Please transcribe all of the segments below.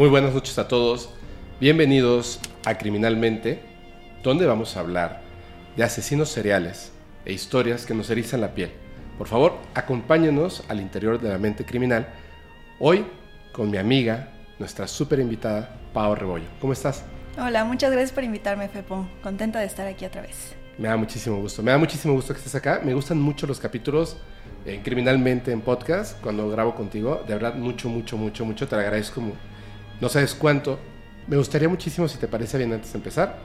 Muy buenas noches a todos. Bienvenidos a Criminalmente, donde vamos a hablar de asesinos seriales e historias que nos erizan la piel. Por favor, acompáñenos al interior de la mente criminal. Hoy con mi amiga, nuestra súper invitada, Pau Rebollo. ¿Cómo estás? Hola, muchas gracias por invitarme, Fepo. Contenta de estar aquí otra vez. Me da muchísimo gusto. Me da muchísimo gusto que estés acá. Me gustan mucho los capítulos eh, criminalmente en podcast cuando grabo contigo. De verdad, mucho, mucho, mucho, mucho. Te lo agradezco. No sabes cuánto. Me gustaría muchísimo, si te parece bien antes de empezar,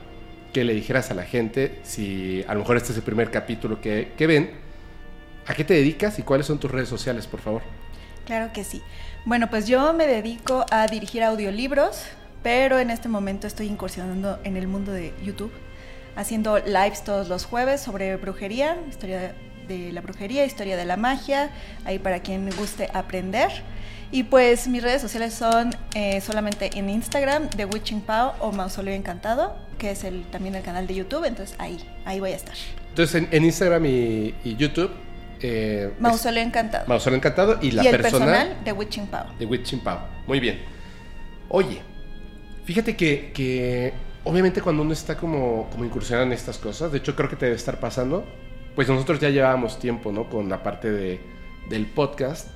que le dijeras a la gente, si a lo mejor este es el primer capítulo que, que ven, ¿a qué te dedicas y cuáles son tus redes sociales, por favor? Claro que sí. Bueno, pues yo me dedico a dirigir audiolibros, pero en este momento estoy incursionando en el mundo de YouTube, haciendo lives todos los jueves sobre brujería, historia de la brujería, historia de la magia, ahí para quien guste aprender. Y pues mis redes sociales son eh, solamente en Instagram, The Witching Pau o Mausoleo Encantado, que es el, también el canal de YouTube, entonces ahí, ahí voy a estar. Entonces en, Instagram y, YouTube... Eh, Mausoleo Encantado. Mausoleo Encantado y la y el personal, The Witching Pau. The Witching Pau, muy bien. Oye, fíjate que, que obviamente cuando uno está como, como incursionando en estas cosas, de hecho creo que te debe estar pasando, pues nosotros ya llevábamos tiempo, ¿no? Con la parte de, del podcast.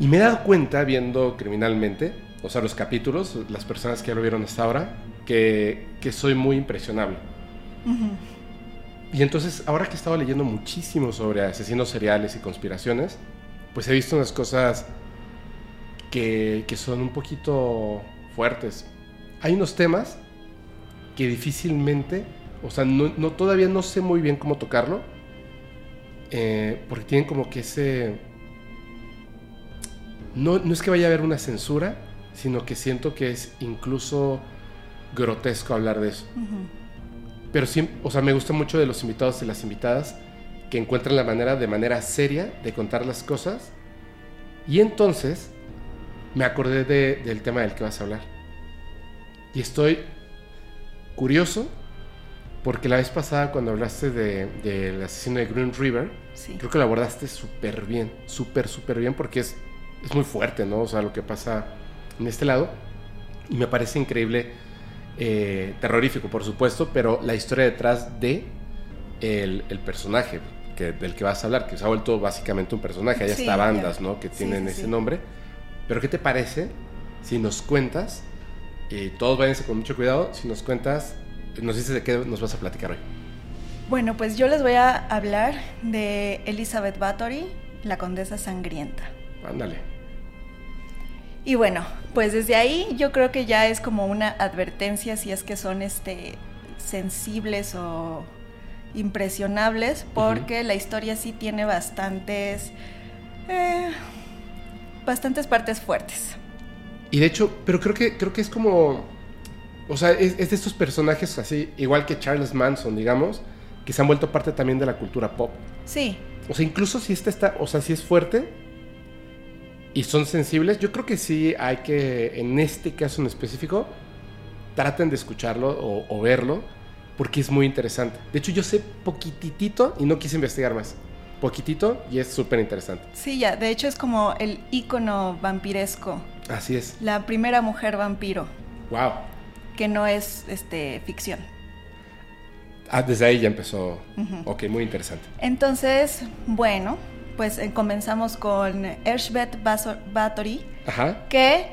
Y me he dado cuenta, viendo criminalmente, o sea, los capítulos, las personas que ya lo vieron hasta ahora, que, que soy muy impresionable. Y entonces, ahora que he estado leyendo muchísimo sobre asesinos seriales y conspiraciones, pues he visto unas cosas que, que son un poquito fuertes. Hay unos temas que difícilmente o sea, no, todavía no sé muy bien cómo tocarlo. Eh, porque tienen como que ese... No, no es que vaya a haber una censura, sino que siento que es incluso grotesco hablar de eso. Pero sí, o sea, me gusta mucho de los invitados y las invitadas que encuentran la manera, de manera seria, de contar las cosas. Y entonces me acordé del tema del que vas a hablar. Y estoy curioso porque la vez pasada cuando hablaste del de, asesino de Green River, creo que lo abordaste súper bien, súper, súper bien, porque es, es muy fuerte, ¿no? O sea, lo que pasa en este lado. Y me parece increíble, eh, terrorífico, por supuesto, pero la historia detrás de el, personaje que, del que vas a hablar, que se ha vuelto básicamente un personaje. Hay hasta bandas, ¿no? Que tienen ese nombre. Pero ¿qué te parece si nos cuentas, y todos váyanse con mucho cuidado, si nos cuentas nos dices de qué nos vas a platicar hoy. Bueno, pues yo les voy a hablar de Elizabeth Bathory, la condesa sangrienta. Ándale. Y bueno, pues desde ahí yo creo que ya es como una advertencia si es que son este sensibles o impresionables, porque la historia sí tiene bastantes eh, bastantes partes fuertes. Y de hecho, pero creo que creo que es como o sea, es, de estos personajes así, igual que Charles Manson, digamos, que se han vuelto parte también de la cultura pop. Sí. O sea, incluso si este está, o sea, si es fuerte y son sensibles, yo creo que sí hay que, en este caso en específico, traten de escucharlo o, o verlo, porque es muy interesante. De hecho, yo sé poquitito y no quise investigar más. Poquitito y es súper interesante. Sí, ya, de hecho es como el ícono vampiresco. Así es. La primera mujer vampiro. Wow que no es este, ficción. Ah, desde ahí ya empezó. Ok, muy interesante. Entonces, bueno, pues eh, comenzamos con Ershbet Bathory, que,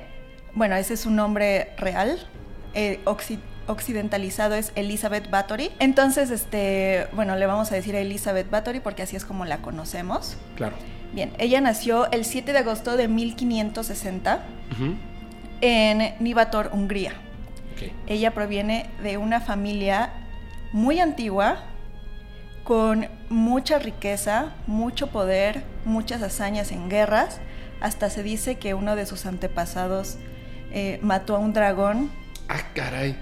bueno, ese es su nombre real. Eh, occidentalizado es Elizabeth Bathory. Entonces, este, bueno, le vamos a decir a Elizabeth Bathory porque así es como la conocemos. Claro. Bien, ella nació el 7 de agosto de 1560 en Nivator, Hungría. Ella proviene de una familia muy antigua, con mucha riqueza, mucho poder, muchas hazañas en guerras. Hasta se dice que uno de sus antepasados eh, mató a un dragón. Ah, caray.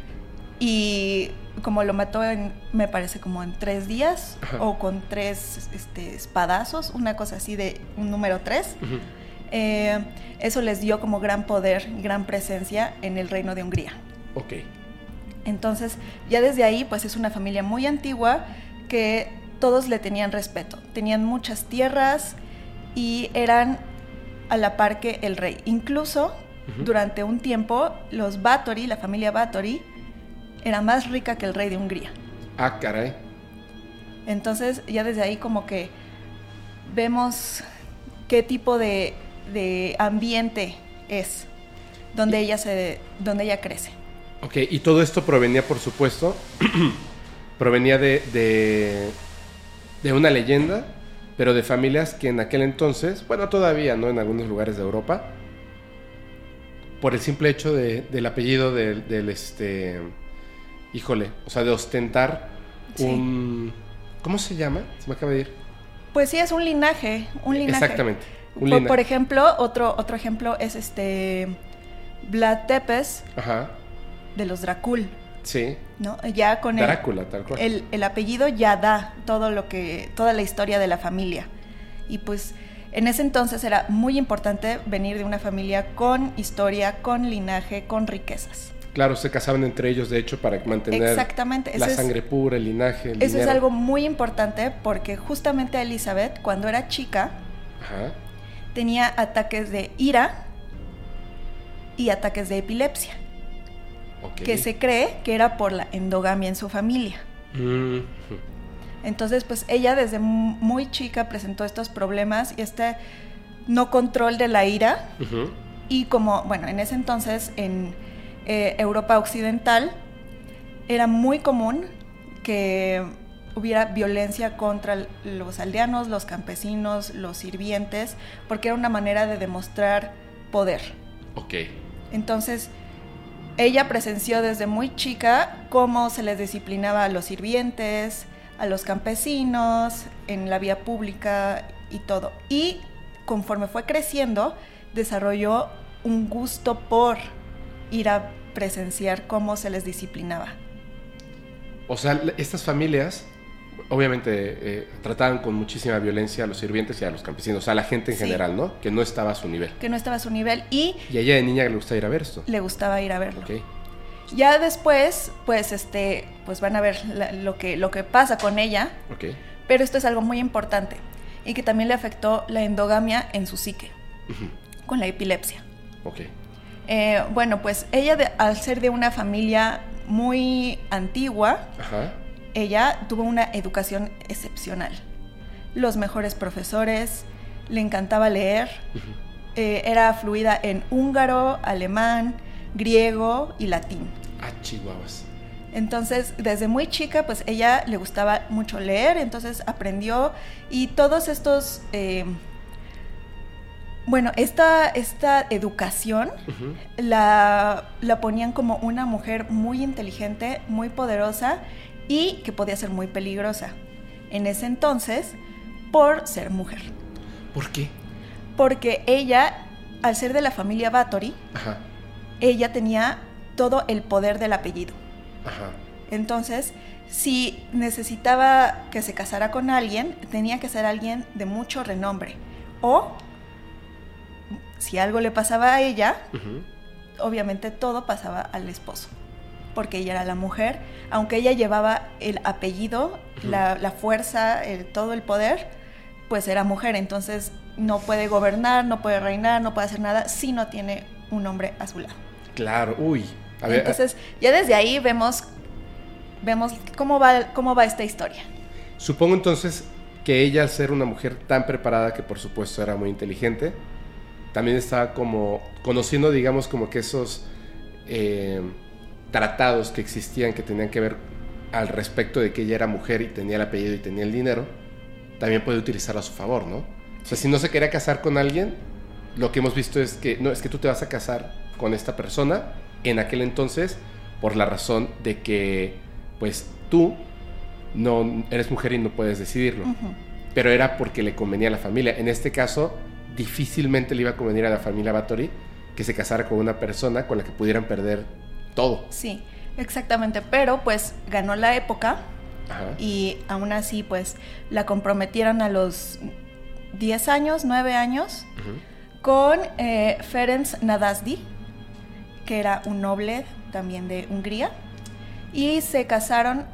Y como lo mató en, me parece como en tres días o con tres este, espadazos, una cosa así de un número tres. Eh, eso les dio como gran poder, gran presencia en el reino de Hungría. Ok. Entonces, ya desde ahí, pues es una familia muy antigua que todos le tenían respeto. Tenían muchas tierras y eran a la par que el rey. Incluso durante un tiempo los Báthory, la familia Báthory, era más rica que el rey de Hungría. Ah, caray. Entonces ya desde ahí como que vemos qué tipo de, de ambiente es donde ella se donde ella crece. Ok, y todo esto provenía, por supuesto, provenía de, de, de, una leyenda, pero de familias que en aquel entonces, bueno, todavía, ¿no? En algunos lugares de Europa, por el simple hecho de, del apellido del, del, este, híjole, o sea, de ostentar sí. un, ¿cómo se llama? Se me acaba de ir. Pues sí, es un linaje, un linaje. Exactamente. Un por, linaje. por, ejemplo, otro, otro ejemplo es este Vlad Tepes Ajá. de los Dracul. Sí. ¿No? Ya con el, Drácula, tal cual. el, el apellido ya da todo lo que, toda la historia de la familia. Y pues en ese entonces era muy importante venir de una familia con historia, con linaje, con riquezas. Claro, se casaban entre ellos, de hecho, para mantener Exactamente. la Eso sangre es, pura, el linaje. El eso dinero. es algo muy importante porque justamente Elizabeth, cuando era chica, Ajá. tenía ataques de ira y ataques de epilepsia, Que se cree que era por la endogamia en su familia. Mm, Entonces, pues ella desde muy chica presentó estos problemas y este no control de la ira. Y como, bueno, en ese entonces en eh, Europa Occidental era muy común que hubiera violencia contra los aldeanos, los campesinos, los sirvientes, porque era una manera de demostrar poder. Ok. Entonces, ella presenció desde muy chica cómo se les disciplinaba a los sirvientes, a los campesinos, en la vía pública y todo. Y conforme fue creciendo, desarrolló un gusto por ir a presenciar cómo se les disciplinaba. O sea, estas familias, obviamente, eh, trataban con muchísima violencia a los sirvientes y a los campesinos, a la gente en Sí. general, ¿no? Que no estaba a su nivel. Que no estaba a su nivel y Y a ella de niña le gusta ir a ver esto. le gustaba ir a verlo. Ok. Ya después, pues este, pues van a ver la- lo que lo que pasa con ella, Ok. pero esto es algo muy importante y que también le afectó la endogamia en su psique Ujú. con la epilepsia. Ok. Eh, bueno, pues ella de- al ser de una familia muy antigua, Ajá. Ella tuvo una educación excepcional. Los mejores profesores, le encantaba leer, eh, era fluida en húngaro, alemán, griego y latín. Ah, chihuahuas. Entonces, desde muy chica, pues ella le gustaba mucho leer, entonces aprendió y todos estos, eh, bueno, esta, esta educación la, la ponían como una mujer muy inteligente, muy poderosa y que podía ser muy peligrosa en ese entonces por ser mujer. ¿Por qué? Porque ella, al ser de la familia Bathory, Ajá. ella tenía todo el poder del apellido. Ajá. Entonces, si necesitaba que se casara con alguien, tenía que ser alguien de mucho renombre. O, si algo le pasaba a ella, obviamente todo pasaba al esposo, porque ella era la mujer, aunque ella llevaba el apellido, la, la fuerza, el- todo el poder, pues era mujer, entonces no puede gobernar, no puede reinar, no puede hacer nada si no tiene un hombre a su lado. Claro. Uy. A ver, Entonces, ya desde ahí vemos, vemos cómo va, cómo va esta historia. Supongo entonces que ella, al ser una mujer tan preparada, que por supuesto era muy inteligente, también estaba como conociendo, digamos, como que esos eh, tratados que existían que tenían que ver al respecto de que ella era mujer y tenía el apellido y tenía el dinero, también puede utilizarlo a su favor, ¿no? O sea, si no se quería casar con alguien, lo que hemos visto es que, no, es que tú te vas a casar con esta persona en aquel entonces por la razón de que, pues, tú no eres mujer y no puedes decidirlo. Pero era porque le convenía a la familia. En este caso, difícilmente le iba a convenir a la familia Bathory que se casara con una persona con la que pudieran perder todo. Sí, exactamente, pero pues ganó la época Ajá. y aún así pues la comprometieron a los 10 años, 9 años Ujú. con eh, Ferenc Nadasdi, que era un noble también de Hungría, y se casaron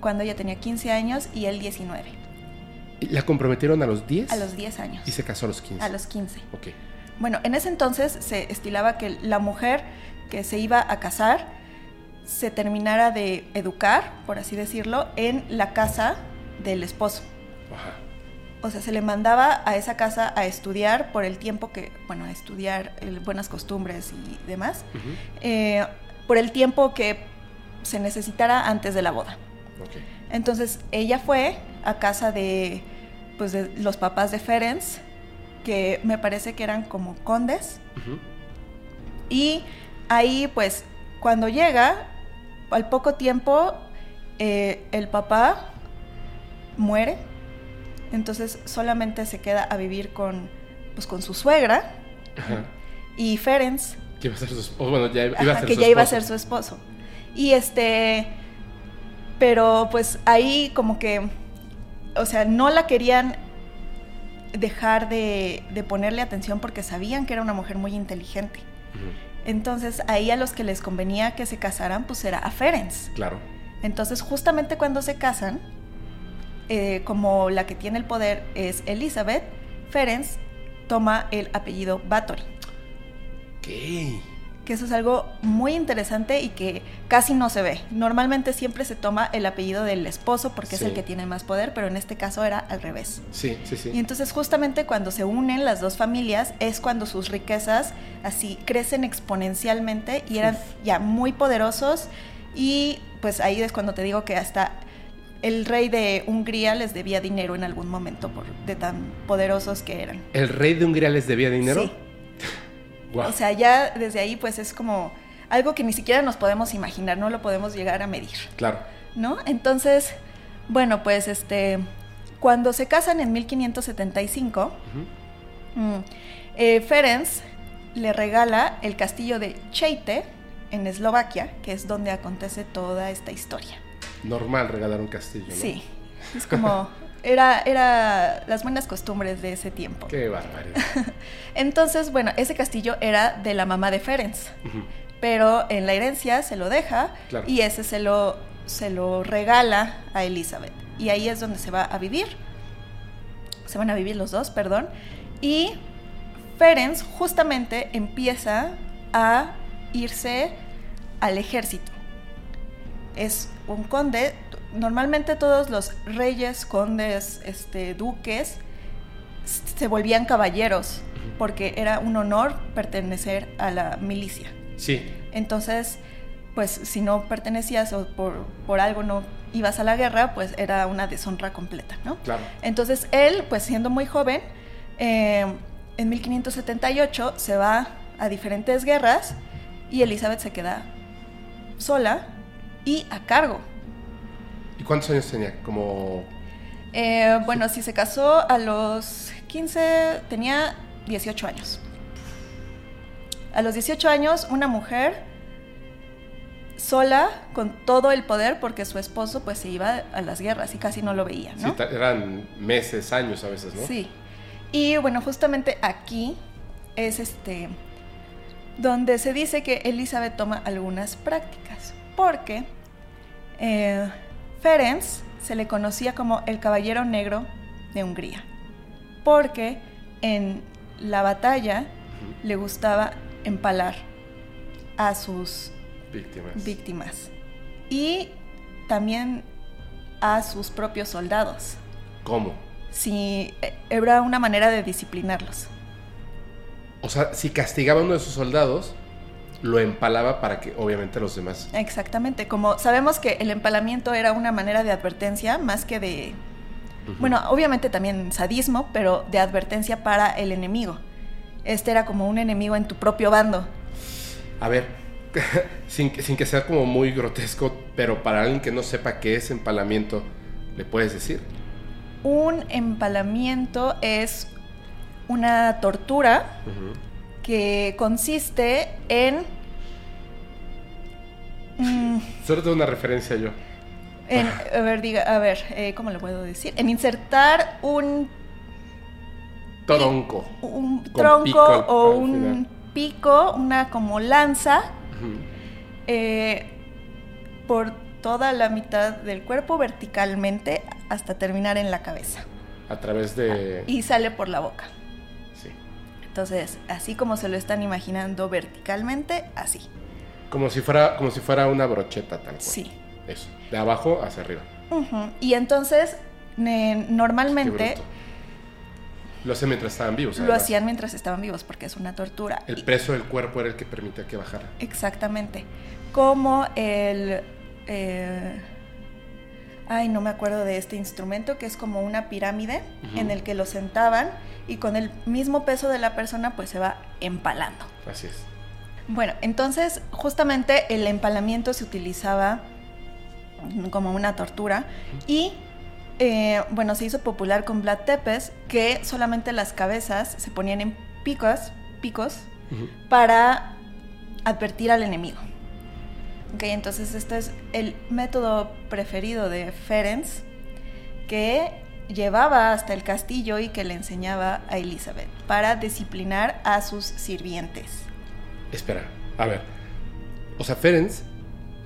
cuando ella tenía 15 años y él 19, ¿Y ¿La comprometieron a los 10? a los 10 años, Y se casó a los 15. a los 15. Ok. bueno, en ese entonces se estilaba que la mujer que se iba a casar se terminara de educar, por así decirlo, en la casa del esposo. Ajá. O sea, se le mandaba a esa casa a estudiar por el tiempo que, bueno, a estudiar eh, buenas costumbres y demás, eh, por el tiempo que se necesitara antes de la boda. Entonces ella fue a casa de, pues, de los papás de Ferenc, que me parece que eran como condes, y ahí pues cuando llega, al poco tiempo, eh, el papá muere, entonces solamente se queda a vivir con, pues, con su suegra Ajá. y Ferenc, Que iba a ser su esposo. Bueno, ya iba ajá, a ser que su ya iba a esposo. ser su esposo. Y este, pero pues ahí como que, o sea, no la querían dejar de, de ponerle atención porque sabían que era una mujer muy inteligente. Ujú. Entonces ahí a los que les convenía que se casaran, pues era a Ferenc. Claro. Entonces justamente cuando se casan, eh, como la que tiene el poder es Elizabeth, Ferenc toma el apellido Bathory. ¿Qué? Que eso es algo muy interesante y que casi no se ve. Normalmente siempre se toma el apellido del esposo porque es el que tiene más poder, pero en este caso era al revés. Sí, sí, sí. Y entonces justamente cuando se unen las dos familias es cuando sus riquezas así crecen exponencialmente y eran Uf. ya muy poderosos y pues ahí es cuando te digo que hasta el rey de Hungría les debía dinero en algún momento por de tan poderosos que eran. ¿El rey de Hungría les debía dinero? Sí. O sea, ya desde ahí pues es como algo que ni siquiera nos podemos imaginar, no lo podemos llegar a medir. Claro. ¿no? Entonces, bueno, pues este, cuando se casan en 1575, Ujú. mm, eh, Ferenc le regala el castillo de Cheite en Eslovaquia, que es donde acontece toda esta historia. Normal regalar un castillo, ¿no? Sí, es como, era, era las buenas costumbres de ese tiempo. Qué barbaridad. Entonces, bueno, ese castillo era de la mamá de Ferenc. Pero en la herencia se lo deja Claro. y ese se lo, se lo regala a Elizabeth. Y ahí es donde se va a vivir. Se van a vivir los dos, perdón. Y Ferenc justamente empieza a irse al ejército. Es un conde. Normalmente todos los reyes, condes, este, duques, se volvían caballeros porque era un honor pertenecer a la milicia. Sí, Entonces, pues si no pertenecías o por, por algo no ibas a la guerra, pues era una deshonra completa, ¿no? claro. Entonces él, pues siendo muy joven, eh, en 1578 se va a diferentes guerras y Elizabeth se queda sola y a cargo. ¿Y cuántos años tenía? Como... Eh, bueno, si se casó a los 15, tenía 18 años. A los 18 años, una mujer sola, con todo el poder, porque su esposo pues se iba a las guerras y casi no lo veía, ¿no? Sí, eran meses, años a veces, ¿no? Sí. Y bueno, justamente aquí es este donde se dice que Elizabeth toma algunas prácticas, porque eh, Ferenc se le conocía como el caballero negro de Hungría, porque en la batalla le gustaba empalar a sus Víctimas. víctimas y también a sus propios soldados. ¿Cómo? Sí, eh, era una manera de disciplinarlos. O sea, si castigaba a uno de sus soldados, lo empalaba para que obviamente los demás... Exactamente, como sabemos que el empalamiento era una manera de advertencia más que de, bueno, obviamente también sadismo, pero de advertencia para el enemigo. Este era como un enemigo en tu propio bando. A ver, sin, que- sin que sea como muy grotesco, pero para alguien que no sepa qué es empalamiento, ¿le puedes decir? Un empalamiento es una tortura Ujú. Que consiste en... mm, Solo tengo una referencia yo. en a ver, diga, a ver, eh, ¿cómo le puedo decir? En insertar un Tronco. un tronco pico o un final. pico, una como lanza, eh, por toda la mitad del cuerpo verticalmente hasta terminar en la cabeza. A través de... Y sale por la boca. Entonces, así como se lo están imaginando verticalmente, así. Como si fuera, como si fuera una brocheta tal cual. Sí. Eso, de abajo hacia arriba. Y entonces, normalmente. Lo hacen mientras estaban vivos. lo además. hacían mientras estaban vivos, porque es una tortura. El peso del cuerpo era el que permitía que bajara. Exactamente. Como el... eh, ay, no me acuerdo de este instrumento, que es como una pirámide en el que lo sentaban y con el mismo peso de la persona pues se va empalando. Así es. Bueno, entonces justamente el empalamiento se utilizaba como una tortura y eh, bueno, se hizo popular con Vlad Tepes que solamente las cabezas se ponían en picos, picos para advertir al enemigo. Ok, entonces este es el método preferido de Ferenc que llevaba hasta el castillo y que le enseñaba a Elizabeth para disciplinar a sus sirvientes. Espera, a ver. O sea, Ferenc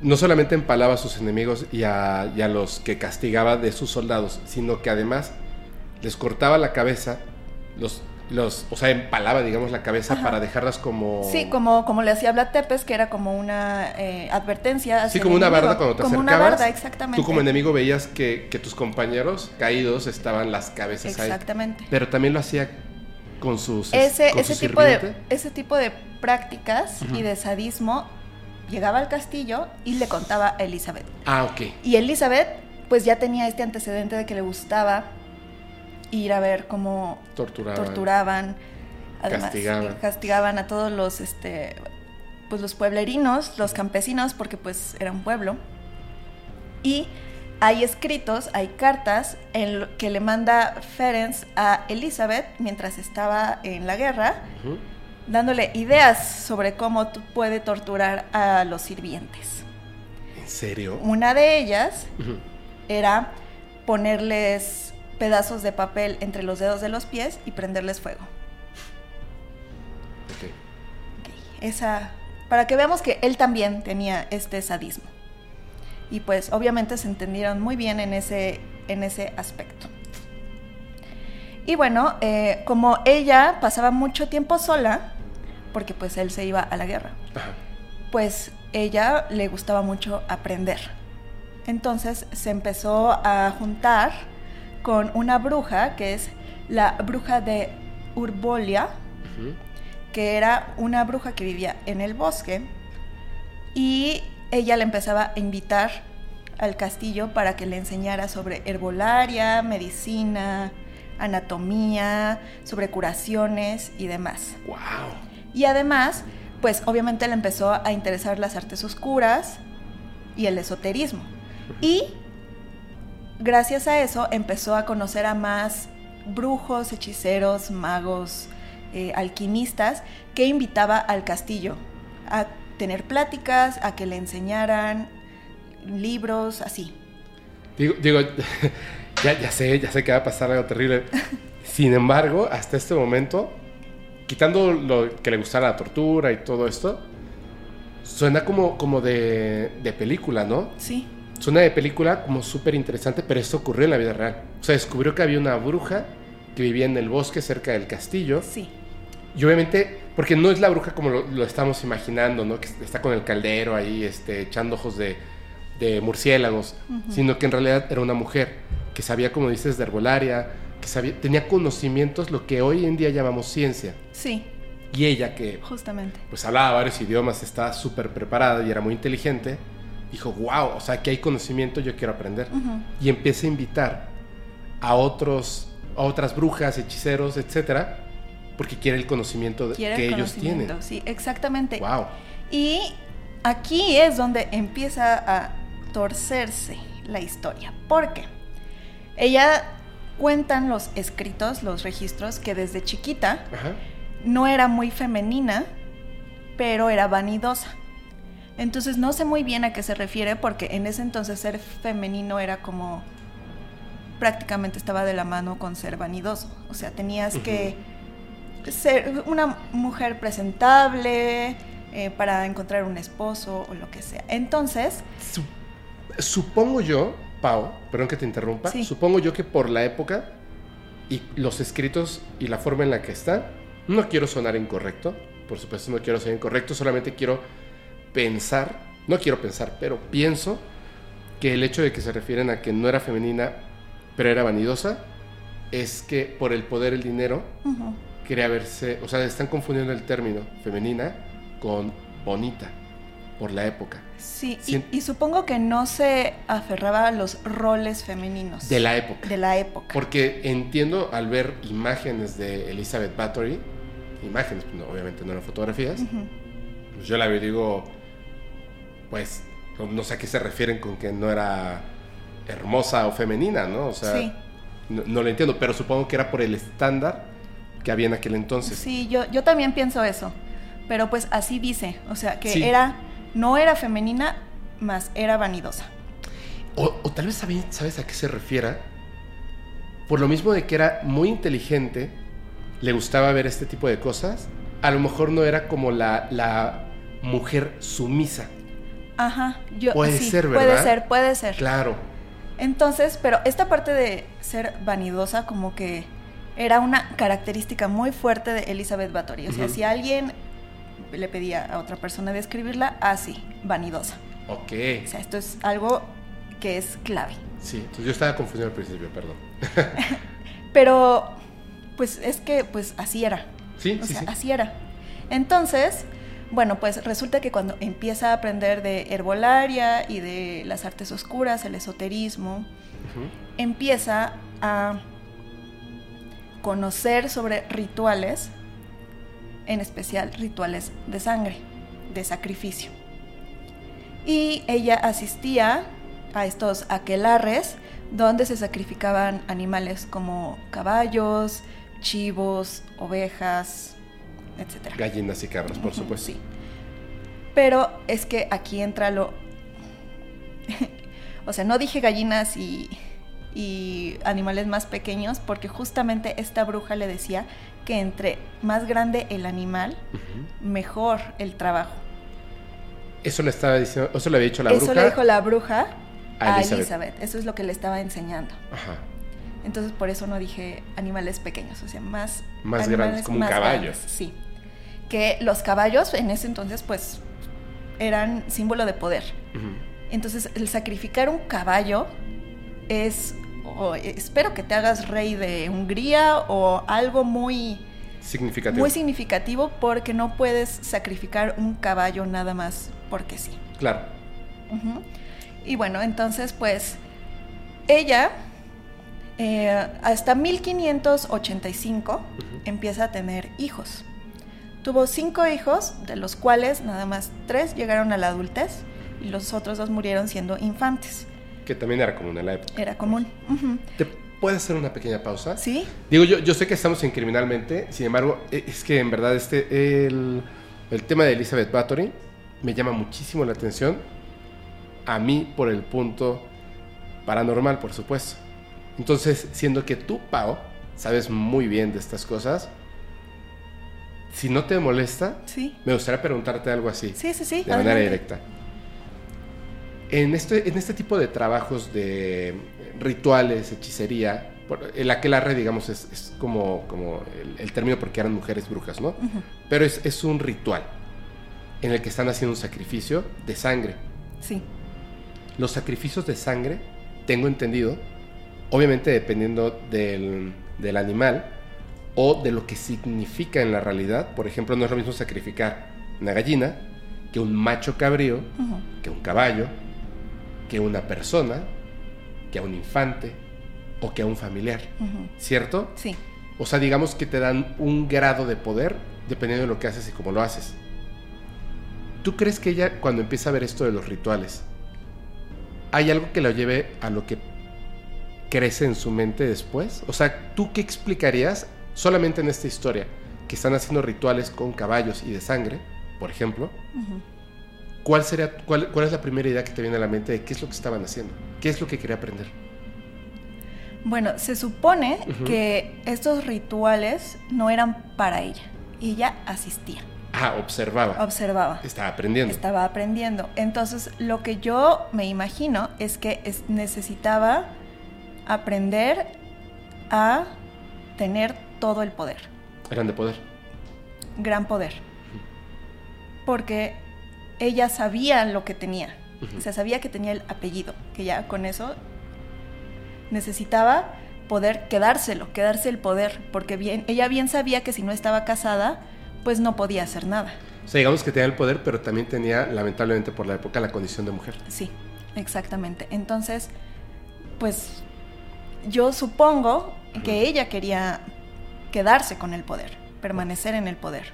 no solamente empalaba a sus enemigos y a, y a los que castigaba de sus soldados, sino que además les cortaba la cabeza, los, los, o sea, empalaba, digamos, la cabeza Ajá. para dejarlas como... Sí, como, como le hacía Vlad Tepes, que era como una eh, advertencia. hacia Sí, el como una enemigo. barda cuando te Como acercabas. una barda, exactamente. Tú como enemigo veías que, que tus compañeros caídos estaban las cabezas ahí. Exactamente. Pero también lo hacía con sus Ese, con ese, su tipo de, ese tipo de prácticas y de sadismo llegaba al castillo y le contaba a Elizabeth. Ah, ok. Y Elizabeth, pues ya tenía este antecedente de que le gustaba ir a ver cómo Torturaba. torturaban, además Castigaban. castigaban a todos los, este, pues los pueblerinos, los campesinos, porque pues era un pueblo. Y hay escritos, hay cartas en lo que le manda Ferenc a Elizabeth mientras estaba en la guerra, dándole ideas sobre cómo puede torturar a los sirvientes. ¿En serio? Una de ellas era ponerles pedazos de papel entre los dedos de los pies y prenderles fuego. Esa, para que veamos que él también tenía este sadismo. Y pues obviamente se entendieron muy bien en ese, en ese aspecto. Y bueno, eh, como ella pasaba mucho tiempo sola, porque pues él se iba a la guerra, Ajá. pues ella le gustaba mucho aprender. Entonces se empezó a juntar con una bruja que es la bruja de Urbolia, que era una bruja que vivía en el bosque y ella le empezaba a invitar al castillo para que le enseñara sobre herbolaria, medicina, anatomía, sobre curaciones y demás. Wow. Y además, pues obviamente le empezó a interesar las artes oscuras y el esoterismo. Y gracias a eso empezó a conocer a más brujos, hechiceros, magos, eh, alquimistas que invitaba al castillo a tener pláticas, a que le enseñaran libros, así. Digo, digo ya, ya sé, ya sé que va a pasar algo terrible. Sin embargo, hasta este momento, quitando lo que le gustara la tortura y todo esto, suena como, como de, de película, ¿no? Sí, Suena de película como súper interesante, pero esto ocurrió en la vida real. O sea, descubrió que había una bruja que vivía en el bosque cerca del castillo. sí, Y obviamente, porque no es la bruja como lo, lo estamos imaginando, ¿no? Que está con el caldero ahí, este, echando ojos de, de murciélagos, sino que en realidad era una mujer que sabía, como dices, de herbolaria, que sabía, tenía conocimientos, lo que hoy en día llamamos ciencia. sí, Y ella, que justamente. pues hablaba varios idiomas, estaba súper preparada y era muy inteligente, dijo, wow, o sea, que hay conocimiento, yo quiero aprender. Y empieza a invitar a otros, a otras brujas, hechiceros, etcétera, porque quiere el conocimiento de- Quiere que el ellos tienen. Sí, exactamente. Wow. Y aquí es donde empieza a torcerse la historia. Porque ella cuentan los escritos, los registros, que desde chiquita Ajá. no era muy femenina, pero era vanidosa. Entonces no sé muy bien a qué se refiere porque en ese entonces ser femenino era como prácticamente estaba de la mano con ser vanidoso. O sea, tenías que ser una mujer presentable eh, para encontrar un esposo o lo que sea. Entonces, Su- supongo yo, Pau, perdón que te interrumpa, Sí. supongo yo que por la época y los escritos y la forma en la que está, No quiero sonar incorrecto, por supuesto no quiero ser incorrecto, solamente quiero pensar, no quiero pensar, pero pienso que el hecho de que se refieren a que no era femenina, pero era vanidosa, es que por el poder, el dinero, quería verse, o sea, están confundiendo el término femenina con bonita por la época. Sí, y, supongo que no se aferraba a los roles femeninos. De la época. De la época. Porque entiendo al ver imágenes de Elizabeth Bathory, imágenes, obviamente no eran fotografías, pues yo la veo digo, pues no, sé a qué se refieren con que no era hermosa o femenina, ¿no? O sea, no, lo entiendo, pero supongo que era por el estándar que había en aquel entonces. Sí, yo, yo también pienso eso, pero pues así dice, o sea, que era no era femenina, más era vanidosa. O, tal vez sabes a qué se refiera. Por lo mismo de que era muy inteligente, le gustaba ver este tipo de cosas, a lo mejor no era como la, la mujer sumisa. Ajá, yo, puede ser, ¿verdad? Puede ser, puede ser. Claro. Entonces, pero esta parte de ser vanidosa como que era una característica muy fuerte de Elizabeth Bathory. O sea, si alguien le pedía a otra persona describirla así, vanidosa. Ok. O sea, esto es algo que es clave. Sí, entonces yo estaba confundido al principio, perdón. Pero, pues es que, pues así era. Sí, o sí, sea, así era. Entonces, bueno, pues resulta que cuando empieza a aprender de herbolaria y de las artes oscuras, el esoterismo, empieza a conocer sobre rituales en especial rituales de sangre, de sacrificio. Y ella asistía a estos aquelarres donde se sacrificaban animales como caballos, chivos, ovejas, etc. Gallinas y cabras, por supuesto. Sí. Pero es que aquí entra lo... o sea, no dije gallinas y, y animales más pequeños porque justamente esta bruja le decía que entre más grande el animal, mejor el trabajo. Eso le estaba diciendo, eso le había dicho la bruja. Eso le dijo la bruja a, Elizabeth. Eso es lo que le estaba enseñando. Ajá. Entonces por eso no dije animales pequeños, o sea, más más grandes como un caballo. sí. Que los caballos en ese entonces pues eran símbolo de poder. Entonces el sacrificar un caballo es espero que te hagas rey de Hungría o algo muy significativo. Muy significativo porque no puedes sacrificar un caballo nada más porque sí. Claro. Y bueno, entonces pues ella eh, hasta 1585 empieza a tener hijos. Tuvo cinco hijos, de los cuales nada más tres llegaron a la adultez y los otros dos murieron siendo infantes. Que también era común en la época. Era común. ¿Te puedes hacer una pequeña pausa? Sí. Digo, yo, yo sé que estamos en criminalmente, sin embargo, e, es que en verdad este, el, el tema de Elizabeth Bathory me llama muchísimo la atención. A mí por el punto paranormal, por supuesto. Entonces, siendo que tú, Pau, sabes muy bien de estas cosas, si no te molesta, sí. me gustaría preguntarte algo así. Sí, sí, sí. De manera directa. En este, en este tipo de trabajos de rituales, hechicería, el aquelarre, digamos, es, como, como el, término porque eran mujeres brujas, ¿no? Pero es, es, un ritual en el que están haciendo un sacrificio de sangre. Sí. Los sacrificios de sangre, tengo entendido, obviamente dependiendo del, del animal o de lo que significa en la realidad. Por ejemplo, no es lo mismo sacrificar una gallina que un macho cabrío, que un caballo, que una persona, que a un infante o que a un familiar, ¿cierto? Sí. O sea, digamos que te dan un grado de poder dependiendo de lo que haces y cómo lo haces. ¿Tú crees que ella, cuando empieza a ver esto de los rituales, hay algo que la lleve a lo que crece en su mente después? O sea, ¿tú qué explicarías solamente en esta historia? Que están haciendo rituales con caballos y de sangre, por ejemplo. ¿cuál, sería, cuál, cuál es la primera idea que te viene a la mente de qué es lo que estaban haciendo? ¿Qué es lo que quería aprender? Bueno, se supone que estos rituales no eran para ella. Ella asistía. Ah, observaba. Observaba. Estaba aprendiendo. Estaba aprendiendo. Entonces, lo que yo me imagino es que necesitaba aprender a tener todo el poder. Eran de poder. gran poder. Porque ella sabía lo que tenía. O sea, sabía que tenía el apellido, que ya con eso necesitaba poder quedárselo, quedarse el poder, porque bien, ella bien sabía que si no estaba casada, pues no podía hacer nada. O sea, digamos que tenía el poder, pero también tenía, lamentablemente por la época, la condición de mujer. Sí, exactamente. Entonces, pues yo supongo que ella quería quedarse con el poder, permanecer en el poder.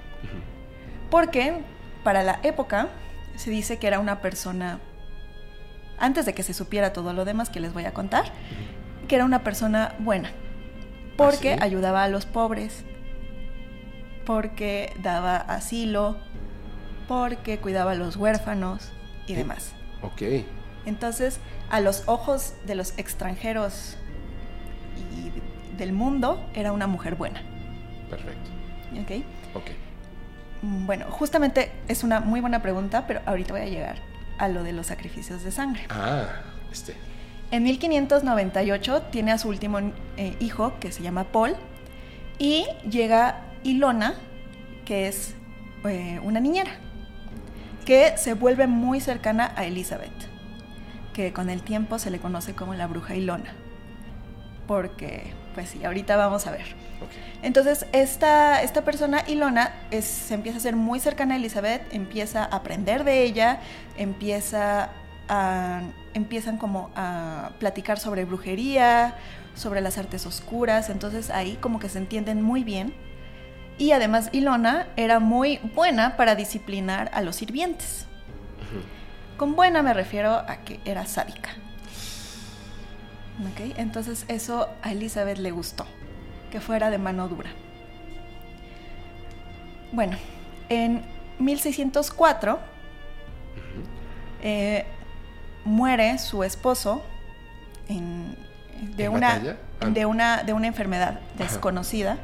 Porque para la época se dice que era una persona, antes de que se supiera todo lo demás que les voy a contar, que era una persona buena, porque ¿Ah, ayudaba a los pobres, porque daba asilo, porque cuidaba a los huérfanos y demás. Ok. Entonces, a los ojos de los extranjeros y del mundo, era una mujer buena. Perfecto. ¿Ok? Ok. Mm, Bueno, justamente es una muy buena pregunta, pero ahorita voy a llegar a lo de los sacrificios de sangre. Ah, este. En 1598 tiene a su último eh, hijo, que se llama Paul, y llega Ilona, que es eh, una niñera, que se vuelve muy cercana a Elizabeth, que con el tiempo se le conoce como la bruja Ilona, porque, pues sí, ahorita vamos a ver. Entonces, esta, esta persona, Ilona, es- se empieza a ser muy cercana a Elizabeth, empieza a aprender de ella, empieza a, empiezan como a platicar sobre brujería, sobre las artes oscuras, entonces ahí como que se entienden muy bien. Y además Ilona era muy buena para disciplinar a los sirvientes. Con buena me refiero a que era sádica. ¿Ok? Entonces eso a Elizabeth le gustó, que fuera de mano dura. Bueno, en 1604 eh, muere su esposo en- de, ¿En una, batalla? Ah. de, una, de una enfermedad desconocida,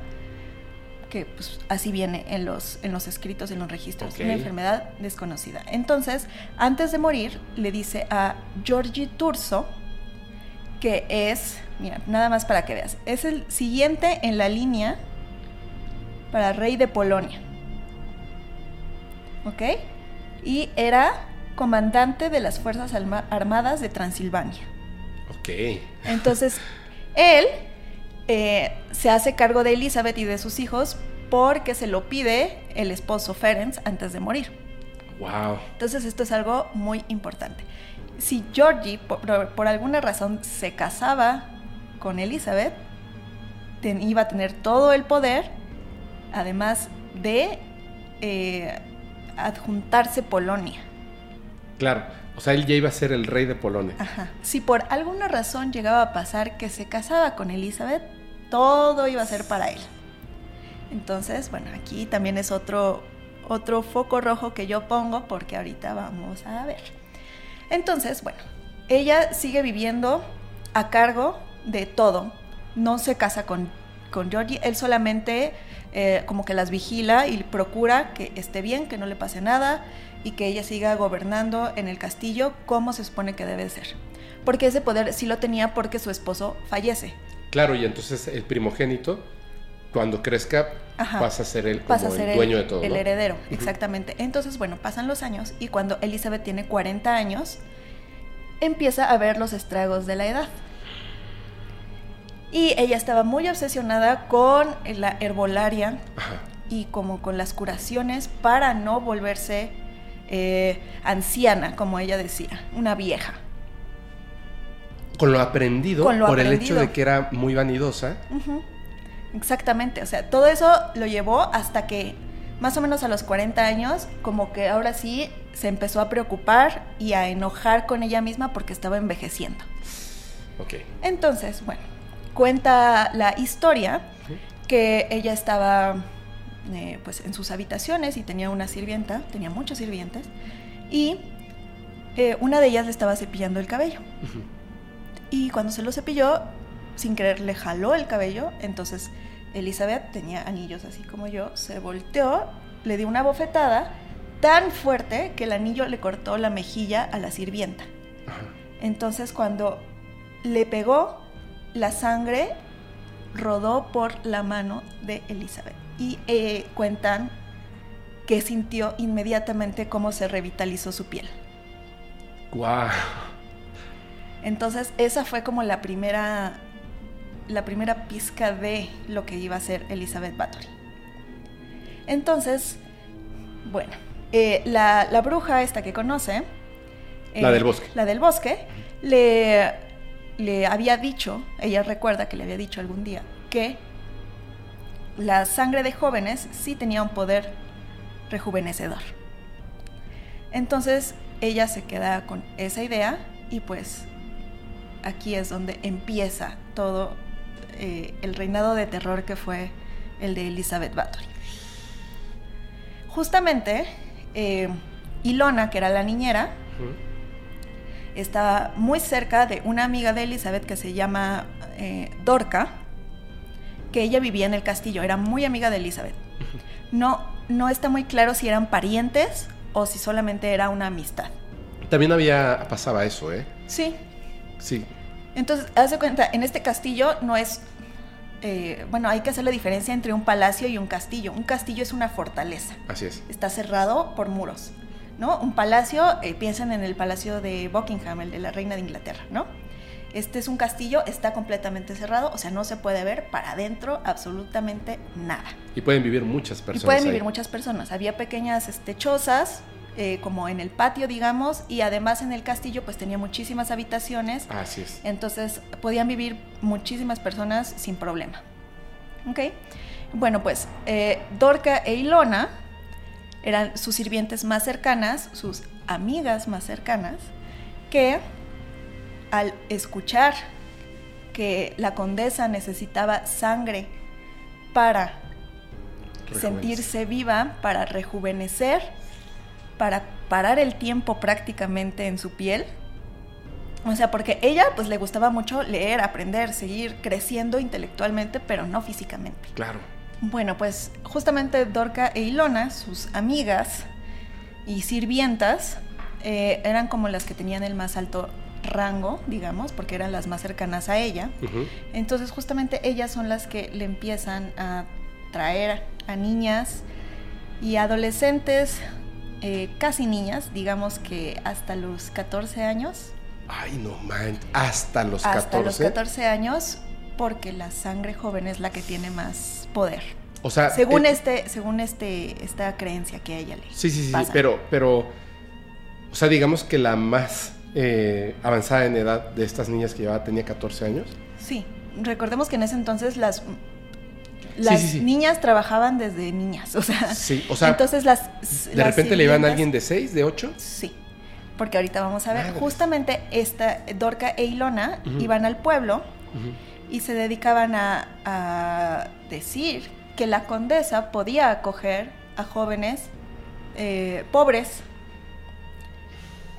que pues, así viene en los, en los escritos, en los registros, una enfermedad desconocida. Entonces, antes de morir, le dice a Giorgi Turso, que es, mira, nada más para que veas, es el siguiente en la línea para rey de Polonia. ¿Ok? Y era comandante de las Fuerzas Armadas de Transilvania. Ok. Entonces, él eh, se hace cargo de Elizabeth y de sus hijos porque se lo pide el esposo Ferenc antes de morir. Wow. Entonces esto es algo muy importante. Si Georgie por, por alguna razón se casaba con Elizabeth, ten- iba a tener todo el poder, además de eh, adjuntarse Polonia. Claro. O sea, él ya iba a ser el rey de Polonia. Ajá. Si por alguna razón llegaba a pasar que se casaba con Elizabeth, todo iba a ser para él. Entonces, bueno, aquí también es otro, otro foco rojo que yo pongo porque ahorita vamos a ver. Entonces, bueno, ella sigue viviendo a cargo de todo. No se casa con, con Georgie, él solamente eh, como que las vigila y procura que esté bien, que no le pase nada y que ella siga gobernando en el castillo como se supone que debe ser. Porque ese poder sí lo tenía porque su esposo fallece. Claro, y entonces el primogénito, cuando crezca, Ajá. pasa a ser el, como pasa a ser el dueño de todo. el ¿no? heredero, exactamente. Entonces, bueno, pasan los años y cuando Elizabeth tiene 40 años, empieza a ver los estragos de la edad. Y ella estaba muy obsesionada con la herbolaria Ajá. y como con las curaciones para no volverse eh, anciana, como ella decía, una vieja. Con lo aprendido, Con lo por el hecho de que era muy vanidosa. Ujú. Exactamente, o sea, todo eso lo llevó hasta que más o menos a los 40 años, como que ahora sí se empezó a preocupar y a enojar con ella misma porque estaba envejeciendo. Ok. Entonces, bueno, cuenta la historia que ella estaba eh, pues en sus habitaciones y tenía una sirvienta, tenía muchos sirvientes, y eh, una de ellas le estaba cepillando el cabello. Y cuando se lo cepilló, sin querer le jaló el cabello. Entonces Elizabeth tenía anillos así como yo. Se volteó, le dio una bofetada tan fuerte que el anillo le cortó la mejilla a la sirvienta. Entonces cuando le pegó, la sangre rodó por la mano de Elizabeth. Y eh, cuentan que sintió inmediatamente cómo se revitalizó su piel. ¡Guau! Entonces, esa fue como la primera, la primera pizca de lo que iba a ser Elizabeth Bathory. Entonces, bueno, eh, la, la bruja esta que conoce, La eh, del bosque. La del bosque, le, le había dicho, ella recuerda que le había dicho algún día, que la sangre de jóvenes sí tenía un poder rejuvenecedor. Entonces ella se queda con esa idea y pues aquí es donde empieza todo eh, el reinado de terror que fue el de Elizabeth Bathory. Justamente, eh, Ilona, que era la niñera, Ujú. estaba muy cerca de una amiga de Elizabeth que se llama eh, Dorca, que ella vivía en el castillo, era muy amiga de Elizabeth. No, no está muy claro si eran parientes o si solamente era una amistad. También había, pasaba eso, ¿eh? Sí. Sí. Entonces, haz de cuenta, en este castillo no es... eh, bueno, hay que hacer la diferencia entre un palacio y un castillo. Un castillo es una fortaleza. Así es. está cerrado por muros, ¿no? Un palacio, eh, piensan en el palacio de Buckingham, el de la reina de Inglaterra, ¿no? Este es un castillo, está completamente cerrado, o sea, no se puede ver para adentro absolutamente nada. Y pueden vivir muchas personas. y pueden vivir ahí. muchas personas. Había pequeñas este, chozas, eh, como en el patio, digamos, y además en el castillo pues tenía muchísimas habitaciones, Así es. entonces podían vivir muchísimas personas sin problema. ¿Ok? Bueno, pues eh, Dorca e Ilona eran sus sirvientes más cercanas, sus amigas más cercanas, que al escuchar que la condesa necesitaba sangre para sentirse viva, para rejuvenecer, para parar el tiempo prácticamente en su piel. O sea, porque ella pues le gustaba mucho leer, aprender, seguir creciendo intelectualmente, pero no físicamente. Claro. Bueno, pues justamente Dorca e Ilona, sus amigas y sirvientas, eh, eran como las que tenían el más alto rango, digamos, porque eran las más cercanas a ella. Entonces justamente ellas son las que le empiezan a traer a niñas y adolescentes, eh, casi niñas, digamos que hasta los 14 años, Ay, no man. Hasta los hasta 14. los 14 años, porque la sangre joven es la que tiene más poder. O sea. Según eh, este, según este, esta creencia que a ella le Sí, sí, sí, pasa. pero, pero, o sea, digamos que la más eh, avanzada en edad de estas niñas que llevaba tenía 14 años. Sí, recordemos que en ese entonces las las sí, sí. niñas trabajaban desde niñas, o sea, Sí, o sea, entonces las de las repente le iban a alguien de 6, de 8. Sí, porque ahorita vamos a ver. Justamente esta Dorca e Ilona iban al pueblo y se dedicaban a, a decir que la condesa podía acoger a jóvenes eh, pobres.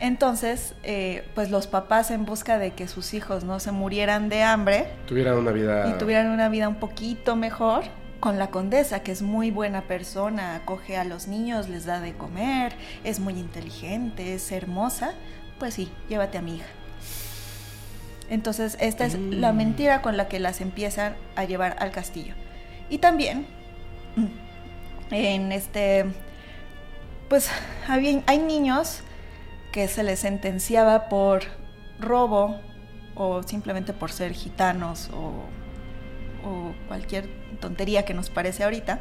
Entonces, eh, pues los papás en busca de que sus hijos no se murieran de hambre Tuvieran una vida. y tuvieran una vida un poquito mejor con la condesa, que es muy buena persona, acoge a los niños, les da de comer, es muy inteligente, es hermosa, pues sí, llévate a mi hija. Entonces, esta es la Mm. mentira con la que las empiezan a llevar al castillo. Y también, en este, pues hay niños que se les sentenciaba por robo o simplemente por ser gitanos o, o cualquier tontería que nos parece ahorita.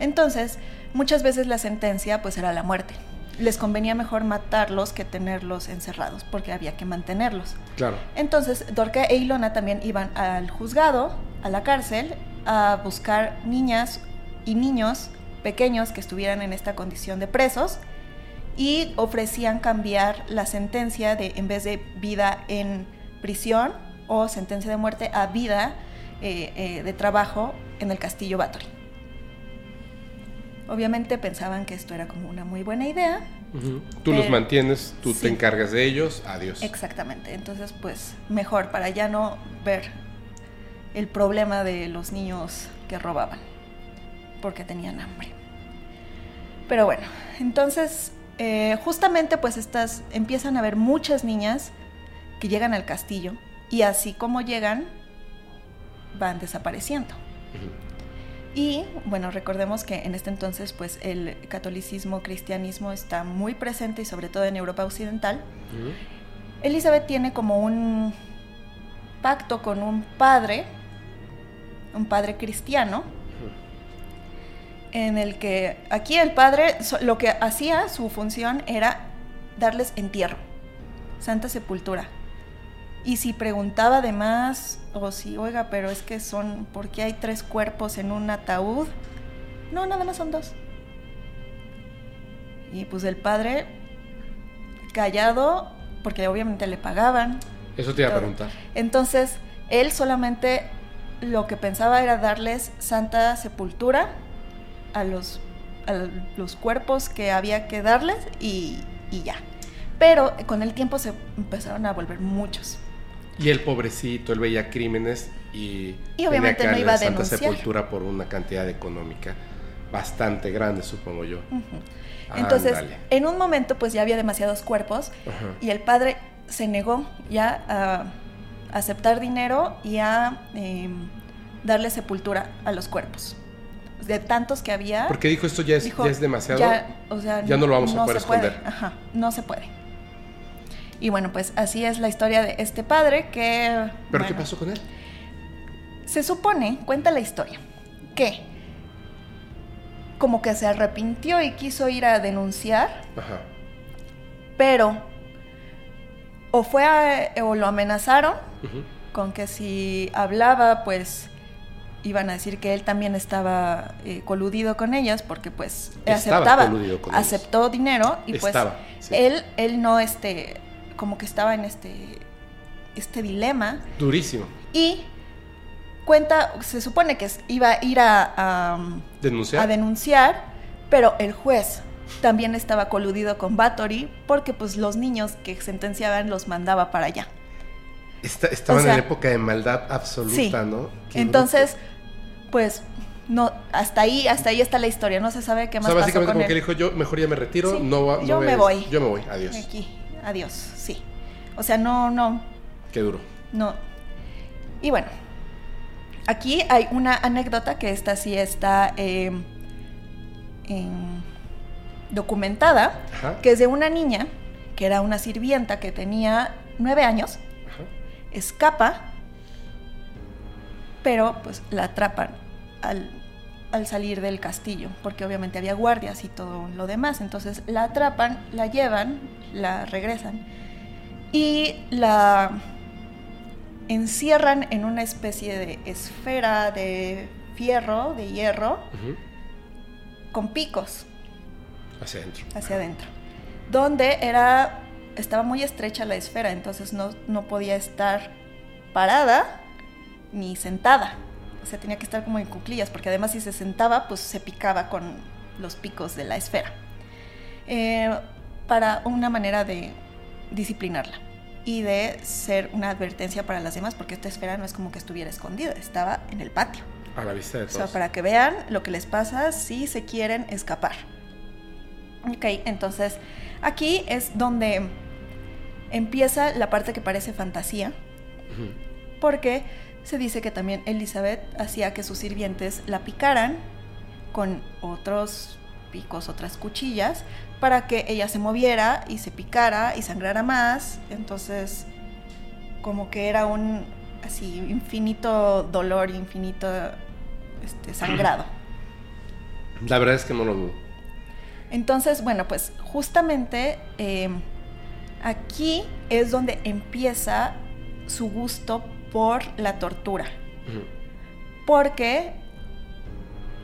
Entonces, muchas veces la sentencia pues era la muerte. Les convenía mejor matarlos que tenerlos encerrados porque había que mantenerlos. Claro. Entonces, Dorca e Ilona también iban al juzgado, a la cárcel, a buscar niñas y niños pequeños que estuvieran en esta condición de presos y ofrecían cambiar la sentencia de en vez de vida en prisión o sentencia de muerte a vida eh, eh, de trabajo en el castillo Bathory. Obviamente pensaban que esto era como una muy buena idea. Tú los mantienes, tú sí. te encargas de ellos, adiós. Exactamente, entonces pues mejor para ya no ver el problema de los niños que robaban, porque tenían hambre. Pero bueno, entonces eh, justamente pues estas empiezan a haber muchas niñas que llegan al castillo y así como llegan van desapareciendo. Y bueno, recordemos que en este entonces pues el catolicismo, cristianismo está muy presente y sobre todo en Europa Occidental. Elizabeth tiene como un pacto con un padre, un padre cristiano, en el que aquí el padre lo que hacía, su función era darles entierro, santa sepultura. Y si preguntaba de más, o si, oiga, pero es que son, ¿por qué hay tres cuerpos en un ataúd? No, nada más son dos. Y pues el padre, callado, porque obviamente le pagaban. Eso te iba a preguntar. Entonces, él solamente lo que pensaba era darles santa sepultura a los, a los cuerpos que había que darles y, y ya. Pero con el tiempo se empezaron a volver muchos. Y el pobrecito, él veía crímenes y, y obviamente no iba a Santa Sepultura por una cantidad económica bastante grande, supongo yo. Entonces, en un momento pues ya había demasiados cuerpos y el padre se negó ya a aceptar dinero y a em, darle sepultura a los cuerpos. De tantos que había. Porque dijo esto ya es, ya es demasiado. Ya, o sea, ya no, lo vamos a poder esconder. Ajá, no se puede. Y bueno, pues así es la historia de este padre que... ¿Pero qué pasó con él? Se supone, cuenta la historia, que como que se arrepintió y quiso ir a denunciar, Ajá. pero o fue o lo amenazaron con que si hablaba, pues iban a decir que él también estaba eh, coludido con ellas porque pues aceptaba aceptó dinero y pues él él no este como que estaba en este, este dilema. Durísimo. Y cuenta, se supone que iba a ir a, ¿Denunciar? a denunciar, pero el juez también estaba coludido con Bathory porque pues los niños que sentenciaban los mandaba para allá. Estaban en época de maldad absoluta, ¿no? Entonces, pues no, hasta ahí, hasta ahí está la historia, no se sabe qué más. O sea, básicamente como que dijo yo, mejor ya me retiro, no, no yo me voy. Yo me voy, adiós. Aquí adiós, sí. O sea, no, no. Qué duro. No. Y bueno, aquí hay una anécdota que esta sí está em, documentada, que es de una niña que era una sirvienta que tenía nueve años, escapa, pero pues la atrapan al, al salir del castillo, porque obviamente había guardias y todo lo demás. Entonces la atrapan, la llevan, la regresan y la encierran en una especie de esfera de fierro, de hierro, con picos. Hacia adentro. Hacia adentro. Donde era, estaba muy estrecha la esfera, entonces no, no podía estar parada ni sentada. O sea, tenía que estar como en cuclillas, porque además si se sentaba, pues se picaba con los picos de la esfera. Eh, para una manera de disciplinarla y de ser una advertencia para las demás, porque esta esfera no es como que estuviera escondida, estaba en el patio. A la vista de todos. O sea, para que vean lo que les pasa si se quieren escapar. Ok, entonces aquí es donde empieza la parte que parece fantasía, porque se dice que también Elizabeth hacía que sus sirvientes la picaran con otros picos, otras cuchillas, para que ella se moviera y se picara y sangrara más. Entonces, como que era un así infinito dolor, infinito este, sangrado. La verdad es que no lo dudo. Entonces, bueno, pues justamente eh, aquí es donde empieza su gusto por la tortura. Porque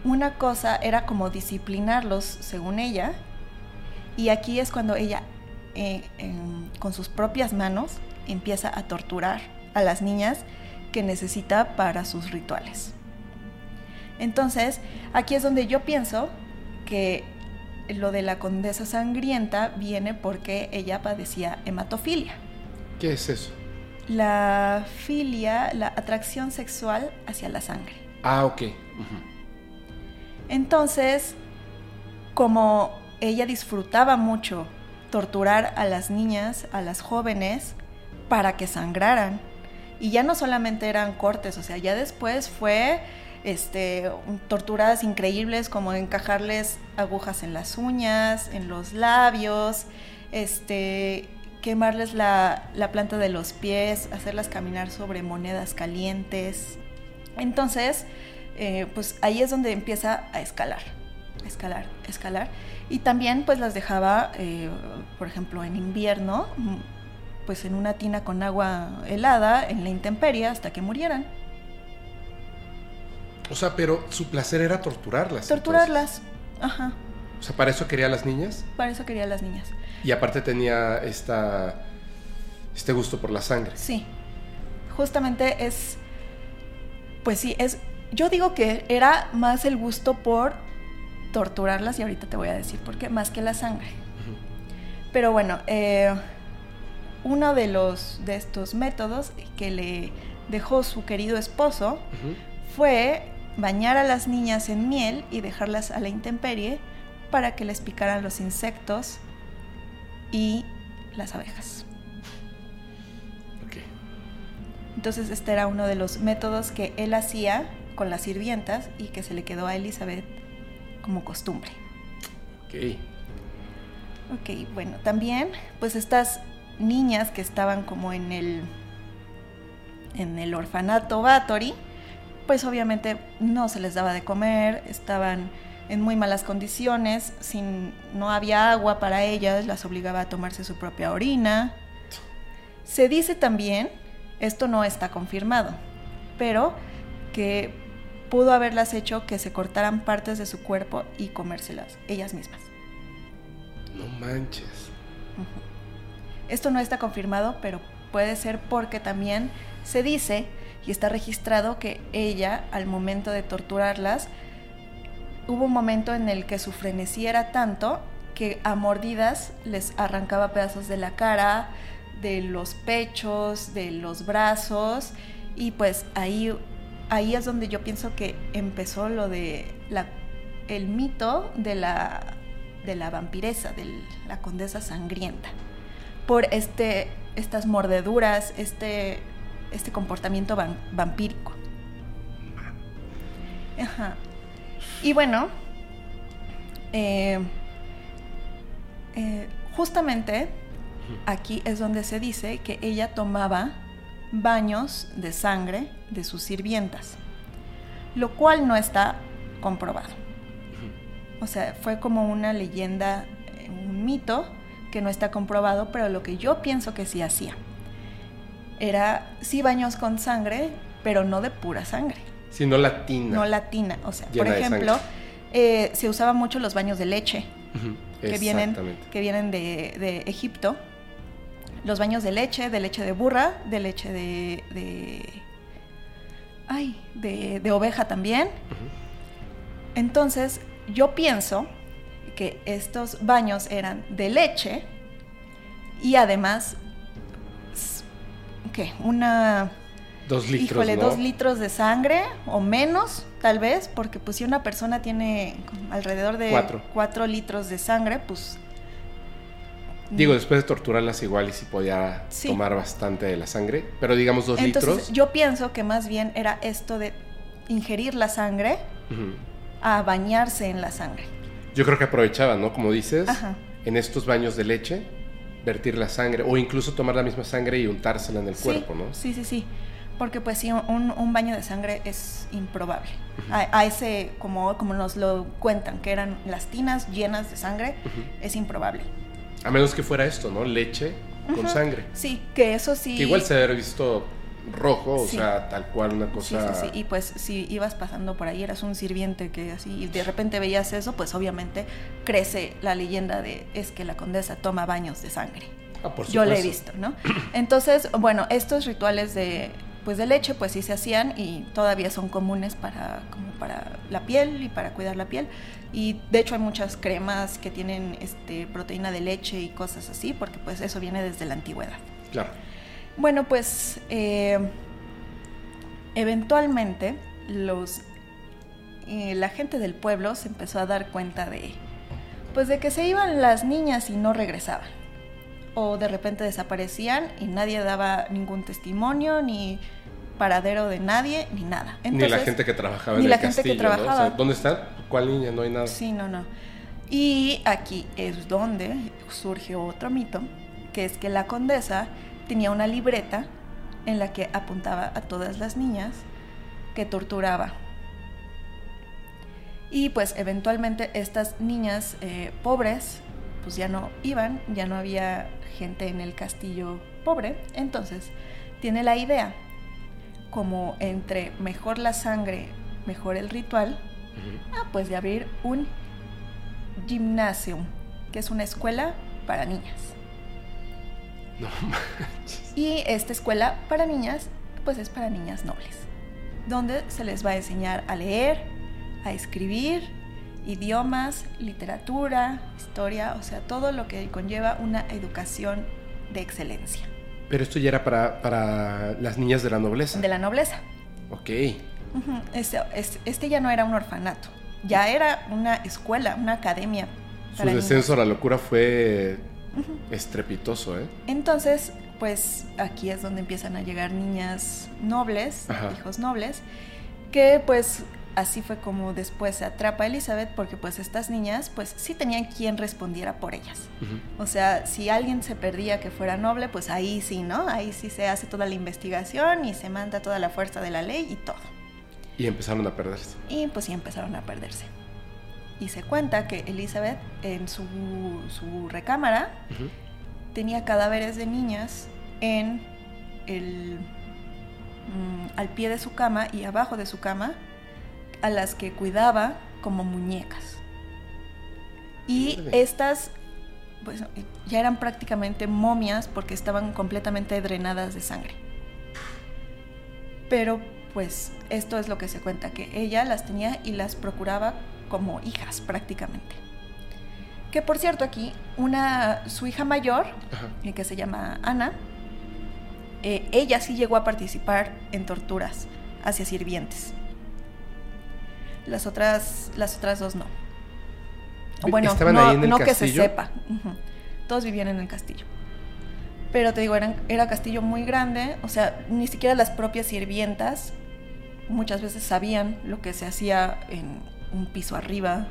una cosa era como disciplinarlos, según ella, y aquí es cuando ella, eh, con sus propias manos, empieza a torturar a las niñas que necesita para sus rituales. Entonces, aquí es donde yo pienso que lo de la condesa sangrienta viene porque ella padecía hematofilia. ¿Qué es eso? la filia, la atracción sexual hacia la sangre. Ah, ok. Entonces, como ella disfrutaba mucho torturar a las niñas, a las jóvenes, para que sangraran, y ya no solamente eran cortes, o sea, ya después fue este, torturas increíbles como encajarles agujas en las uñas, en los labios, este, quemarles la, la planta de los pies, hacerlas caminar sobre monedas calientes. Entonces, eh, pues ahí es donde empieza a escalar, escalar, escalar. Y también pues las dejaba, eh, por ejemplo, en invierno, pues en una tina con agua helada, en la intemperie, hasta que murieran. O sea, pero su placer era torturarlas. Torturarlas, ajá. O sea, ¿para eso quería a las niñas? Para eso quería a las niñas. Y aparte tenía esta, este gusto por la sangre. Sí. Justamente es, pues sí, es, yo digo que era más el gusto por torturarlas y ahorita te voy a decir por qué, más que la sangre. Pero bueno, eh, uno de los de estos métodos que le dejó su querido esposo fue bañar a las niñas en miel y dejarlas a la intemperie para que les picaran los insectos y las abejas. Entonces este era uno de los métodos que él hacía con las sirvientas y que se le quedó a Elizabeth como costumbre. Ok. Ok, bueno, también pues estas niñas que estaban como en el en el orfanato Bathory, pues obviamente no se les daba de comer, estaban en muy malas condiciones, sin, no había agua para ellas, las obligaba a tomarse su propia orina. Se dice también, esto no está confirmado, pero que pudo haberlas hecho que se cortaran partes de su cuerpo y comérselas ellas mismas. No manches. Esto no está confirmado, pero puede ser porque también se dice y está registrado que ella, al momento de torturarlas, hubo un momento en el que su frenesí era tanto que a mordidas les arrancaba pedazos de la cara, de los pechos, de los brazos y pues ahí, ahí es donde yo pienso que empezó lo de la, el mito de la, de la vampiresa, de la condesa sangrienta, por este, estas mordeduras, este, este comportamiento vampírico. Ajá. Y bueno, eh, eh, justamente aquí es donde se dice que ella tomaba baños de sangre de sus sirvientas, lo cual no está comprobado. O sea, fue como una leyenda, eh, un mito que no está comprobado, pero lo que yo pienso que sí hacía era sí baños con sangre, pero no de pura sangre. Sí, no latina. No latina. O sea, por ejemplo, eh, se usaban mucho los baños de leche que, vienen, que vienen de, Egipto. Los baños de leche, de leche de burra, de leche de. de ay, de, oveja también. Entonces, yo pienso que estos baños eran de leche y además, ¿qué? Una Dos litros. Híjole, dos litros de sangre o menos, tal vez, porque pues si una persona tiene alrededor de cuatro, litros de sangre, pues... Digo, después de torturarlas igual y si podía tomar bastante de la sangre, pero digamos dos litros. Yo pienso que más bien era esto de ingerir la sangre a bañarse en la sangre. Yo creo que aprovechaban, ¿no? Como dices, en estos baños de leche, vertir la sangre o incluso tomar la misma sangre y untársela en el cuerpo, ¿no? Sí, sí, sí porque pues sí, un, baño de sangre es improbable. a, ese, como, como nos lo cuentan, que eran las tinas llenas de sangre, es improbable. A menos que fuera esto, ¿no? Leche con sangre. Sí, que eso sí. Que igual se haber visto rojo, o sea, tal cual una cosa. Sí, sí, sí. Y pues si ibas pasando por ahí, eras un sirviente que así, y de repente veías eso, pues obviamente crece la leyenda de es que la condesa toma baños de sangre. Ah, por Yo lo he visto, ¿no? Entonces, bueno, estos rituales de pues de leche pues sí se hacían y todavía son comunes para como para la piel y para cuidar la piel y de hecho hay muchas cremas que tienen este proteína de leche y cosas así porque pues eso viene desde la antigüedad claro bueno pues eh, eventualmente los eh, la gente del pueblo se empezó a dar cuenta de pues de que se iban las niñas y no regresaban o de repente desaparecían y nadie daba ningún testimonio ni paradero de nadie ni nada. ni la gente que trabajaba ni en la el gente que castillo, ¿no? O sea, trabajaba. ¿Dónde está? ¿Cuál niña? No hay nada. Sí, no, no. Y aquí es donde surge otro mito, que es que la condesa tenía una libreta en la que apuntaba a todas las niñas que torturaba. Y pues eventualmente estas niñas eh, pobres pues ya no iban, ya no había gente en el castillo pobre, entonces tiene la idea, como entre mejor la sangre, mejor el ritual. Ah, pues de abrir un gymnasium, que es una escuela para niñas. No manches. Y esta escuela para niñas, pues es para niñas nobles, donde se les va a enseñar a leer, a escribir, idiomas, literatura, historia, o sea, todo lo que conlleva una educación de excelencia Pero esto ya era para, para las niñas de la nobleza. de la nobleza. Ok. Este, es- este ya no era un orfanato, ya era una escuela, una academia. Su descenso a la locura fue estrepitoso, ¿eh? Entonces, pues aquí es donde empiezan a llegar niñas nobles, Ajá. hijos nobles, que pues así fue como después se atrapa a Elizabeth porque pues estas niñas pues sí tenían quien respondiera por ellas. O sea, si alguien se perdía que fuera noble, pues ahí sí, ¿no? Ahí sí se hace toda la investigación y se manda toda la fuerza de la ley y todo. Y empezaron a perderse. Y pues sí empezaron a perderse. Y se cuenta que Elizabeth en su, su recámara tenía cadáveres de niñas en el mm, al pie de su cama y abajo de su cama a las que cuidaba como muñecas. Y estas pues, ya eran prácticamente momias porque estaban completamente drenadas de sangre. Pero pues esto es lo que se cuenta, que ella las tenía y las procuraba como hijas prácticamente. Que por cierto aquí, una, su hija mayor, Ajá. eh, que se llama Ana, eh, ella sí llegó a participar en torturas hacia sirvientes. Las otras, las otras dos no. Bueno, ¿Estaban no, que se sepa. Todos vivían en el castillo. Pero te digo, eran, era castillo muy grande, o sea, ni siquiera las propias sirvientas muchas veces sabían lo que se hacía en un piso arriba.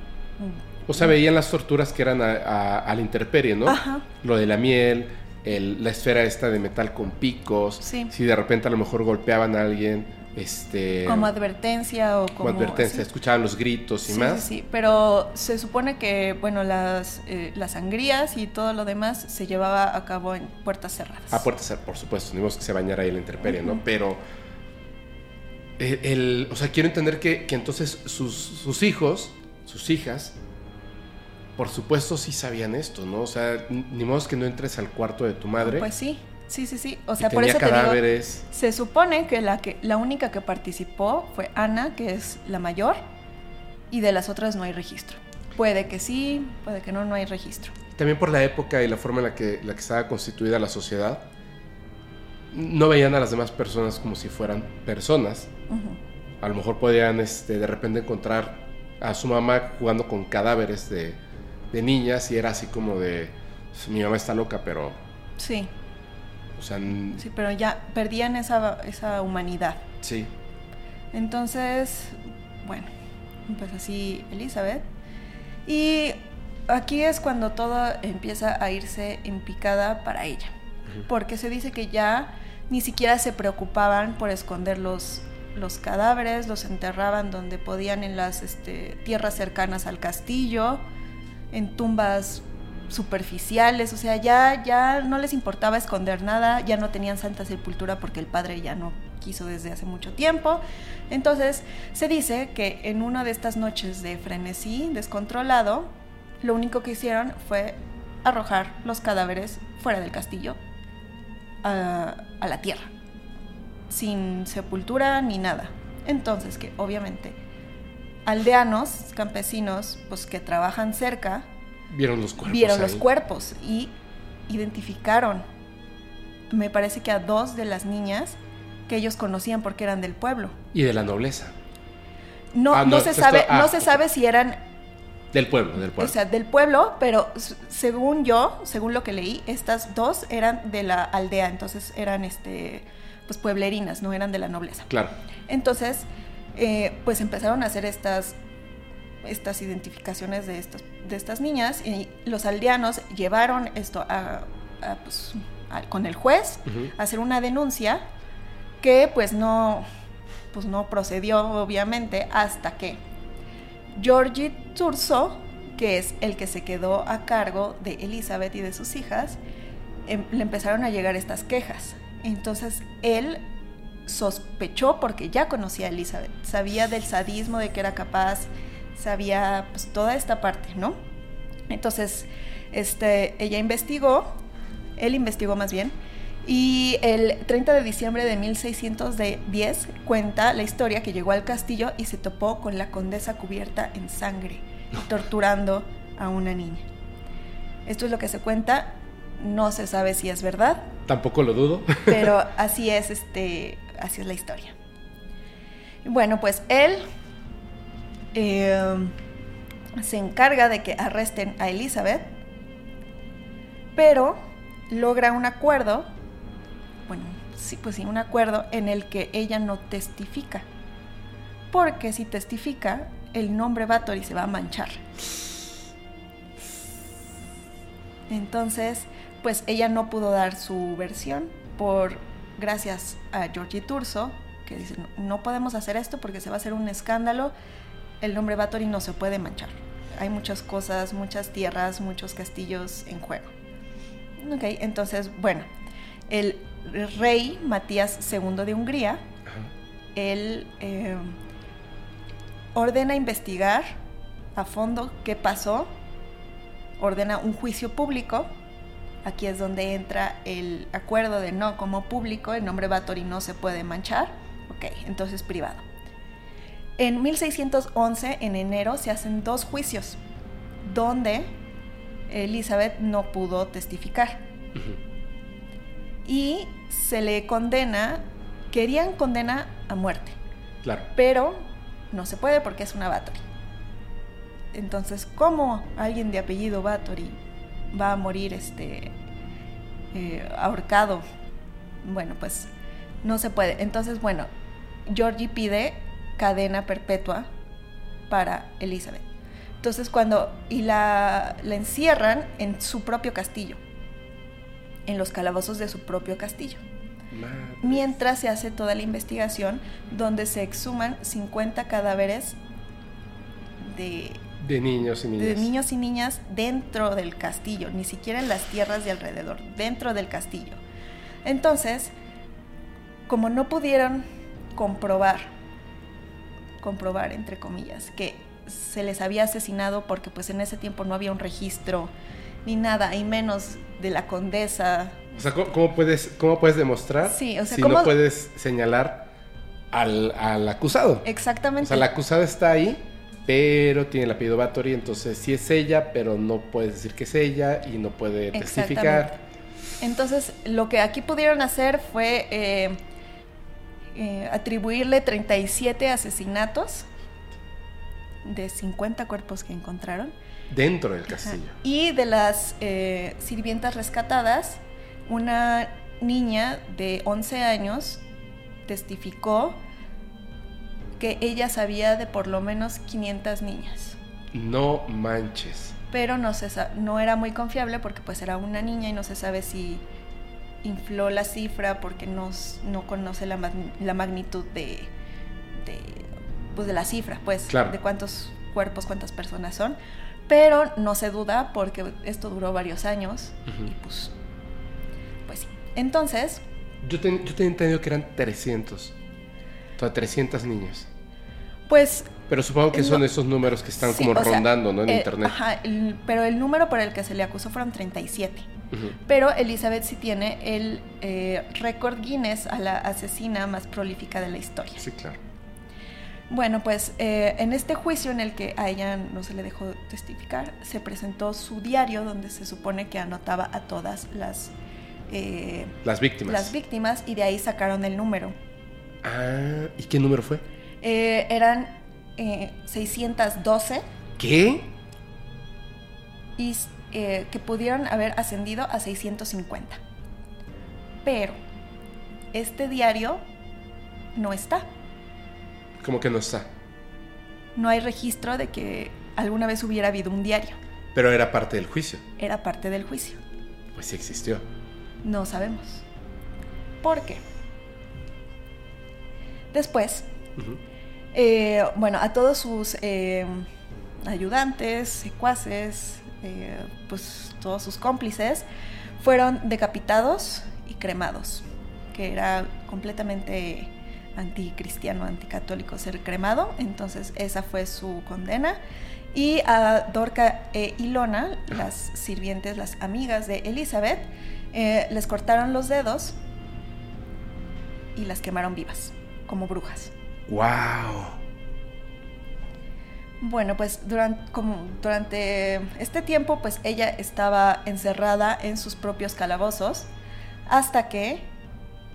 O sea, veían las torturas que eran a, a- a la intemperie, ¿no? Ajá. Lo de la miel, el- la esfera esta de metal con picos. Sí. Si de repente a lo mejor golpeaban a alguien, este... Como advertencia o como como... advertencia, escuchaban los gritos y Sí, más. sí, sí, pero se supone que, bueno, las, eh, las sangrías y todo lo demás se llevaba a cabo en puertas cerradas. A puertas, cer- por supuesto, modo que se bañara ahí la intemperie, ¿no? Pero, el, el- o sea, quiero entender que, que entonces sus, sus hijos, sus hijas, por supuesto sí sabían esto, ¿no? O sea, ni modo que no entres al cuarto de tu madre. Pues sí, sí, sí, sí. O sea, por eso te digo, cadáveres. se supone que la, que la única que participó fue Ana, que es la mayor, y de las otras no hay registro. Puede que sí, puede que no, no hay registro. También por la época y la forma en la que, la que estaba constituida la sociedad, no veían a las demás personas como si fueran personas. A lo mejor podían este, de repente encontrar a su mamá jugando con cadáveres de, de niñas y era así como de, mi mamá está loca, pero, Sí, o sea, sí, pero ya perdían esa, esa humanidad. sí. Entonces, bueno, pues así Elizabeth. Y aquí es cuando todo empieza a irse en picada para ella. Porque se dice que ya ni siquiera se preocupaban por esconder los, los cadáveres, los enterraban donde podían en las este, tierras cercanas al castillo, en tumbas superficiales, o sea, ya, ya no les importaba esconder nada, ya no tenían santa sepultura porque el padre ya no quiso desde hace mucho tiempo. Entonces, se dice que en una de estas noches de frenesí descontrolado, lo único que hicieron fue arrojar los cadáveres fuera del castillo a, a la tierra, sin sepultura ni nada. Entonces, que obviamente aldeanos, campesinos, pues que trabajan cerca, Vieron los cuerpos. vieron los cuerpos y identificaron, me parece que a dos de las niñas que ellos conocían porque eran del pueblo. Y de la nobleza. No, Ah, no, no, se esto- sabe, ah, no se ok. sabe si eran Del pueblo, del pueblo. O sea, del pueblo, pero según yo, según lo que leí, estas dos eran de la aldea, entonces eran este pues pueblerinas, no eran de la nobleza. Claro. Entonces, eh, pues empezaron a hacer estas estas identificaciones de estas, de estas niñas y los aldeanos llevaron esto a, pues, con el juez a hacer una denuncia que pues no, pues no procedió obviamente hasta que Georgie Turso, que es el que se quedó a cargo de Elizabeth y de sus hijas, em, le empezaron a llegar estas quejas. Entonces él sospechó porque ya conocía a Elizabeth, sabía del sadismo de que era capaz, sabía pues toda esta parte, ¿no? Entonces, este, ella investigó, él investigó más bien, y el 30 de diciembre de 1610 cuenta la historia que llegó al castillo y se topó con la condesa cubierta en sangre, torturando a una niña. Esto es lo que se cuenta, no se sabe si es verdad. Tampoco lo dudo. Pero así es, este, así es la historia. Bueno, pues él eh, se encarga de que arresten a Elizabeth, pero logra un acuerdo, sí, pues sí, un acuerdo en el que ella no testifica. Porque si testifica, el nombre Bathory se va a manchar. Entonces, pues ella no pudo dar su versión por gracias a Georgie Turso, que dice, no podemos hacer esto porque se va a hacer un escándalo el nombre Bathory no se puede manchar. Hay muchas cosas, muchas tierras, muchos castillos en juego. Ok, entonces, bueno, el rey Matías II de Hungría, él eh, ordena investigar a fondo qué pasó, ordena un juicio público. Aquí es donde entra el acuerdo de no como público, el nombre Bathory no se puede manchar. Ok, entonces privado. En 1611, en enero, se hacen dos juicios donde Elizabeth no pudo testificar. Y se le condena, querían condena a muerte. Claro. Pero no se puede porque es una Bathory. Entonces, ¿cómo alguien de apellido Bathory va a morir este, eh, ahorcado? Bueno, pues no se puede. Entonces, bueno, Georgie pide cadena perpetua para Elizabeth. Entonces cuando y la, la encierran en su propio castillo, en los calabozos de su propio castillo. Mientras se hace toda la investigación donde se exhuman 50 cadáveres de, de niños y niñas. De niños y niñas dentro del castillo, ni siquiera en las tierras de alrededor, dentro del castillo. Entonces, como no pudieron comprobar comprobar, entre comillas, que se les había asesinado porque pues en ese tiempo no había un registro ni nada, y menos de la condesa. O sea, ¿cómo, puedes, cómo puedes demostrar sí, o sea, si no puedes señalar al, al, acusado? Exactamente. O sea, la acusada está ahí, pero tiene el apellido Bathory, entonces sí es ella, pero no puedes decir que es ella y no puede testificar. Entonces, lo que aquí pudieron hacer fue... Eh, eh, atribuirle 37 asesinatos de 50 cuerpos que encontraron. Dentro del castillo. Y de las eh, sirvientas rescatadas, una niña de 11 años testificó que ella sabía de por lo menos 500 niñas. No manches. Pero no, se, no era muy confiable porque pues era una niña y no se sabe si infló la cifra porque no, no conoce la, la magnitud de, de, pues de la cifra, pues, de cuántos cuerpos, cuántas personas son. Pero no se duda porque esto duró varios años y pues, pues sí. Entonces... Yo, yo tenía entendido que eran 300. O sea, 300 niños. Pues pero supongo que son esos números que están como rondando, ¿no? En eh, internet. Ajá, pero el número por el que se le acusó fueron 37. Pero Elizabeth sí tiene el eh, récord Guinness a la asesina más prolífica de la historia. Sí, claro. Bueno, pues eh, en este juicio en el que a ella no se le dejó testificar, se presentó su diario donde se supone que anotaba a todas las... las víctimas. Las víctimas y de ahí sacaron el número. Ah, ¿y qué número fue? eran 612. ¿Qué? y eh, que pudieron haber ascendido a 650. Pero este diario no está. ¿Cómo que no está? No hay registro de que alguna vez hubiera habido un diario. Pero era parte del juicio. Era parte del juicio. Pues sí existió. No sabemos. ¿Por qué? Después, eh, bueno, a todos sus eh, ayudantes, secuaces, eh, pues todos sus cómplices, fueron decapitados y cremados, que era completamente anticristiano, anticatólico ser cremado, entonces esa fue su condena. Y a Dorca e Ilona, las sirvientes, las amigas de Elizabeth, les cortaron los dedos y las quemaron vivas, como brujas. ¡Wow! Bueno, pues durante, como durante este tiempo, pues ella estaba encerrada en sus propios calabozos hasta que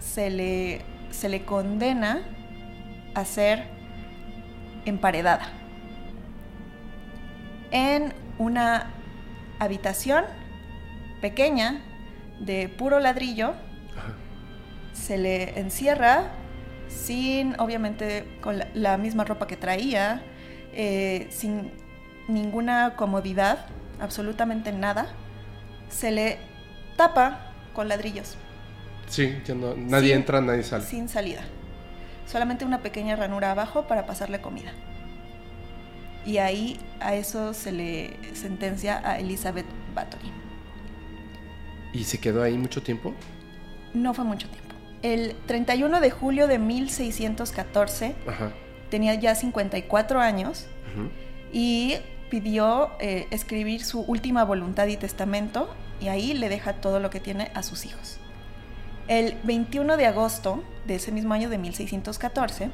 se le, se le condena a ser emparedada en una habitación pequeña de puro ladrillo. Se le encierra sin, obviamente, con la, misma ropa que traía, eh, sin ninguna comodidad, absolutamente nada, se le tapa con ladrillos. Sí, ya no, nadie entra, nadie sale. Sin salida. Solamente una pequeña ranura abajo para pasarle comida. Y ahí a eso se le sentencia a Elizabeth Bathory. ¿Y se quedó ahí mucho tiempo? No fue mucho tiempo. El 31 de julio de 1614 tenía ya 54 años y pidió eh, escribir su última voluntad y testamento y ahí le deja todo lo que tiene a sus hijos. El 21 de agosto de ese mismo año de 1614,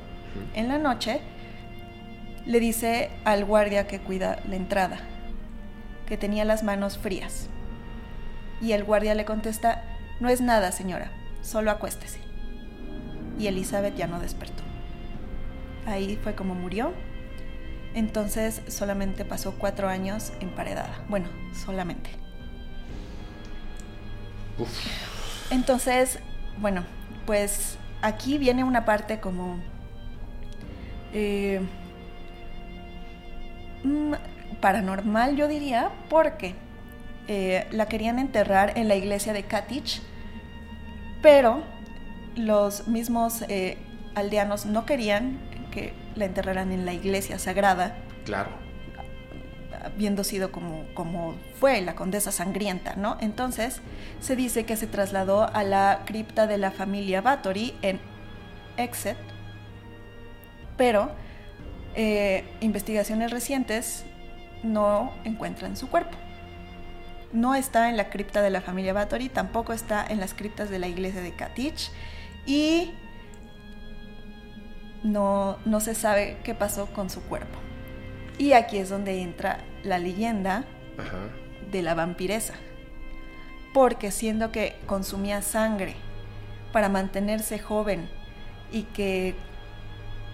en la noche, le dice al guardia que cuida la entrada que tenía las manos frías. Y el guardia le contesta, no es nada, señora, solo acuéstese. Y Elizabeth ya no despertó. Ahí fue como murió. Entonces solamente pasó cuatro años emparedada. Bueno, solamente. Entonces, bueno, pues aquí viene una parte como... Eh, mm, paranormal, yo diría, porque eh, la querían enterrar en la iglesia de Katich pero los mismos eh, aldeanos no querían que la enterraran en la iglesia sagrada. Claro. Habiendo sido como, como fue la condesa sangrienta, ¿no? Entonces se dice que se trasladó a la cripta de la familia Bathory en Exet, pero eh, investigaciones recientes no encuentran su cuerpo no está en la cripta de la familia Bathory, tampoco está en las criptas de la iglesia de Katich y no, no se sabe qué pasó con su cuerpo. Y aquí es donde entra la leyenda de la vampiresa. Porque siendo que consumía sangre para mantenerse joven y que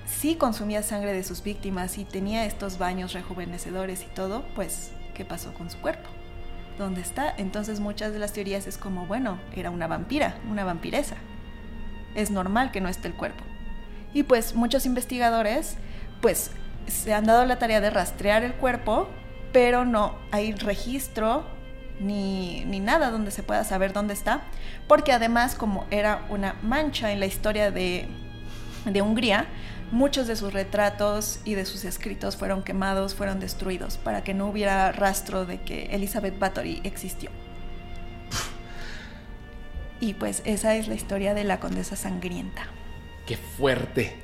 sí consumía sangre de sus víctimas y tenía estos baños rejuvenecedores y todo, pues, ¿qué pasó con su cuerpo? dónde está. Entonces muchas de las teorías es como, bueno, era una vampira, una vampiresa. Es normal que no esté el cuerpo. Y pues muchos investigadores pues se han dado la tarea de rastrear el cuerpo, pero no hay registro ni, ni nada donde se pueda saber dónde está, porque además como era una mancha en la historia de, de Hungría, Muchos de sus retratos y de sus escritos fueron quemados, fueron destruidos, para que no hubiera rastro de que Elizabeth Bathory existió. Y pues esa es la historia de la condesa sangrienta. ¡Qué fuerte!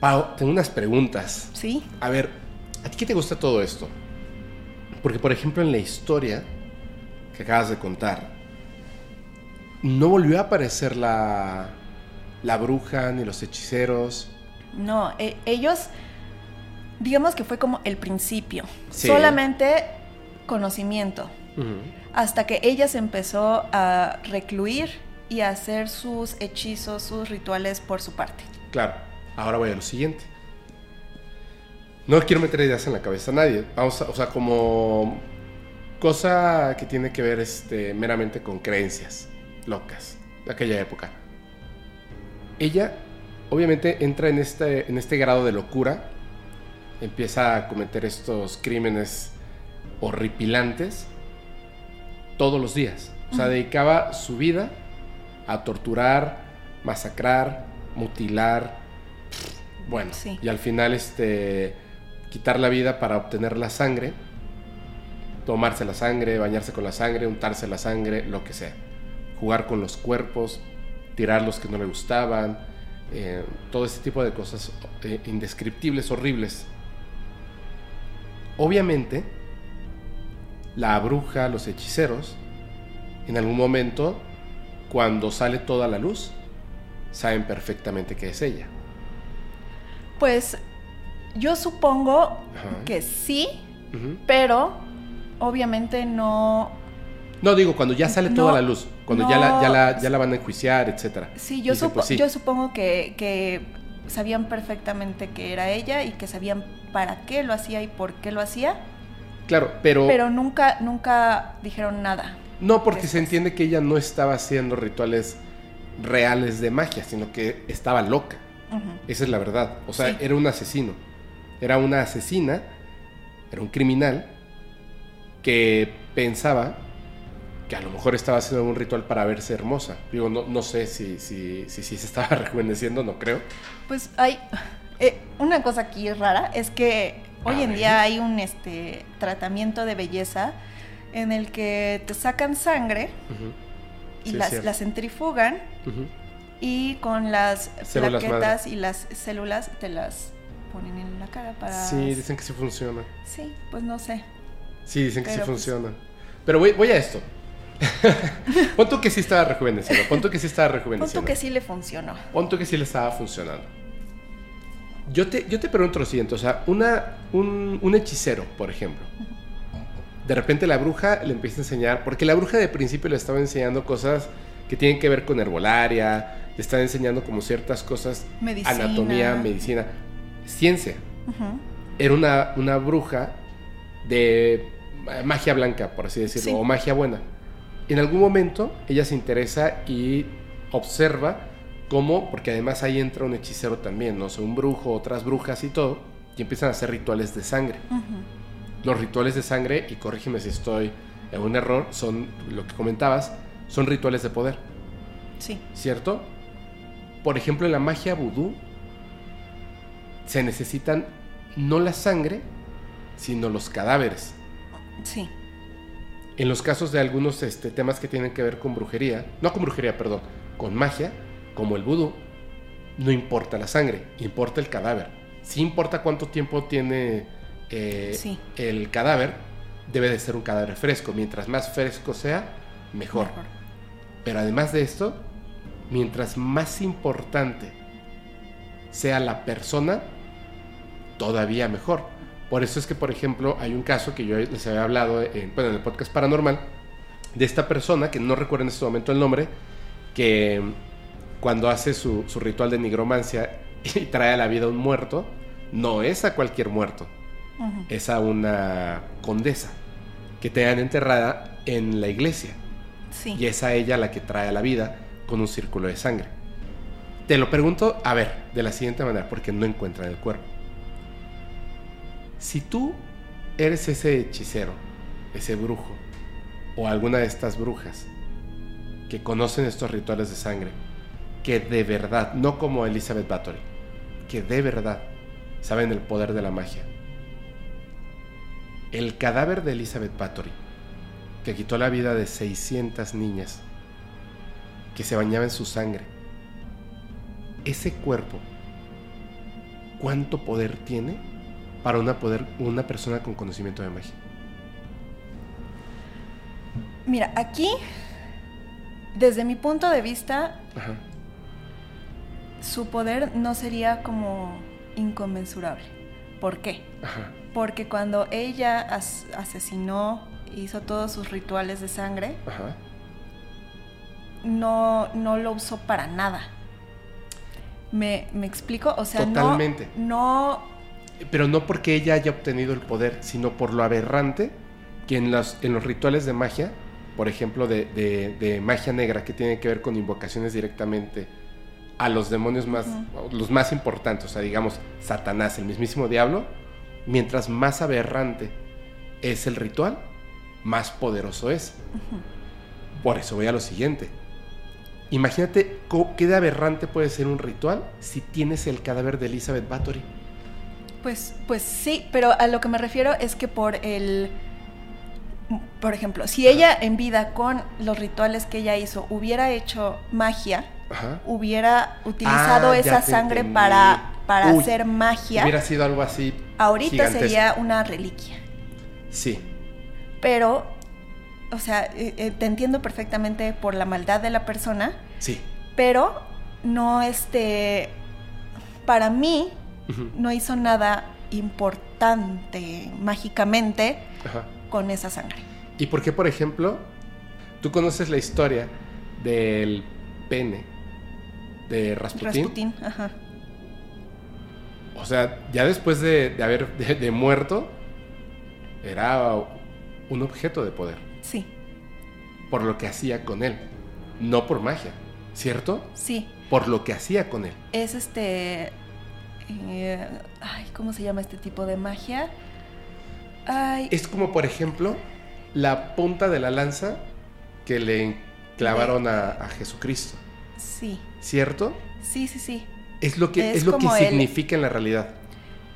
Pau, tengo unas preguntas. Sí. A ver, ¿a ti qué te gusta todo esto? Porque, por ejemplo, en la historia que acabas de contar, no volvió a aparecer la, la bruja ni los hechiceros. No, e, ellos, digamos que fue como el principio. Solamente conocimiento. Hasta que ella se empezó a recluir y a hacer sus hechizos, sus rituales por su parte. Claro. Ahora voy a lo siguiente. No quiero meter ideas en la cabeza a nadie. Vamos a, o sea, como cosa que tiene que ver este, meramente con creencias locas de aquella época. Ella, obviamente, entra en este, en este grado de locura, empieza a cometer estos crímenes horripilantes todos los días. O sea, dedicaba su vida a torturar, masacrar, mutilar, bueno, y al final este quitar la vida para obtener la sangre, tomarse la sangre, bañarse con la sangre, untarse la sangre, lo que sea. Jugar con los cuerpos, tirar los que no le gustaban, eh, todo ese tipo de cosas eh, indescriptibles, horribles. Obviamente, la bruja, los hechiceros, en algún momento, cuando sale toda la luz, saben perfectamente que es ella. Pues yo supongo que sí, pero obviamente no... No, digo, cuando ya sale toda la luz, cuando ya, la, ya, la, van a enjuiciar, etc. Sí, yo, pues yo supongo que, que sabían perfectamente que era ella y que sabían para qué lo hacía y por qué lo hacía. Claro, pero... Pero nunca, nunca dijeron nada. No, porque se entiende que ella no estaba haciendo rituales reales de magia, sino que estaba loca. Esa es la verdad. O sea, era un asesino. Era una asesina, era un criminal que pensaba que a lo mejor estaba haciendo un ritual para verse hermosa. Digo, no, no sé si, si, si, se estaba rejuveneciendo, no creo. Pues hay eh, una cosa aquí rara, es que hoy en día hay un este, tratamiento de belleza en el que te sacan sangre y las, centrifugan y con las plaquetas y las células te las ponen en la cara para... Sí, dicen que sí funciona. Sí, pues no sé. Sí, dicen que sí pues, funciona. Pero voy, voy a esto. Pon que sí estaba rejuveneciendo. Pon que sí estaba rejuveneciendo. Pon que sí le funcionó. Pon que sí le estaba funcionando. Yo te, yo te pregunto lo siguiente, o sea, una, un, un hechicero, por ejemplo, de repente la bruja le empieza a enseñar, porque la bruja de principio le estaba enseñando cosas que tienen que ver con herbolaria, le estaba enseñando como ciertas cosas, anatomía, medicina, ciencia. Era una, una, bruja de magia blanca, por así decirlo, o magia buena. En algún momento ella se interesa y observa cómo, porque además ahí entra un hechicero también, no sé, un brujo, otras brujas y todo, y empiezan a hacer rituales de sangre los rituales de sangre, y corrígeme si estoy en un error, son lo que comentabas, son rituales de poder. Sí. ¿Cierto? Por ejemplo, en la magia vudú se necesitan no la sangre, sino los cadáveres. Sí. En los casos de algunos este, temas que tienen que ver con brujería, no con brujería, perdón, con magia, como el vudú, no importa la sangre, importa el cadáver. Sí importa cuánto tiempo tiene eh, el cadáver debe de ser un cadáver fresco. Mientras más fresco sea, mejor. Pero además de esto, mientras más importante sea la persona, todavía mejor. Por eso es que, por ejemplo, hay un caso que yo les había hablado en, en el podcast paranormal, de esta persona, que no recuerdo en este momento el nombre, que cuando hace su, su ritual de nigromancia y trae a la vida a un muerto, no es a cualquier muerto, es a una condesa que te han enterrada en la iglesia. Y es a ella la que trae a la vida con un círculo de sangre. Te lo pregunto, a ver, de la siguiente manera, porque no encuentran el cuerpo. Si tú eres ese hechicero, ese brujo, o alguna de estas brujas que conocen estos rituales de sangre, que de verdad, no como Elizabeth Bathory, que de verdad saben el poder de la magia, el cadáver de Elizabeth Bathory, que quitó la vida de 600 niñas, que se bañaba en su sangre. Ese cuerpo, ¿cuánto poder tiene para una, poder, una persona con conocimiento de magia? Mira, aquí, desde mi punto de vista, su poder no sería como inconmensurable. ¿Por qué? Ajá porque cuando ella asesinó, hizo todos sus rituales de sangre, No, no lo usó para nada. ¿Me, explico? O sea, Totalmente. no, Pero no porque ella haya obtenido el poder, sino por lo aberrante que en los, en los rituales de magia, por ejemplo, de, de- de magia negra, que tiene que ver con invocaciones directamente a los demonios más, los más importantes, o sea, digamos, Satanás, el mismísimo diablo, mientras más aberrante es el ritual, más poderoso es. Por eso voy a lo siguiente. Imagínate qué de aberrante puede ser un ritual si tienes el cadáver de Elizabeth Bathory. Pues, pues sí, pero a lo que me refiero es que por el. Por ejemplo, si ella en vida con los rituales que ella hizo hubiera hecho magia, Ajá. hubiera utilizado Ah, ya esa sangre entendí. para, para Uy, hacer magia, Hubiera sido algo así. ahorita gigantesco. sería una reliquia. Sí, Pero, o sea, eh, eh, te entiendo perfectamente por la maldad de la persona, sí. pero no este. Para mí, No hizo nada importante mágicamente Ajá. con esa sangre. ¿Y por qué, por ejemplo, tú conoces la historia del pene de Rasputín? Rasputín, ajá. O sea, ya después de, de haber de, de muerto, era un objeto de poder Sí, por lo que hacía con él, no por magia, ¿cierto? sí. Por lo que hacía con él. Es este. Eh, ay, ¿cómo se llama este tipo de magia? Ay, Es como, por ejemplo, la punta de la lanza que le clavaron a, a Jesucristo, sí, ¿cierto? sí, sí, sí. Es lo que, Es es lo que el- significa en la realidad.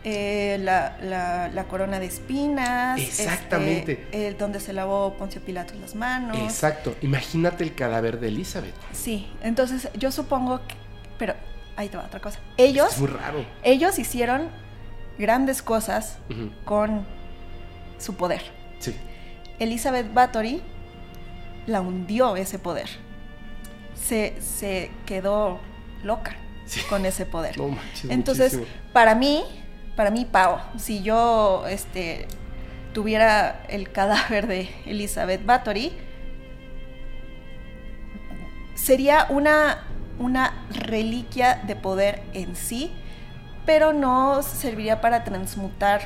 Eh, la, la- la corona de espinas. Exactamente. este, el donde se lavó Poncio Pilatos las manos. Exacto. Imagínate el cadáver de Elizabeth. Sí, entonces yo supongo que. Pero ahí te va otra cosa. Ellos, Es muy raro. ellos hicieron grandes cosas con su poder. Sí. Elizabeth Bathory la hundió ese poder. Se, se quedó loca Sí. con ese poder. No manches, Entonces, muchísimo. para mí, para mí, Pau, si yo este, tuviera el cadáver de Elizabeth Bathory, sería una, una reliquia de poder en sí, pero no serviría para transmutar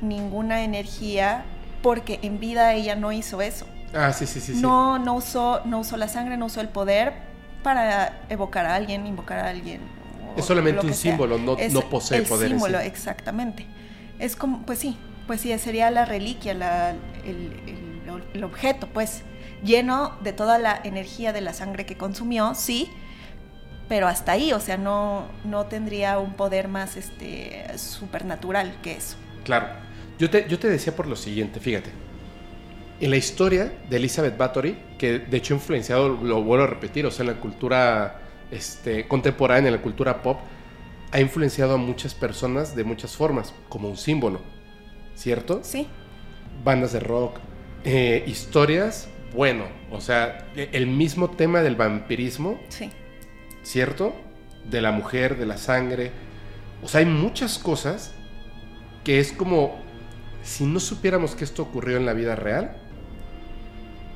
ninguna energía porque en vida ella no hizo eso. Ah, sí, sí, sí. No, no usó, no usó la sangre, no usó el poder para evocar a alguien, invocar a alguien. Es solamente un sea. símbolo, no- Es no posee el poder en símbolo, sí. exactamente. Es como, pues sí, pues sí, sería la reliquia, la- el, el- el objeto, pues, lleno de toda la energía de la sangre que consumió, sí, pero hasta ahí, o sea, no, no tendría un poder más este supernatural que eso. Claro. Yo te, yo te decía por lo siguiente, fíjate. En la historia de Elizabeth Bathory, que de hecho ha influenciado, lo vuelvo a repetir, o sea, en la cultura este, contemporánea, en la cultura pop, ha influenciado a muchas personas de muchas formas, como un símbolo, ¿cierto? Sí, Bandas de rock, eh, historias, bueno, o sea, e- el mismo tema del vampirismo, sí, ¿cierto? De la mujer, de la sangre. O sea, hay muchas cosas que es como si no supiéramos que esto ocurrió en la vida real.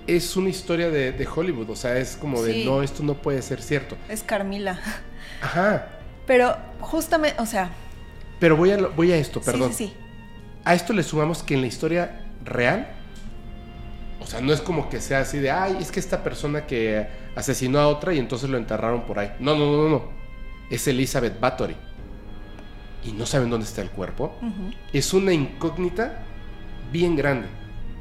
Es una historia de, de Hollywood, o sea, es como de no, esto no puede ser cierto. es Carmila. Ajá, Pero justamente, o sea, pero voy a, voy a esto, perdón. sí, sí. A esto le sumamos que en la historia real, o sea, no es como que sea así de, ay, es que esta persona que asesinó a otra y entonces lo enterraron por ahí. No, no, no, no, no. Es Elizabeth Bathory. Y no saben dónde está el cuerpo. Es una incógnita bien grande.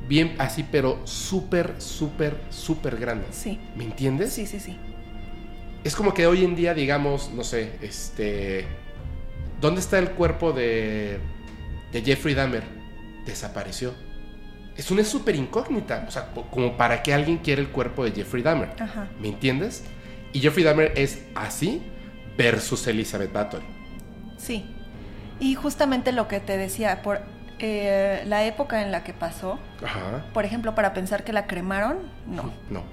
Bien así, pero súper, súper, súper grande. Sí, ¿Me entiendes? sí, sí, sí. Es como que hoy en día, digamos, no sé, este. ¿Dónde está el cuerpo de. de Jeffrey Dahmer? Desapareció. Es una súper incógnita. O sea, como para que alguien quiera el cuerpo de Jeffrey Dahmer. Ajá. ¿Me entiendes? Y Jeffrey Dahmer es así versus Elizabeth Bathory. Sí. Y justamente lo que te decía, por eh, la época en la que pasó, Ajá. por ejemplo, para pensar que la cremaron, no, No.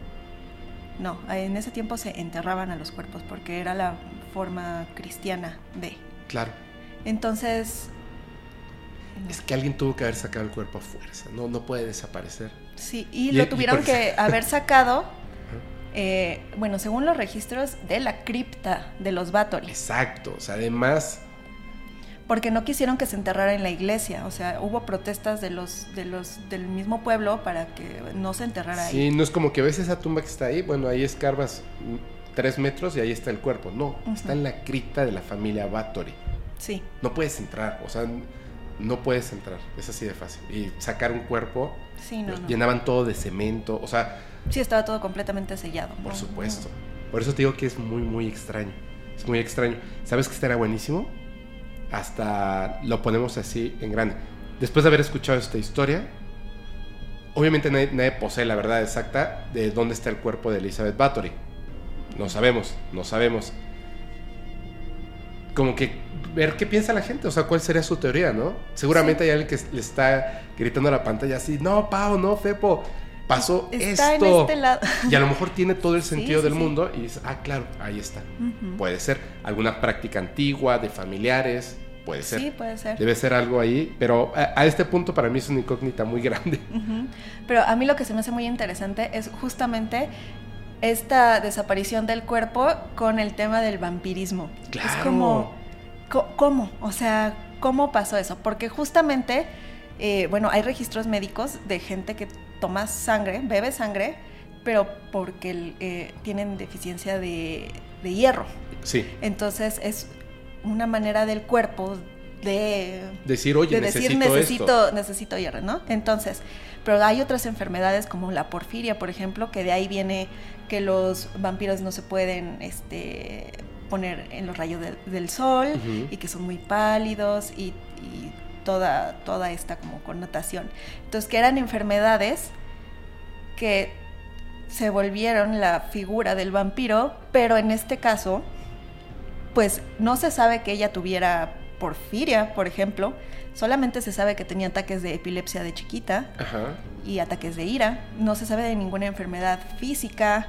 no. En ese tiempo se enterraban a los cuerpos porque era la forma cristiana de. Claro. Entonces, Es que alguien tuvo que haber sacado el cuerpo a fuerza. No, no puede desaparecer. sí, y, Y- lo tuvieron que haber sacado, eh, bueno, según los registros de la cripta de los Bathory. Exacto. O sea, además. porque no quisieron que se enterrara en la iglesia. O sea, hubo protestas de los, de los, del mismo pueblo para que no se enterrara ahí. Sí, no es como que ves esa tumba que está ahí, bueno, ahí escarbas tres metros y ahí está el cuerpo. No, está en la cripta de la familia Bathory. Sí. No puedes entrar, o sea, no puedes entrar, es así de fácil. Y sacar un cuerpo, sí, no, llenaban todo de cemento, o sea... Sí, estaba todo completamente sellado. Por supuesto. Por eso te digo que es muy, muy extraño. Es muy extraño. ¿Sabes qué estaría buenísimo? Hasta lo ponemos así en grande. Después de haber escuchado esta historia, obviamente nadie, posee la verdad exacta de dónde está el cuerpo de Elizabeth Bathory. No sabemos, no sabemos. Como que ver qué piensa la gente, o sea, cuál sería su teoría, ¿no? Seguramente hay alguien que le está gritando a la pantalla así, no, Pau, no, Fepo, pasó está esto. En este lado. Y a lo mejor tiene todo el sentido del mundo y dice, ah, claro, ahí está. Puede ser alguna práctica antigua de familiares, puede ser. Sí, puede ser. Debe ser algo ahí, pero a, este punto para mí es una incógnita muy grande. Pero a mí lo que se me hace muy interesante es justamente esta desaparición del cuerpo con el tema del vampirismo. Claro. Es como, ¿cómo? O sea, ¿cómo pasó eso? Porque justamente, eh, bueno, hay registros médicos de gente que toma sangre, bebe sangre, pero porque eh, tienen deficiencia de, hierro. Sí. Entonces es una manera del cuerpo de decir, oye, necesito, necesito, necesito hierro, ¿no? Entonces, pero hay otras enfermedades como la porfiria, por ejemplo, que de ahí viene que los vampiros no se pueden este, poner en los rayos del sol y que son muy pálidos y, y toda, toda esta como connotación. Entonces, que eran enfermedades que se volvieron la figura del vampiro, pero en este caso, pues no se sabe que ella tuviera porfiria, por ejemplo, solamente se sabe que tenía ataques de epilepsia de chiquita y ataques de ira, no se sabe de ninguna enfermedad física,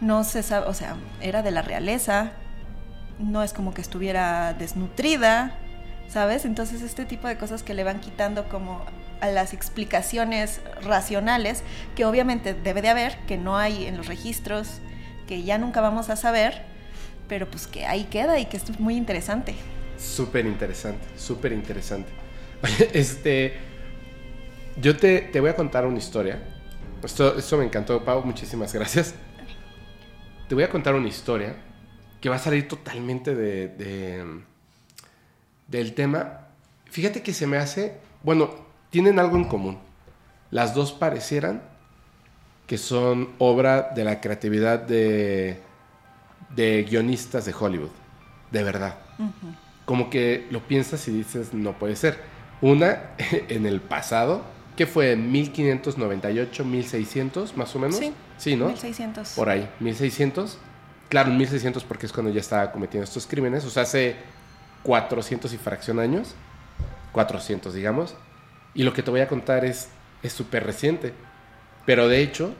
no se sabe, o sea, era de la realeza, no es como que estuviera desnutrida, ¿sabes? Entonces este tipo de cosas que le van quitando como a las explicaciones racionales que obviamente debe de haber, que no hay en los registros, que ya nunca vamos a saber, pero pues que ahí queda y que es muy interesante. Súper interesante, súper interesante. Este, yo te, te, voy a contar una historia. Esto, esto me encantó, Pau, muchísimas gracias. Te voy a contar una historia que va a salir totalmente de, del tema. Fíjate que se me hace, bueno, tienen algo en común. Las dos parecieran que son obra de la creatividad de, de guionistas de Hollywood, de verdad. Como que lo piensas y dices, no puede ser. Una en el pasado, que fue en 1598, 1600 más o menos. Sí, sí ¿no? 1600. Por ahí, 1600. Claro, en 1600 porque es cuando ya estaba cometiendo estos crímenes, o sea, hace 400 y fracción años, 400 digamos, y lo que te voy a contar es súper reciente, pero de hecho,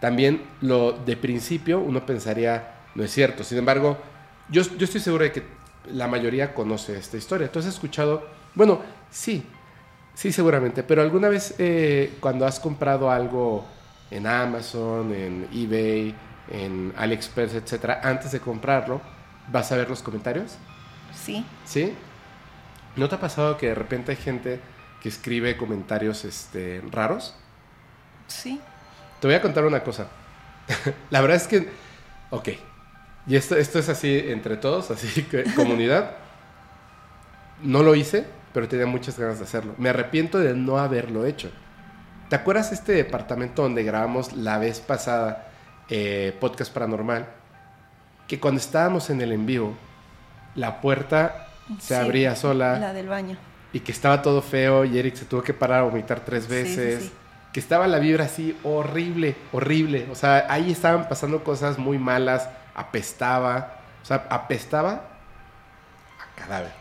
también lo de principio uno pensaría, no es cierto, sin embargo, yo, yo estoy seguro de que la mayoría conoce esta historia, ¿tú has escuchado? Bueno, sí, sí seguramente, pero alguna vez eh, cuando has comprado algo en Amazon, en eBay, en AliExpress, etcétera, antes de comprarlo, ¿vas a ver los comentarios? Sí. ¿Sí? ¿No te ha pasado que de repente hay gente que escribe comentarios este, raros? Sí. Te voy a contar una cosa. La verdad es que, ok, y esto, esto es así entre todos, así que comunidad. No lo hice, pero tenía muchas ganas de hacerlo. Me arrepiento de no haberlo hecho. ¿Te acuerdas este departamento donde grabamos la vez pasada eh, podcast paranormal, que cuando estábamos en el en vivo, la puerta se abría sola. La del baño. Y que estaba todo feo y Eric se tuvo que parar a vomitar tres veces. que estaba la vibra así horrible, horrible. O sea, ahí estaban pasando cosas muy malas, apestaba. O sea, apestaba a cadáver.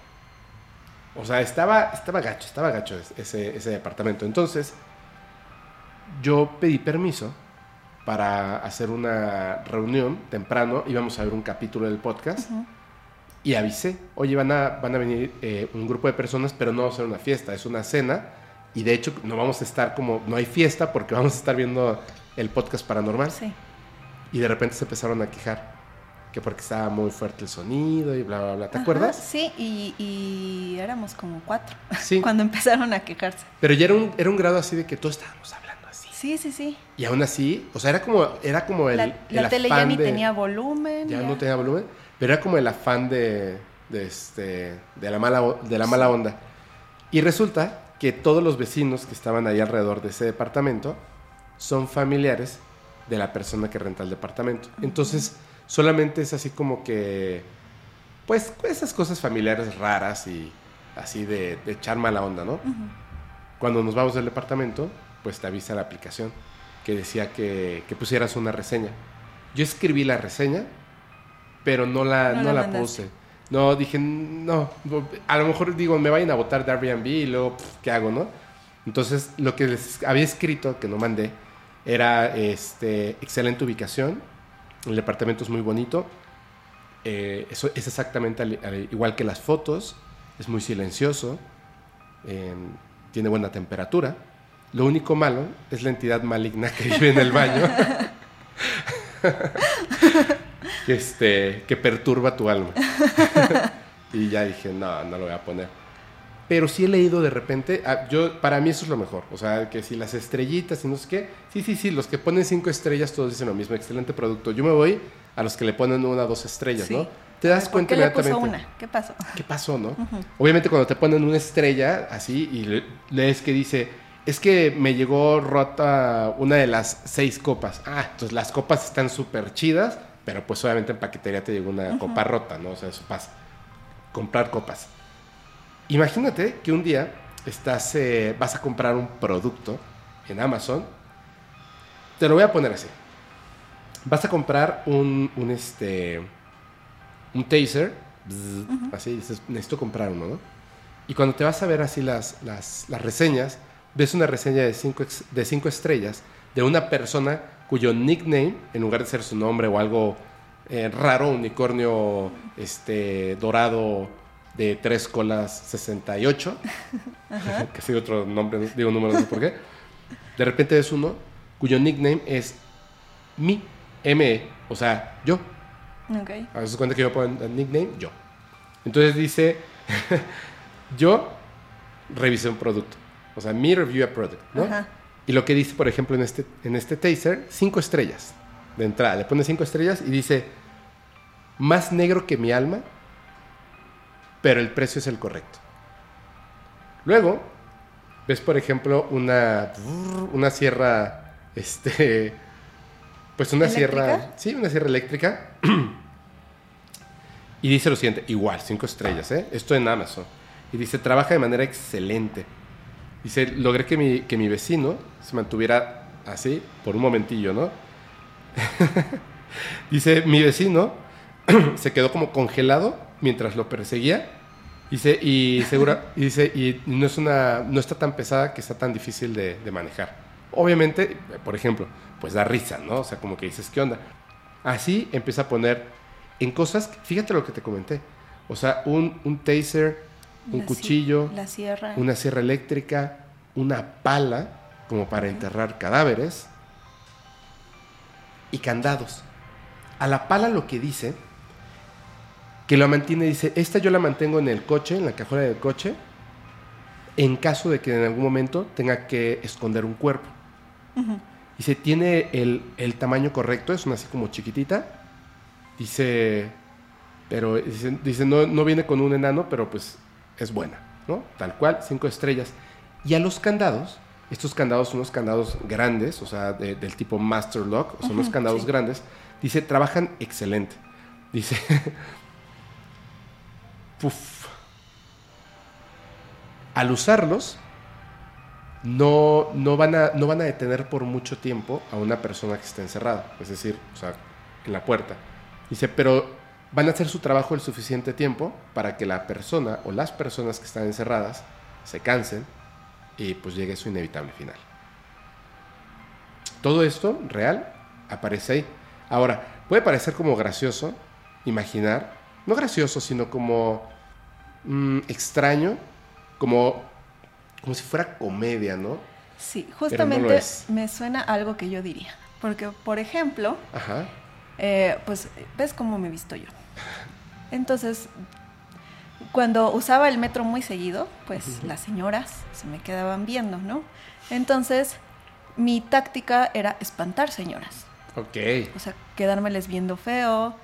O sea, estaba, estaba gacho, estaba gacho ese, ese departamento. Entonces, yo pedí permiso para hacer una reunión temprano, íbamos a ver un capítulo del podcast y avisé, oye, van a, van a venir eh, un grupo de personas, pero no va a ser una fiesta, es una cena y de hecho no vamos a estar como, no hay fiesta porque vamos a estar viendo el podcast paranormal. Sí. Y de repente se empezaron a quejar. que porque estaba muy fuerte el sonido y bla, bla, bla. ¿Te Ajá, acuerdas? Sí, y, y éramos como cuatro Sí. cuando empezaron a quejarse. Pero ya era un, era un grado así de que todos estábamos hablando. Sí, sí, sí. Y aún así, o sea, era como, era como el, la el la tele ya ni de- tenía volumen. Ya no tenía volumen, pero era como el afán de, de, este, de, la, mala, de la mala onda. Y resulta que todos los vecinos que estaban ahí alrededor de ese departamento son familiares de la persona que renta el departamento. Entonces, solamente es así como que, pues, esas cosas familiares raras y así de, de echar mala onda, ¿no? Ujú. Cuando nos vamos del departamento, pues te avisa la aplicación que decía que, que pusieras una reseña. Yo escribí la reseña, pero no la, No no la puse. No, dije, no, a lo mejor digo, me vayan a votar de Airbnb y luego, ¿qué hago, no? Entonces, lo que les había escrito, que no mandé, era este, excelente ubicación, el departamento es muy bonito, eh, eso es exactamente al- al- igual que las fotos, es muy silencioso, eh, tiene buena temperatura. Lo único malo es la entidad maligna que vive en el baño. que, este, que perturba tu alma. y ya dije, no, no lo voy a poner. Pero sí he leído de repente, ah, yo, para mí eso es lo mejor. O sea, que si las estrellitas y no sé qué. Sí, sí, sí, los que ponen cinco estrellas todos dicen lo mismo, excelente producto. Yo me voy a los que le ponen una, dos estrellas, Sí. ¿no? Te das ¿Por cuenta qué le puso inmediatamente. una? ¿Qué pasó? ¿Qué pasó, no? Obviamente cuando te ponen una estrella así y le- lees que dice, es que me llegó rota una de las seis copas. Ah, entonces las copas están súper chidas, pero pues obviamente en paquetería te llegó una copa rota, ¿no? O sea, eso pasa. Comprar copas. Imagínate que un día estás, eh, vas a comprar un producto en Amazon. Te lo voy a poner así. Vas a comprar un, un este, un taser, bzz, así dices, necesito comprar uno, ¿no? Y cuando te vas a ver así las, las, las reseñas, ves una reseña de cinco, de cinco estrellas de una persona cuyo nickname, en lugar de ser su nombre o algo eh, raro, unicornio este, dorado de tres colas 68, que sigue otro nombre, no- digo número, no sé por qué, de repente ves uno cuyo nickname es mi, M, o sea, yo. Ok. A veces cuenta que yo pongo el nickname, yo. Entonces dice, yo revisé un producto. O sea, mi review a product, ¿no? Ajá. Y lo que dice, por ejemplo, en este, en este taser, cinco estrellas de entrada. Le pone cinco estrellas y dice, más negro que mi alma, pero el precio es el correcto. Luego, ves, por ejemplo, una, una sierra, este, pues una ¿Eléctrica? sierra, sí, una sierra eléctrica. y dice lo siguiente, igual, cinco estrellas, ¿eh? Esto en Amazon. Y dice, trabaja de manera excelente. Dice, logré que mi, que mi vecino se mantuviera así por un momentillo, ¿no? Dice, mi vecino se quedó como congelado mientras lo perseguía. Dice, y segura, y dice, y no es una, no está tan pesada que está tan difícil de, de manejar. Obviamente, por ejemplo, pues da risa, ¿no? O sea, como que dices, ¿qué onda? Así empieza a poner en cosas, fíjate lo que te comenté. O sea, un, un taser, un La cuchillo, La sierra. una sierra eléctrica, una pala como para enterrar cadáveres y candados. A la pala lo que dice, que lo mantiene, dice, esta yo la mantengo en el coche, en la cajuela del coche, en caso de que en algún momento tenga que esconder un cuerpo. Ujú. Dice, tiene el, el tamaño correcto, es una así como chiquitita. Dice, pero dice, dice, no, no viene con un enano, pero pues es buena, ¿no? Tal cual, cinco estrellas. Y a los candados, estos candados son unos candados grandes, o sea, de- del tipo Master Lock, son unos Ujú, candados sí. grandes. Dice, trabajan excelente. Dice, puf. Al usarlos, no, no, van a, no van a detener por mucho tiempo a una persona que esté encerrada, es decir, o sea, en la puerta. Dice, pero van a hacer su trabajo el suficiente tiempo para que la persona o las personas que están encerradas se cansen y pues llegue su inevitable final. Todo esto real aparece ahí. Ahora, puede parecer como gracioso imaginar, no gracioso, sino como mm, extraño, como, como si fuera comedia, ¿no? Sí, justamente me suena algo que yo diría. Porque, por ejemplo, Ajá. eh, pues ves cómo me he visto yo. Entonces, cuando usaba el metro muy seguido, pues las señoras se me quedaban viendo, ¿no? Entonces, mi táctica era espantar señoras. Ok. O sea, quedármeles viendo feo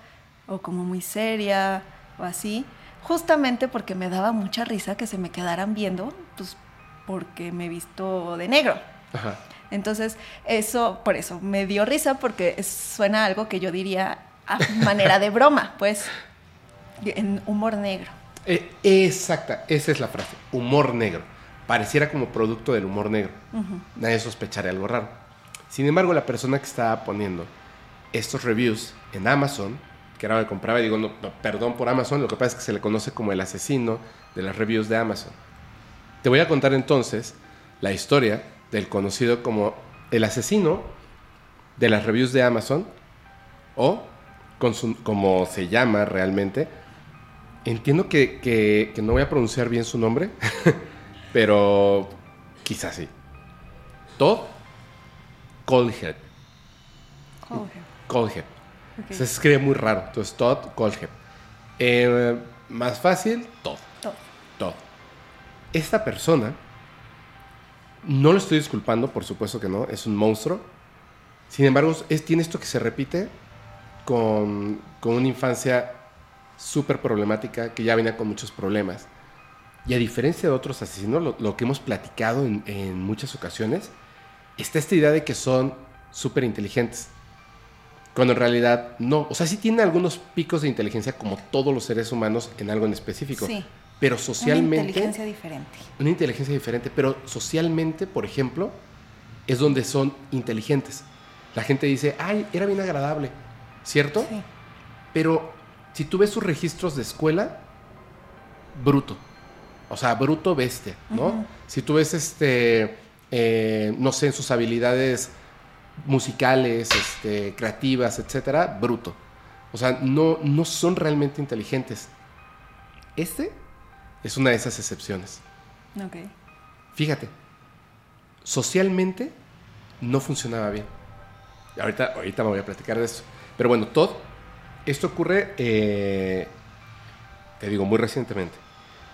o como muy seria o así, justamente porque me daba mucha risa que se me quedaran viendo, pues porque me he visto de negro. Ajá. Entonces, eso, por eso, me dio risa porque suena algo que yo diría a manera de broma, pues, en humor negro. Eh, exacta, esa es la frase. Humor negro. Pareciera como producto del humor negro. Nadie sospecharía algo raro. Sin embargo, la persona que estaba poniendo estos reviews en Amazon, que era lo que compraba, y digo, no, no, perdón por Amazon, lo que pasa es que se le conoce como el asesino de las reviews de Amazon. Te voy a contar entonces la historia del conocido como el asesino de las reviews de Amazon, o con su- como se llama realmente. Entiendo que, que- que no voy a pronunciar bien su nombre, pero quizás sí. Todd Colhead. Colhead. Se escribe muy raro. Entonces, Todd Colhead. Eh, más fácil, Todd. Todo. Todd. Esta persona, no lo estoy disculpando, por supuesto que no, es un monstruo. Sin embargo, es, tiene esto que se repite con, con una infancia súper problemática, que ya venía con muchos problemas. Y a diferencia de otros asesinos, lo, lo que hemos platicado en, en muchas ocasiones, está esta idea de que son súper inteligentes. Cuando en realidad no. O sea, sí tienen algunos picos de inteligencia como todos los seres humanos en algo en específico. Sí. Pero Una socialmente inteligencia diferente. una inteligencia diferente, pero socialmente, por ejemplo, es donde son inteligentes. La gente dice, ay, era bien agradable, ¿cierto? Sí. Pero si tú ves sus registros de escuela, bruto. O sea, bruto bestia, ¿no? Si tú ves, este, eh, no sé, en sus habilidades musicales, este, creativas, etcétera, bruto. O sea, no, no son realmente inteligentes. Este es una de esas excepciones. Ok. Fíjate, socialmente no funcionaba bien. Ahorita, ahorita me voy a platicar de eso. Pero bueno, Todd, esto ocurre, eh, te digo, muy recientemente.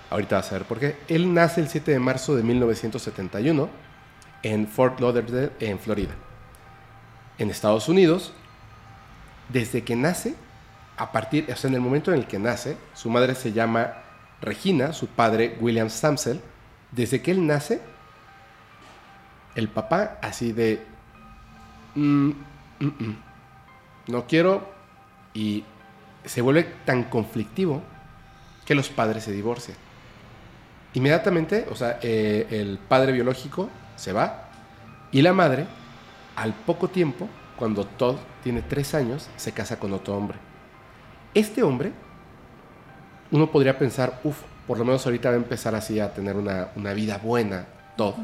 Ahorita vas a ver por qué. Él nace el 7 de marzo de 1971 en Fort Lauderdale, en Florida. En Estados Unidos, desde que nace, a partir, o sea, en el momento en el que nace, su madre se llama Regina, su padre William Samsel. Desde que él nace, el papá así de, "Mm, mm, mm, no quiero, y se vuelve tan conflictivo que los padres se divorcian. Inmediatamente, o sea, eh, el padre biológico se va y la madre, al poco tiempo, cuando Todd tiene tres años, se casa con otro hombre. Este hombre, uno podría pensar, uff, por lo menos ahorita va a empezar así a tener una, una vida buena, Todd,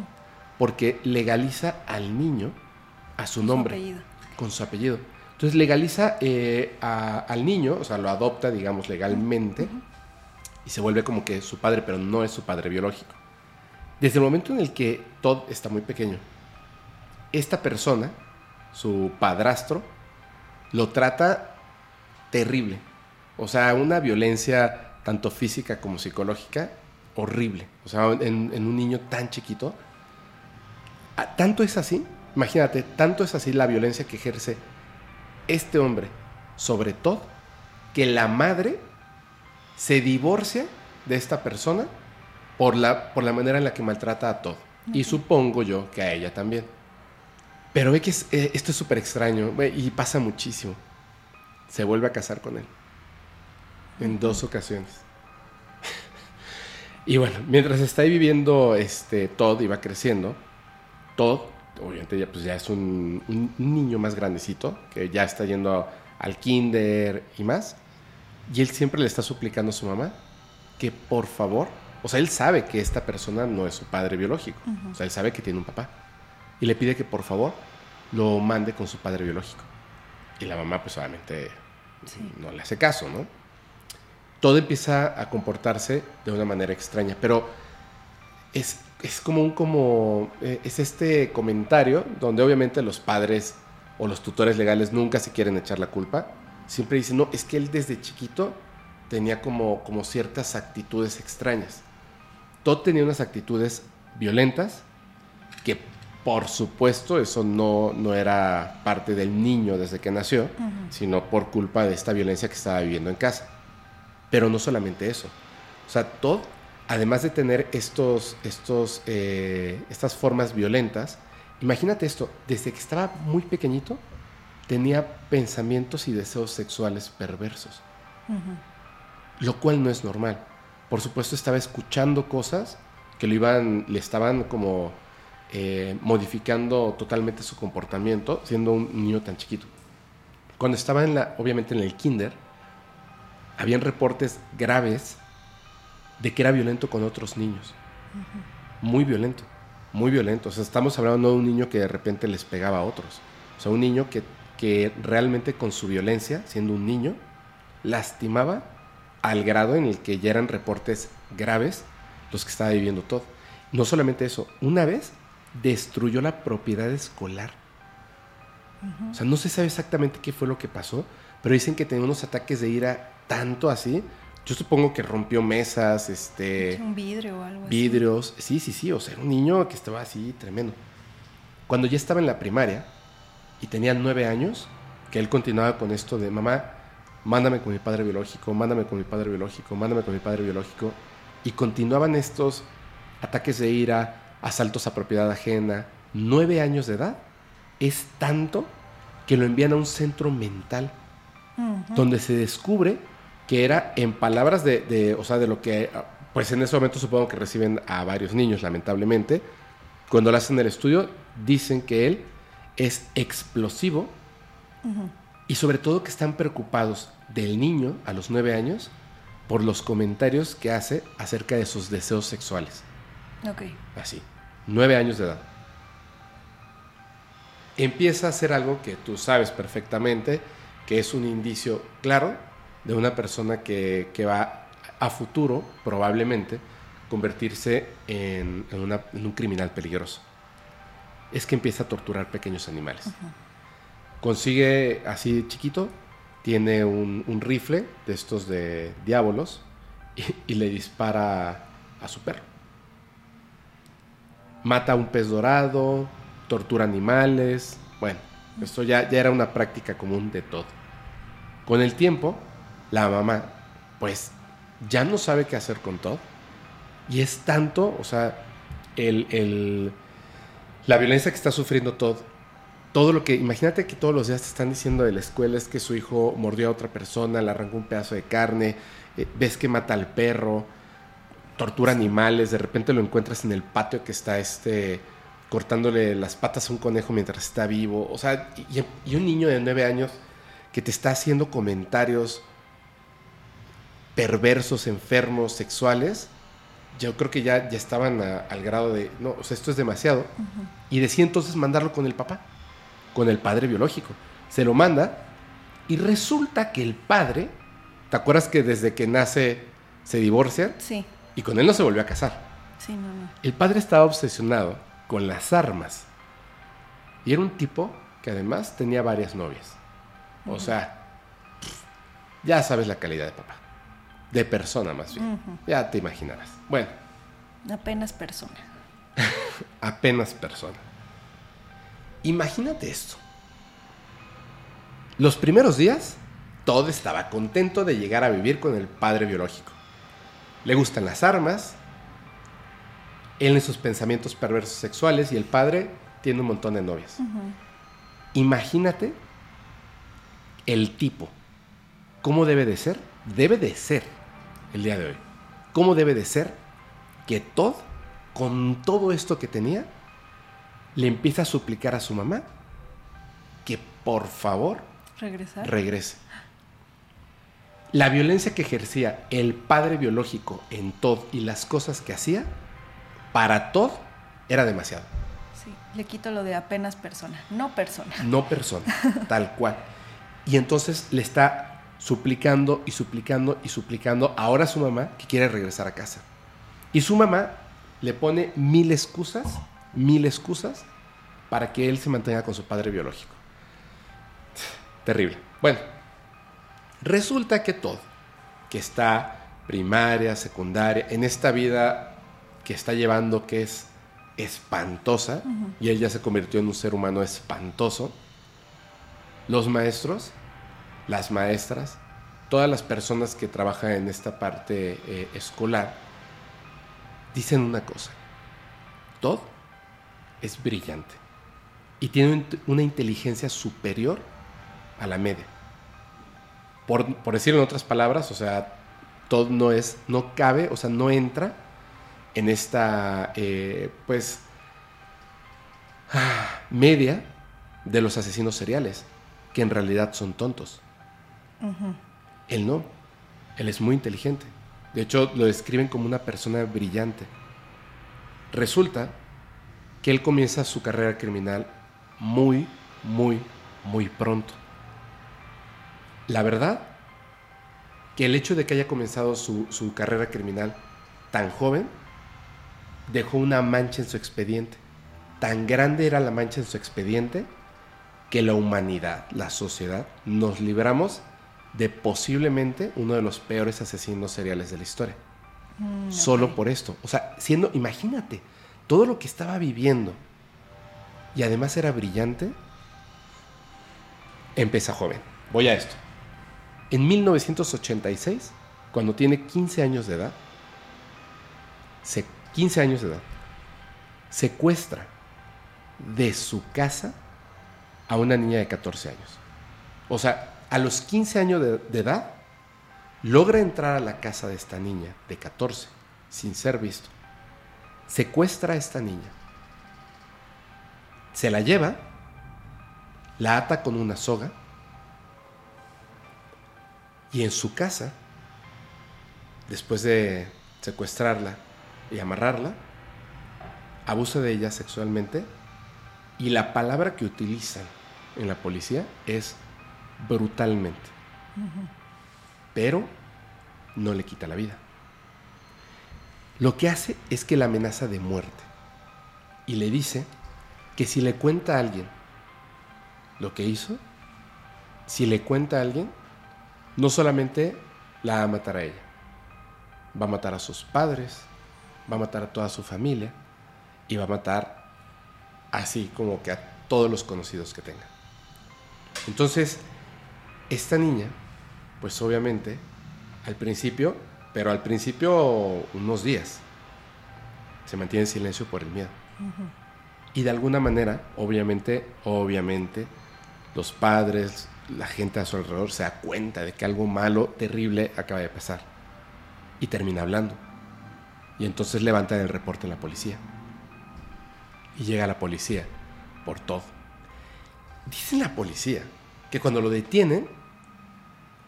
porque legaliza al niño a su nombre con su apellido. Entonces legaliza eh, a- al niño, o sea, lo adopta, digamos, legalmente, y se vuelve como que su padre, pero no es su padre biológico. Desde el momento en el que Todd está muy pequeño, esta persona, su padrastro, lo trata terrible. O sea, una violencia tanto física como psicológica horrible. O sea, en, en un niño tan chiquito. Tanto es así, imagínate, tanto es así la violencia que ejerce este hombre sobre todo que la madre se divorcia de esta persona por la, por la manera en la que maltrata a todo. Y supongo yo que a ella también. Pero ve que es- eh, esto es súper extraño ve, y pasa muchísimo. Se vuelve a casar con él. En dos ocasiones. y bueno, mientras está ahí viviendo este, Todd y va creciendo, Todd, obviamente ya, pues ya es un, niño más grandecito, que ya está yendo al kinder y más. Y él siempre le está suplicando a su mamá que por favor, o sea, él sabe que esta persona no es su padre biológico, o sea, él sabe que tiene un papá. Y le pide que por favor lo mande con su padre biológico. Y la mamá pues obviamente no le hace caso, ¿no? Todo empieza a comportarse de una manera extraña, pero es, es como un como eh, es este comentario donde obviamente los padres o los tutores legales nunca se quieren echar la culpa, siempre dice, no, es que él desde chiquito tenía como, como ciertas actitudes extrañas. Todd tenía unas actitudes violentas que por supuesto eso no, no era parte del niño desde que nació, sino por culpa de esta violencia que estaba viviendo en casa. Pero no solamente eso. O sea, Todd, además de tener estos, estos, eh, estas formas violentas, imagínate esto, desde que estaba muy pequeñito, tenía pensamientos y deseos sexuales perversos. Lo cual no es normal. Por supuesto, estaba escuchando cosas que lo iban, le estaban como eh, modificando totalmente su comportamiento, siendo un niño tan chiquito. Cuando estaba en la, obviamente en el kinder, habían reportes graves de que era violento con otros niños. Muy violento, muy violento. O sea, estamos hablando de un niño que de repente les pegaba a otros. O sea, un niño que que realmente con su violencia, siendo un niño, lastimaba al grado en el que ya eran reportes graves los que estaba viviendo todo. No solamente eso, una vez destruyó la propiedad escolar. O sea, no se sabe exactamente qué fue lo que pasó, pero dicen que tenía unos ataques de ira tanto así. Yo supongo que rompió mesas, este... Un vidrio o algo Vidrios, sí, sí, sí, o sea, era un niño que estaba así tremendo. Cuando ya estaba en la primaria, y tenía nueve años, que él continuaba con esto de mamá, mándame con mi padre biológico, mándame con mi padre biológico, mándame con mi padre biológico. Y continuaban estos ataques de ira, asaltos a propiedad ajena. Nueve años de edad es tanto que lo envían a un centro mental, donde se descubre que era, en palabras de, de, o sea, de lo que, pues en ese momento supongo que reciben a varios niños, lamentablemente, cuando le hacen el estudio, dicen que él es explosivo y sobre todo que están preocupados del niño a los nueve años por los comentarios que hace acerca de sus deseos sexuales. Ok. Así, nueve años de edad. Empieza a hacer algo que tú sabes perfectamente, que es un indicio claro de una persona que, va a futuro, probablemente, convertirse en un criminal peligroso es que empieza a torturar pequeños animales. Consigue así chiquito, tiene un, rifle de estos de diábolos y, le dispara a su perro. Mata a un pez dorado, tortura animales. Bueno, esto ya, ya era una práctica común de todo. Con el tiempo, la mamá, pues, ya no sabe qué hacer con todo. Y es tanto, o sea, el la violencia que está sufriendo todo, todo lo que, imagínate que todos los días te están diciendo de la escuela es que su hijo mordió a otra persona, le arrancó un pedazo de carne, eh, ves que mata al perro, tortura animales, de repente lo encuentras en el patio que está este cortándole las patas a un conejo mientras está vivo, o sea, y, y un niño de nueve años que te está haciendo comentarios perversos, enfermos, sexuales, yo creo que ya, ya estaban al grado de, no, o sea, esto es demasiado. Y decía entonces mandarlo con el papá, con el padre biológico. Se lo manda y resulta que el padre, ¿te acuerdas que desde que nace se divorcian? Sí. Y con él no se volvió a casar. Sí, no, no. El padre estaba obsesionado con las armas. Y era un tipo que además tenía varias novias. O sea, ya sabes la calidad de papá. De persona más bien. Ya te imaginarás. Bueno. Apenas persona. Apenas persona. Imagínate esto. Los primeros días, todo estaba contento de llegar a vivir con el padre biológico. Le gustan las armas, él en sus pensamientos perversos sexuales y el padre tiene un montón de novias. Imagínate el tipo. ¿Cómo debe de ser? Debe de ser el día de hoy. ¿Cómo debe de ser que Todd, con todo esto que tenía, le empieza a suplicar a su mamá que por favor regrese? La violencia que ejercía el padre biológico en Todd y las cosas que hacía, para Todd era demasiado. Sí, le quito lo de apenas persona, no persona. No persona, tal cual. Y entonces le está suplicando y suplicando y suplicando ahora a su mamá que quiere regresar a casa. Y su mamá le pone mil excusas, mil excusas para que él se mantenga con su padre biológico. Terrible. Bueno, Resulta que todo, que está primaria, secundaria, en esta vida que está llevando que es espantosa, y él ya se convirtió en un ser humano espantoso, los maestros, las maestras, todas las personas que trabajan en esta parte eh, escolar, dicen una cosa, Todd es brillante y tiene una inteligencia superior a la media. Por, por decirlo en otras palabras, o sea, Todd no es, no cabe, o sea, no entra en esta, eh, pues, media de los asesinos seriales, que en realidad son tontos. Él no, él es muy inteligente. De hecho, lo describen como una persona brillante. Resulta que él comienza su carrera criminal muy, muy, muy pronto. La verdad, que el hecho de que haya comenzado su, su carrera criminal tan joven, dejó una mancha en su expediente. Tan grande era la mancha en su expediente que la humanidad, la sociedad, nos libramos de posiblemente uno de los peores asesinos seriales de la historia. Mm, Solo por esto. O sea, siendo, imagínate, todo lo que estaba viviendo y además era brillante, empieza joven. Voy a esto. En 1986, cuando tiene 15 años de edad, 15 años de edad, secuestra de su casa a una niña de 14 años. O sea, a los 15 años de, edad, logra entrar a la casa de esta niña de 14 sin ser visto. Secuestra a esta niña. Se la lleva, la ata con una soga y en su casa, después de secuestrarla y amarrarla, abusa de ella sexualmente y la palabra que utilizan en la policía es brutalmente. Pero no le quita la vida. Lo que hace es que la amenaza de muerte. Y le dice que si le cuenta a alguien lo que hizo, si le cuenta a alguien, no solamente la va a matar a ella, va a matar a sus padres, va a matar a toda su familia y va a matar así como que a todos los conocidos que tenga. Entonces, esta niña, pues obviamente, al principio, pero al principio unos días, se mantiene en silencio por el miedo. Y de alguna manera, obviamente, obviamente, los padres, la gente a su alrededor se da cuenta de que algo malo, terrible acaba de pasar. Y termina hablando. Y entonces levanta el reporte en la policía. Y llega la policía por todo. Dice la policía que cuando lo detienen,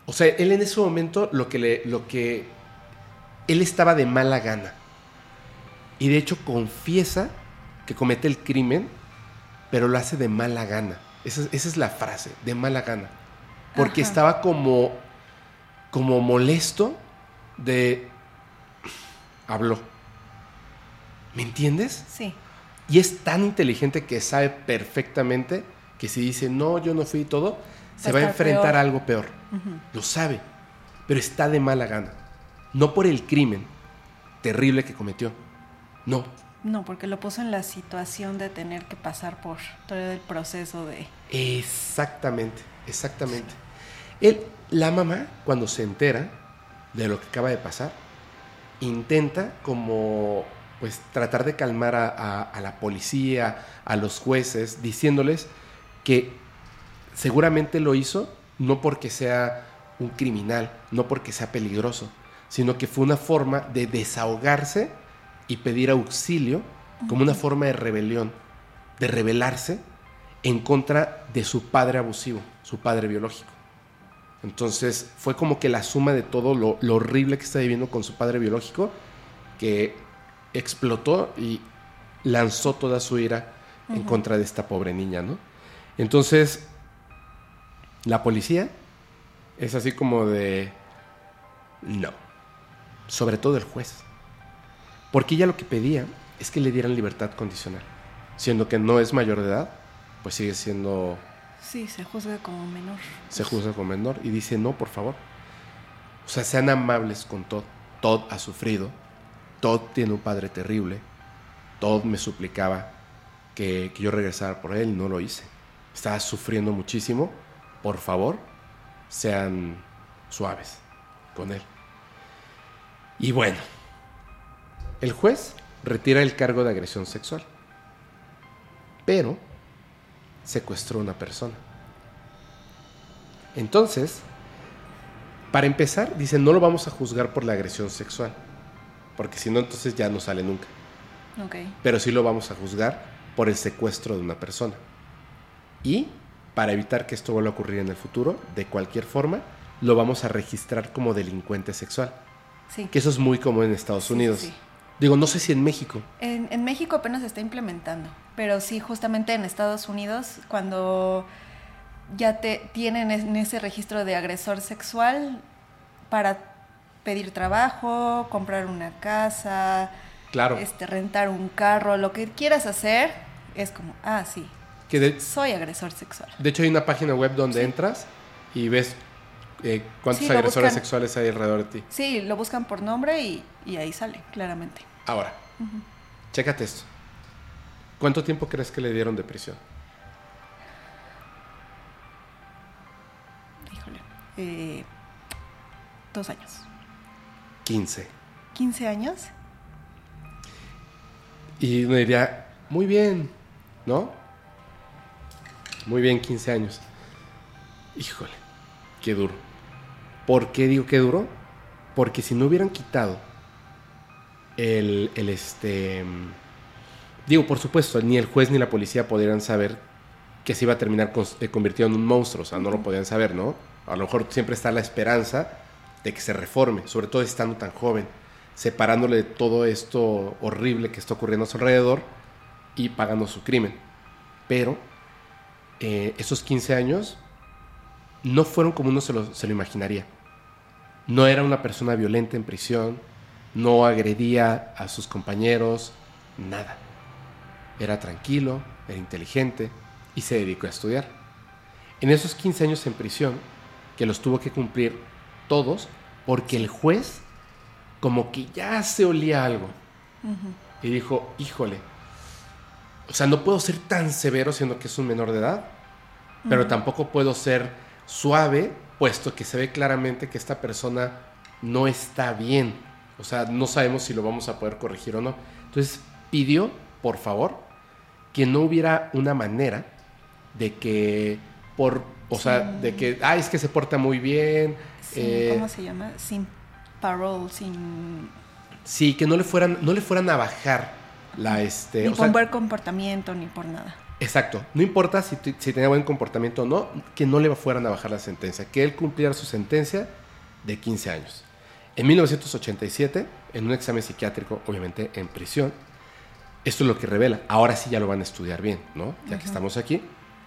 o sea, él en ese momento lo que le, lo que él estaba de mala gana. Y de hecho confiesa que comete el crimen, pero lo hace de mala gana. Esa, es la frase, de mala gana. Porque estaba como, como molesto de... Habló. ¿Me entiendes? Sí. Y es tan inteligente que sabe perfectamente que si dice, no, yo no fui todo, se va a enfrentar a algo peor. Lo sabe, pero está de mala gana. No por el crimen terrible que cometió. No. No, porque lo puso en la situación de tener que pasar por todo el proceso de... Exactamente, exactamente. Él, la mamá, cuando se entera de lo que acaba de pasar, intenta como pues tratar de calmar a la policía, a los jueces, diciéndoles que seguramente lo hizo no porque sea un criminal, no porque sea peligroso, sino que fue una forma de desahogarse y pedir auxilio como una forma de rebelión, de rebelarse en contra de su padre abusivo, su padre biológico. Entonces fue como que la suma de todo lo, horrible que está viviendo con su padre biológico, que explotó y lanzó toda su ira en contra de esta pobre niña, ¿no? Entonces, la policía es así como de... No. Sobre todo el juez. Porque ella lo que pedía es que le dieran libertad condicional. Siendo que no es mayor de edad, pues sigue siendo Sí, se juzga como menor. Se juzga como menor y dice, no, por favor. O sea, sean amables con Todd. Todd ha sufrido. Todd tiene un padre terrible. Todd me suplicaba que, que yo regresara por él no lo hice. Estaba sufriendo muchísimo. Por favor, sean suaves con él. Y bueno, el juez retira el cargo de agresión sexual, pero secuestró a una persona. Entonces, para empezar, dice, no lo vamos a juzgar por la agresión sexual, porque si no, entonces ya no sale nunca. Ok. Pero sí lo vamos a juzgar por el secuestro de una persona. Y para evitar que esto vuelva a ocurrir en el futuro, de cualquier forma, lo vamos a registrar como delincuente sexual. Sí. Que eso es muy común en Estados Unidos. sí, sí. Digo, no sé si en México. En, en México apenas se está implementando, pero sí, justamente en Estados Unidos, cuando ya te tienen en ese registro de agresor sexual para pedir trabajo, comprar una casa, Claro. este, rentar un carro, lo que quieras hacer, es como, ah, sí, Que de, soy agresor sexual. de hecho hay una página web donde Sí. entras y ves eh, cuántos Sí, agresores buscan. sexuales hay alrededor de ti. Sí, lo buscan por nombre y, y ahí sale, claramente. Ahora, chécate esto. ¿Cuánto tiempo crees que le dieron de prisión? Híjole. Eh, dos años. 15. ¿15 años? Y uno diría, muy bien, ¿no? Muy bien, 15 años. Híjole, qué duro. ¿Por qué digo qué duro? Porque si no hubieran quitado el, el este... Digo, por supuesto, ni el juez ni la policía podrían saber que se iba a terminar eh, convirtiendo en un monstruo. O sea, no lo podían saber, ¿no? A lo mejor siempre está la esperanza de que se reforme, sobre todo estando tan joven, separándole de todo esto horrible que está ocurriendo a su alrededor y pagando su crimen. Pero eh, esos 15 años no fueron como uno se lo, se lo imaginaría. No era una persona violenta en prisión, no agredía a sus compañeros, nada. Era tranquilo, era inteligente y se dedicó a estudiar. En esos 15 años en prisión, que los tuvo que cumplir todos, porque el juez como que ya se olía algo. Y dijo, híjole, o sea, no puedo ser tan severo siendo que es un menor de edad, pero tampoco puedo ser suave, puesto que se ve claramente que esta persona no está bien. O sea, no sabemos si lo vamos a poder corregir o no. Entonces pidió, por favor, que no hubiera una manera de que, por, o sea, Sí. de que, ay, es que se porta muy bien. Sí, eh, ¿Cómo se llama? Sin parole, sin... Sí, que no le fueran, no le fueran a bajar la este. ni o por sea, buen comportamiento, ni por nada. exacto. No importa si tenía buen comportamiento o no, que no le fueran a bajar la sentencia, que él cumpliera su sentencia de 15 años. En 1987, en un examen psiquiátrico, obviamente en prisión, esto es lo que revela. Ahora sí ya lo van a estudiar bien, ¿no? Ya que estamos aquí.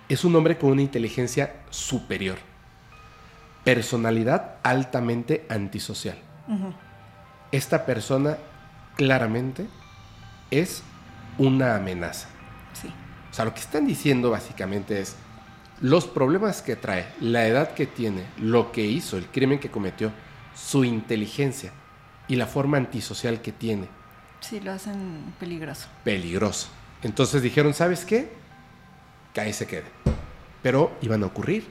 Es un hombre con una inteligencia superior. Personalidad altamente antisocial. Esta persona claramente es una amenaza. Sí. O sea, lo que están diciendo básicamente es los problemas que trae, la edad que tiene, lo que hizo, el crimen que cometió, su inteligencia y la forma antisocial que tiene, Sí, lo hacen peligroso. peligroso. Entonces dijeron, ¿sabes qué? Que ahí se quede. Pero iban a ocurrir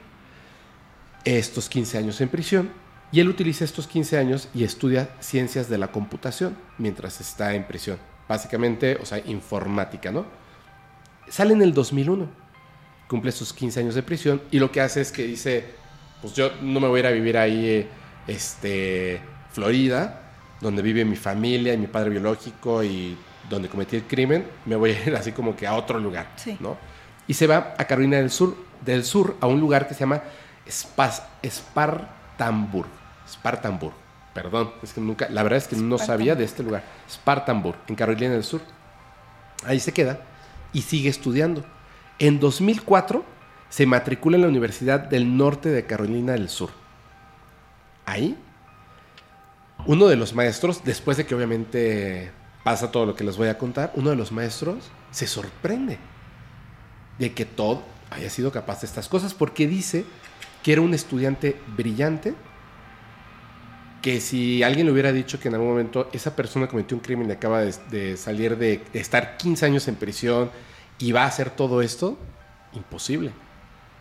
estos 15 años en prisión y él utiliza estos 15 años y estudia ciencias de la computación mientras está en prisión. Básicamente, o sea, informática, ¿no? Sale en el 2001, cumple sus 15 años de prisión y lo que hace es que dice, pues yo no me voy a ir a vivir ahí, eh, este, Florida, donde vive mi familia y mi padre biológico y donde cometí el crimen, me voy a ir así como que a otro lugar, Sí. ¿no? Y se va a Carolina del Sur, del Sur, a un lugar que se llama Spas, Spartanburg. Spartanburg, perdón, es que nunca, la verdad es que no sabía de este lugar. Spartanburg, en Carolina del Sur. Ahí se queda y sigue estudiando. En 2004 se matricula en la Universidad del Norte de Carolina del Sur. Ahí, uno de los maestros, después de que obviamente pasa todo lo que les voy a contar, uno de los maestros se sorprende de que Todd haya sido capaz de estas cosas, porque dice que era un estudiante brillante, que si alguien le hubiera dicho que en algún momento esa persona cometió un crimen y acaba de, de salir de estar 15 años en prisión y va a hacer todo esto, imposible.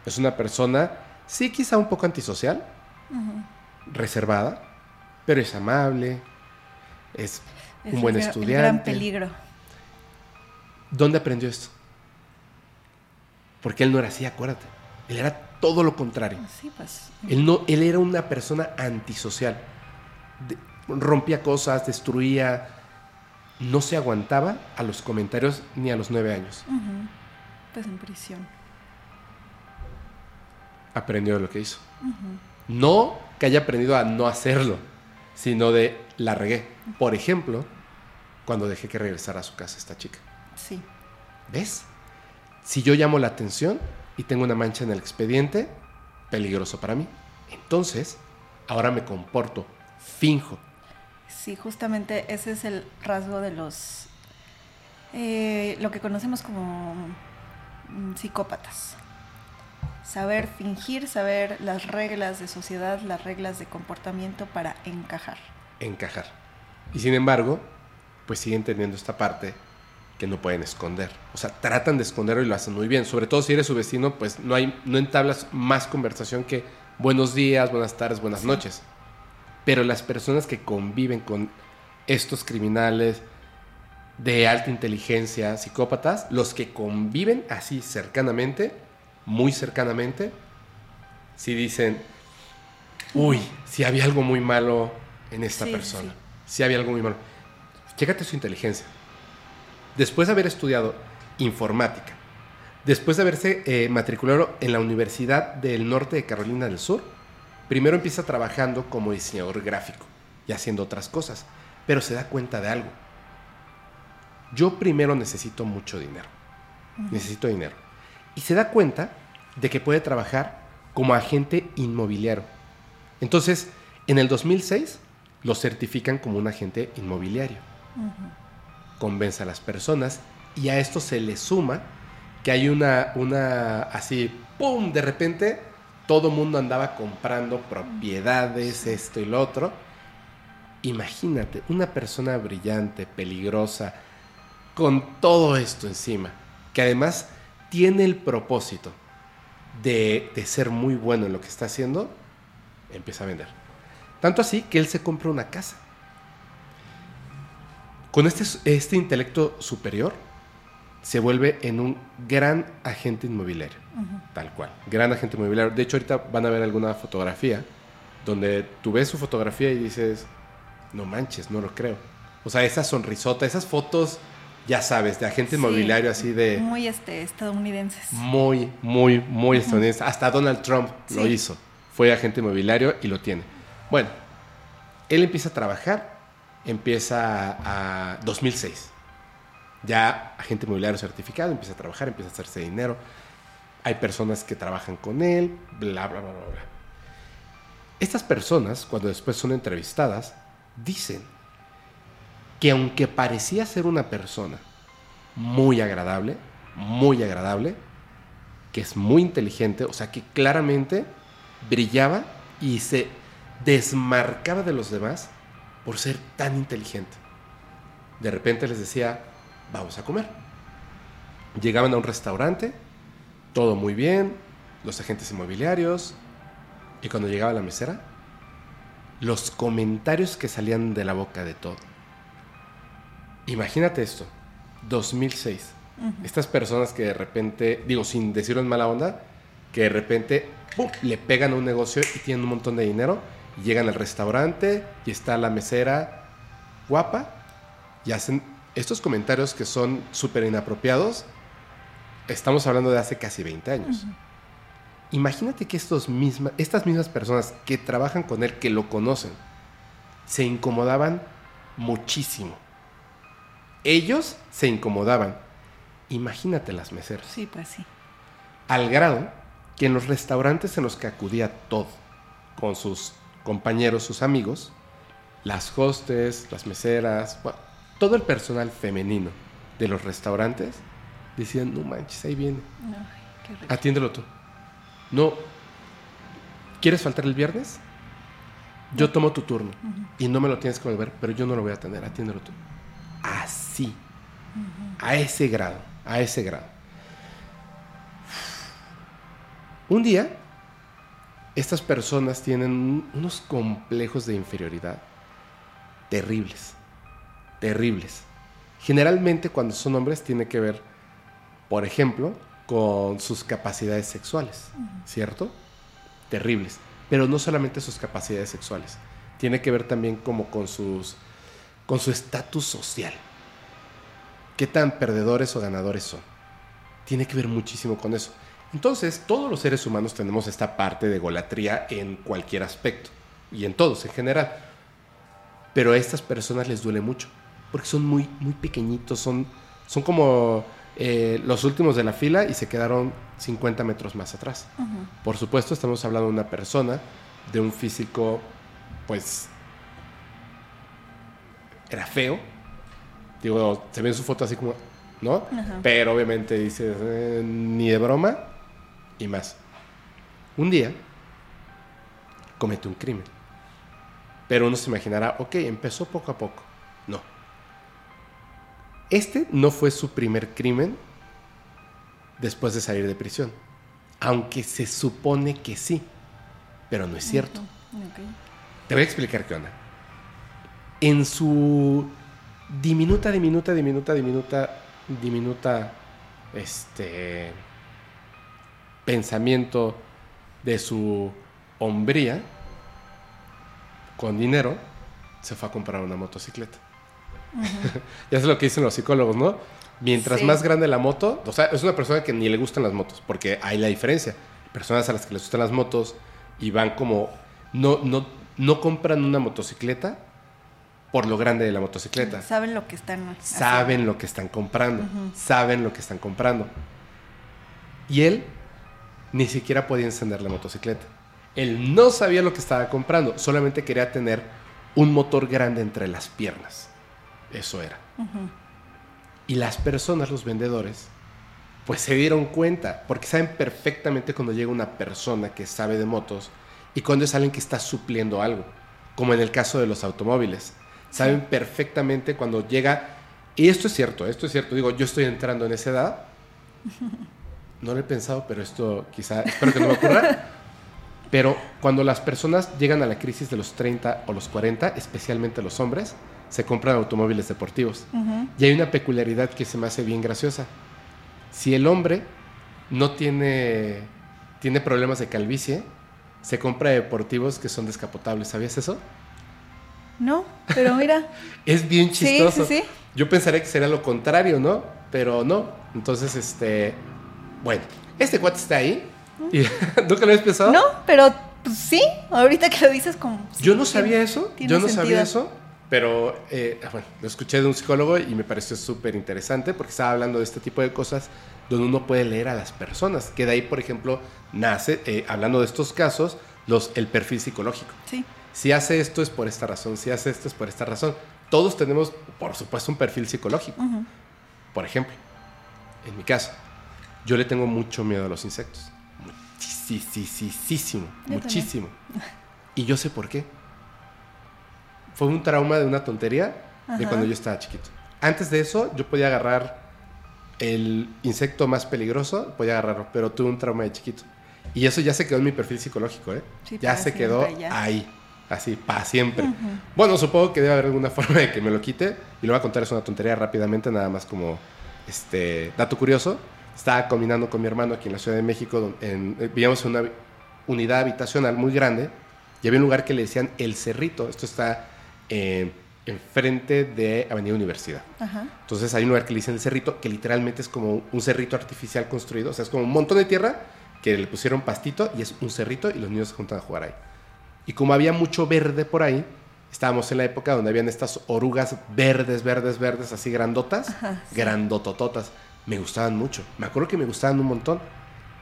Es una persona, sí quizá un poco antisocial, reservada, pero es amable, es, un buen estudiante. Un gran peligro. ¿Dónde aprendió esto? Porque él no era así, acuérdate. Él era todo lo contrario. Sí, pues. Él, no, él era una persona antisocial. Rompía cosas, destruía. No se aguantaba a los comentarios ni a los nueve años. Pues en prisión. Aprendió de lo que hizo. No que haya aprendido a no hacerlo, sino de la regué. Por ejemplo, cuando dejé que regresara a su casa esta chica. Sí. ¿Ves? Si yo llamo la atención y tengo una mancha en el expediente, peligroso para mí. Entonces, ahora me comporto, finjo. Sí, justamente ese es el rasgo de los... Eh, lo que conocemos como mm, psicópatas. Saber fingir, saber las reglas de sociedad, las reglas de comportamiento para encajar. Encajar. Y sin embargo, pues siguen teniendo esta parte que no pueden esconder. O sea, tratan de esconderlo y lo hacen muy bien. Sobre todo si eres su vecino, pues no, hay, no entablas más conversación que buenos días, buenas tardes, buenas noches. Pero las personas que conviven con estos criminales de alta inteligencia, psicópatas, los que conviven así cercanamente, muy cercanamente, si dicen, uy, si había algo muy malo en esta persona, si había algo muy malo. Chécate su inteligencia. Después de haber estudiado informática, después de haberse eh, matriculado en la Universidad del Norte de Carolina del Sur, primero empieza trabajando como diseñador gráfico y haciendo otras cosas, pero se da cuenta de algo. Yo primero necesito mucho dinero. Necesito dinero. Y se da cuenta de que puede trabajar como agente inmobiliario. Entonces, en el 2006 lo certifican como un agente inmobiliario convence a las personas y a esto se le suma que hay una, una así, ¡pum! De repente todo mundo andaba comprando propiedades, esto y lo otro. Imagínate, una persona brillante, peligrosa, con todo esto encima, que además tiene el propósito de, de ser muy bueno en lo que está haciendo, empieza a vender. Tanto así que él se compra una casa. Con este, este intelecto superior, se vuelve en un gran agente inmobiliario, tal cual, gran agente inmobiliario. De hecho, ahorita van a ver alguna fotografía donde tú ves su fotografía y dices, no manches, no lo creo. O sea, esa sonrisota, esas fotos, ya sabes, de agente inmobiliario así de... Muy este, estadounidenses. Muy, muy, muy estadounidenses. Hasta Donald Trump lo hizo. Fue agente inmobiliario y lo tiene. Bueno, él empieza a trabajar empieza a 2006. Ya agente inmobiliario certificado, empieza a trabajar, empieza a hacerse dinero. Hay personas que trabajan con él, bla, bla, bla, bla. Estas personas, cuando después son entrevistadas, dicen que aunque parecía ser una persona muy agradable, muy agradable, que es muy inteligente, o sea que claramente brillaba y se desmarcaba de los demás, por ser tan inteligente. De repente les decía, vamos a comer. Llegaban a un restaurante, todo muy bien, los agentes inmobiliarios, y cuando llegaba la mesera, los comentarios que salían de la boca de todo. Imagínate esto, 2006. Estas personas que de repente, digo, sin decirlo en mala onda, que de repente le pegan a un negocio y tienen un montón de dinero llegan al restaurante y está la mesera guapa y hacen estos comentarios que son súper inapropiados. Estamos hablando de hace casi 20 años. Imagínate que estos misma, estas mismas personas que trabajan con él, que lo conocen, se incomodaban muchísimo. Ellos se incomodaban. Imagínate las meseras. Sí, pues sí. Al grado que en los restaurantes en los que acudía todo, con sus compañeros, sus amigos, las hostes, las meseras, todo el personal femenino de los restaurantes decían, no manches, ahí viene. Qué rico. Atiéndelo tú. No. ¿Quieres faltar el viernes? Yo tomo tu turno y no me lo tienes que volver, pero yo no lo voy a atender, atiéndelo tú. Así. A ese grado, a ese grado. Un día, estas personas tienen unos complejos de inferioridad terribles, terribles. Generalmente cuando son hombres tiene que ver, por ejemplo, con sus capacidades sexuales, ¿cierto? Terribles. Pero no solamente sus capacidades sexuales, tiene que ver también como con sus con su estatus social. ¿Qué tan perdedores o ganadores son? Tiene que ver muchísimo con eso. Entonces, todos los seres humanos tenemos esta parte de golatría en cualquier aspecto y en todos en general. Pero a estas personas les duele mucho porque son muy, muy pequeñitos, son, son como eh, los últimos de la fila y se quedaron 50 metros más atrás. Por supuesto, estamos hablando de una persona de un físico, pues, era feo. Digo, se ve en su foto así como, ¿no? Pero obviamente dices, eh, ni de broma y más. Un día comete un crimen. Pero uno se imaginará, ok, empezó poco a poco. Este no fue su primer crimen después de salir de prisión. Aunque se supone que sí. Pero no es cierto. Te voy a explicar qué onda. En su diminuta, diminuta, diminuta, diminuta, diminuta, este, pensamiento de su hombría, con dinero, se fue a comprar una motocicleta. ya es lo que dicen los psicólogos, ¿no? Mientras Sí. más grande la moto, o sea, es una persona que ni le gustan las motos, porque hay la diferencia. Personas a las que les gustan las motos y van como, no, no, no compran una motocicleta por lo grande de la motocicleta. Saben lo que están haciendo. Saben lo que están comprando, saben lo que están comprando. Y él ni siquiera podía encender la motocicleta. Él no sabía lo que estaba comprando, solamente quería tener un motor grande entre las piernas. Eso era. Y las personas, los vendedores, pues se dieron cuenta, porque saben perfectamente cuando llega una persona que sabe de motos y cuando es alguien que está supliendo algo, como en el caso de los automóviles. Saben perfectamente cuando llega, y esto es cierto, esto es cierto, digo, yo estoy entrando en esa edad, no lo he pensado, pero esto quizá, espero que no me ocurra, pero cuando las personas llegan a la crisis de los 30 o los 40, especialmente los hombres, se compran automóviles deportivos. Y hay una peculiaridad que se me hace bien graciosa. Si el hombre no tiene, tiene problemas de calvicie, se compra deportivos que son descapotables. ¿Sabías eso? No, pero mira. Es bien chistoso. sí, sí. Yo pensaría que sería lo contrario, ¿no? Pero no. Entonces, este. Bueno, este cuate está ahí. Y, ¿Nunca lo habías pensado? No, pero pues, sí, ahorita que lo dices como... Yo no sabía eso, yo no sentido. sabía eso, pero eh, bueno, lo escuché de un psicólogo y me pareció súper interesante porque estaba hablando de este tipo de cosas donde uno puede leer a las personas, que de ahí, por ejemplo, nace, eh, hablando de estos casos, los, el perfil psicológico. Sí. Si hace esto es por esta razón, si hace esto es por esta razón. Todos tenemos, por supuesto, un perfil psicológico. Ujú. Por ejemplo, en mi caso, yo le tengo mucho miedo a los insectos. Muchísimo, Yo muchísimo. Y yo sé por qué. Fue un trauma de una tontería de cuando yo estaba chiquito. Antes de eso, yo podía agarrar el insecto más peligroso, podía agarrarlo, pero tuve un trauma de chiquito. Y eso ya se quedó en mi perfil psicológico, ¿eh? Sí, ya se quedó ya. ahí, así, para siempre. Bueno, supongo que debe haber alguna forma de que me lo quite. Y lo voy a contar, es una tontería rápidamente, nada más como este dato curioso. Estaba combinando con mi hermano aquí en la Ciudad de México, en, eh, vivíamos en una unidad habitacional muy grande y había un lugar que le decían El Cerrito. Esto está eh, enfrente de Avenida Universidad. Ajá. Entonces hay un lugar que le dicen El Cerrito, que literalmente es como un cerrito artificial construido. O sea, es como un montón de tierra que le pusieron pastito y es un cerrito y los niños se juntan a jugar ahí. Y como había mucho verde por ahí, estábamos en la época donde habían estas orugas verdes, verdes, verdes, así grandotas, Ajá, sí. grandotototas. Me gustaban mucho. Me acuerdo que me gustaban un montón.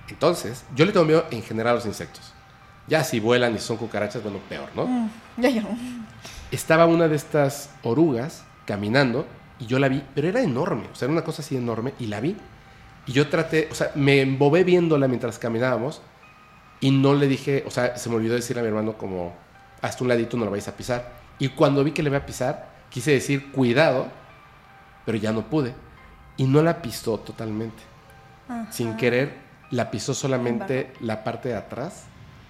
Entonces, yo le tengo miedo en general a los insectos. Ya si vuelan y son cucarachas, bueno, peor, ¿no? Mm, ya yo. Estaba una de estas orugas caminando y yo la vi, pero era enorme, o sea, era una cosa así enorme y la vi. Y yo traté, o sea, me embobé viéndola mientras caminábamos y no le dije, o sea, se me olvidó decirle a mi hermano como, hasta un ladito no lo vais a pisar. Y cuando vi que le iba a pisar, quise decir, cuidado, pero ya no pude. Y no la pisó totalmente. Sin querer, la pisó solamente la parte de atrás,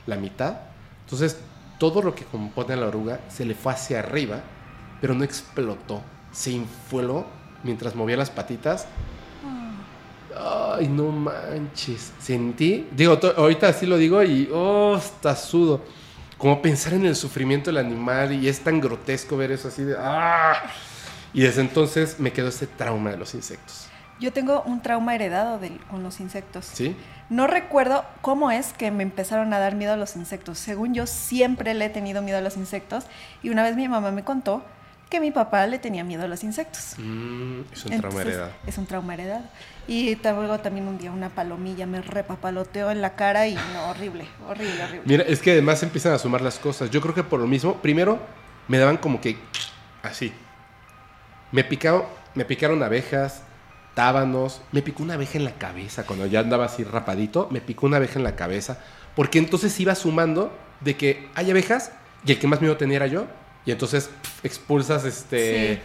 la mitad. Entonces, todo lo que compone la oruga se le fue hacia arriba, pero no explotó. Se infló mientras movía las patitas. Ay, no manches. Sentí, digo, ahorita así lo digo y, oh, está sudo. Como pensar en el sufrimiento del animal y es tan grotesco ver eso así de, ah. Y desde entonces me quedó ese trauma de los insectos. Yo tengo un trauma heredado con los insectos. ¿Sí? No recuerdo cómo es que me empezaron a dar miedo a los insectos. Según yo, siempre le he tenido miedo a los insectos. Y una vez mi mamá me contó que mi papá le tenía miedo a los insectos. Mm, es un trauma heredado. Es un trauma heredado. Y luego también un día una palomilla me repapaloteó en la cara y no, horrible, horrible, horrible. Mira, es que además empiezan a sumar las cosas. Yo creo que por lo mismo, primero me daban como que así. Me picado, me picaron abejas, tábanos, me picó una abeja en la cabeza, cuando ya andaba así rapadito, me picó una abeja en la cabeza, porque entonces iba sumando de que hay abejas y el que más miedo tenía era yo, y entonces expulsas este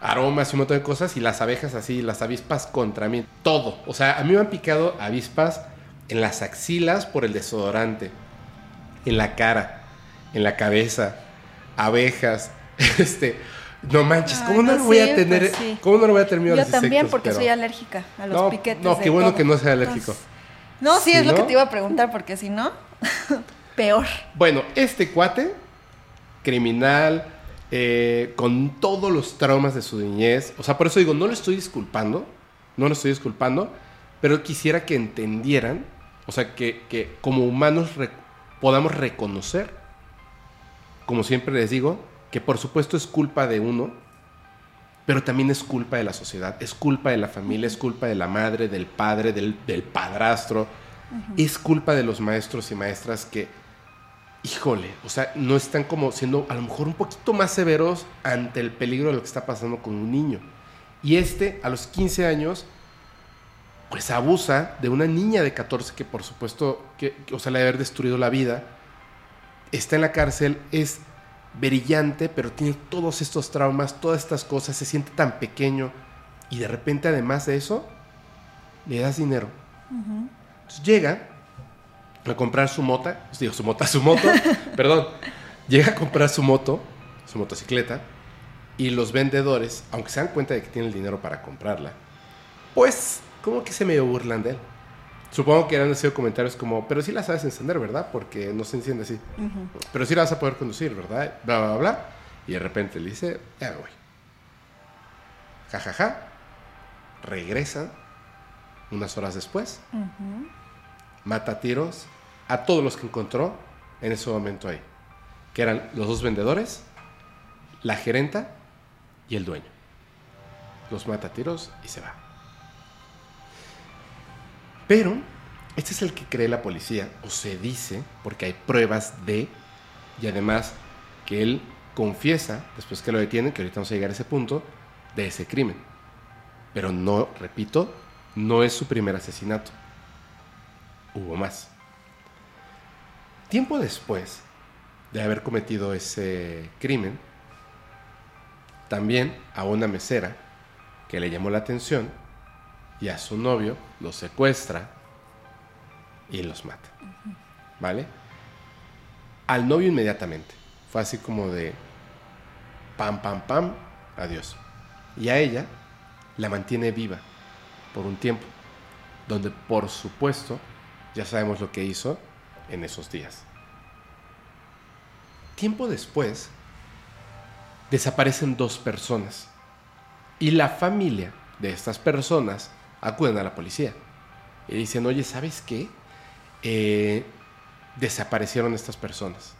aromas y un montón de cosas y las abejas así, las avispas contra mí, todo, o sea, a mí me han picado avispas en las axilas por el desodorante, en la cara, en la cabeza, abejas, este no manches, ¿cómo no, lo voy a tener? Pues ¿Cómo no lo voy a tener Yo también, porque soy alérgica a los no, piquetes. No, qué bueno que no sea alérgico. no, sí, es lo que te iba a preguntar, porque si no, peor. Bueno, este cuate, criminal, eh, con todos los traumas de su niñez, o sea, por eso digo, no lo estoy disculpando, no lo estoy disculpando, pero quisiera que entendieran, o sea, que, que como humanos podamos reconocer, como siempre les digo, que por supuesto es culpa de uno, pero también es culpa de la sociedad, es culpa de la familia, es culpa de la madre, del padre, del, padrastro, es culpa de los maestros y maestras que, híjole, o sea, no están como siendo a lo mejor un poquito más severos ante el peligro de lo que está pasando con un niño. Y este, a los 15 años, pues abusa de una niña de 14 que por supuesto, que, o sea, le haber destruido la vida, está en la cárcel, es brillante, pero tiene todos estos traumas, todas estas cosas, se siente tan pequeño y de repente además de eso, le das dinero. Entonces llega a comprar su mota, digo su mota, su moto, perdón, llega a comprar su moto, su motocicleta, y los vendedores, aunque se dan cuenta de que tiene el dinero para comprarla, pues como que se medio burlan de él. Supongo que han sido comentarios como, pero sí la sabes encender, ¿verdad? Porque no se enciende así. Pero sí la vas a poder conducir, ¿verdad? Bla, bla, bla. Y de repente le dice, ya voy. Ja, ja, ja. Regresa unas horas después. Mata tiros a todos los que encontró en ese momento ahí. Que eran los dos vendedores, la gerenta y el dueño. Los mata tiros y se va. Pero este es el que cree la policía, o se dice, porque hay pruebas de, y además que él confiesa, después que lo detienen, que ahorita vamos a llegar a ese punto, de ese crimen. Pero no, repito, no es su primer asesinato. Hubo más. Tiempo después de haber cometido ese crimen, también a una mesera que le llamó la atención y a su novio los secuestra y los mata. ¿Vale? Al novio inmediatamente. Fue así como de pam, pam, pam, adiós. Y a ella la mantiene viva por un tiempo, donde por supuesto ya sabemos lo que hizo en esos días. Tiempo después, desaparecen dos personas y la familia de estas personas acuden a la policía y dicen, oye, ¿sabes qué? Eh, desaparecieron estas personas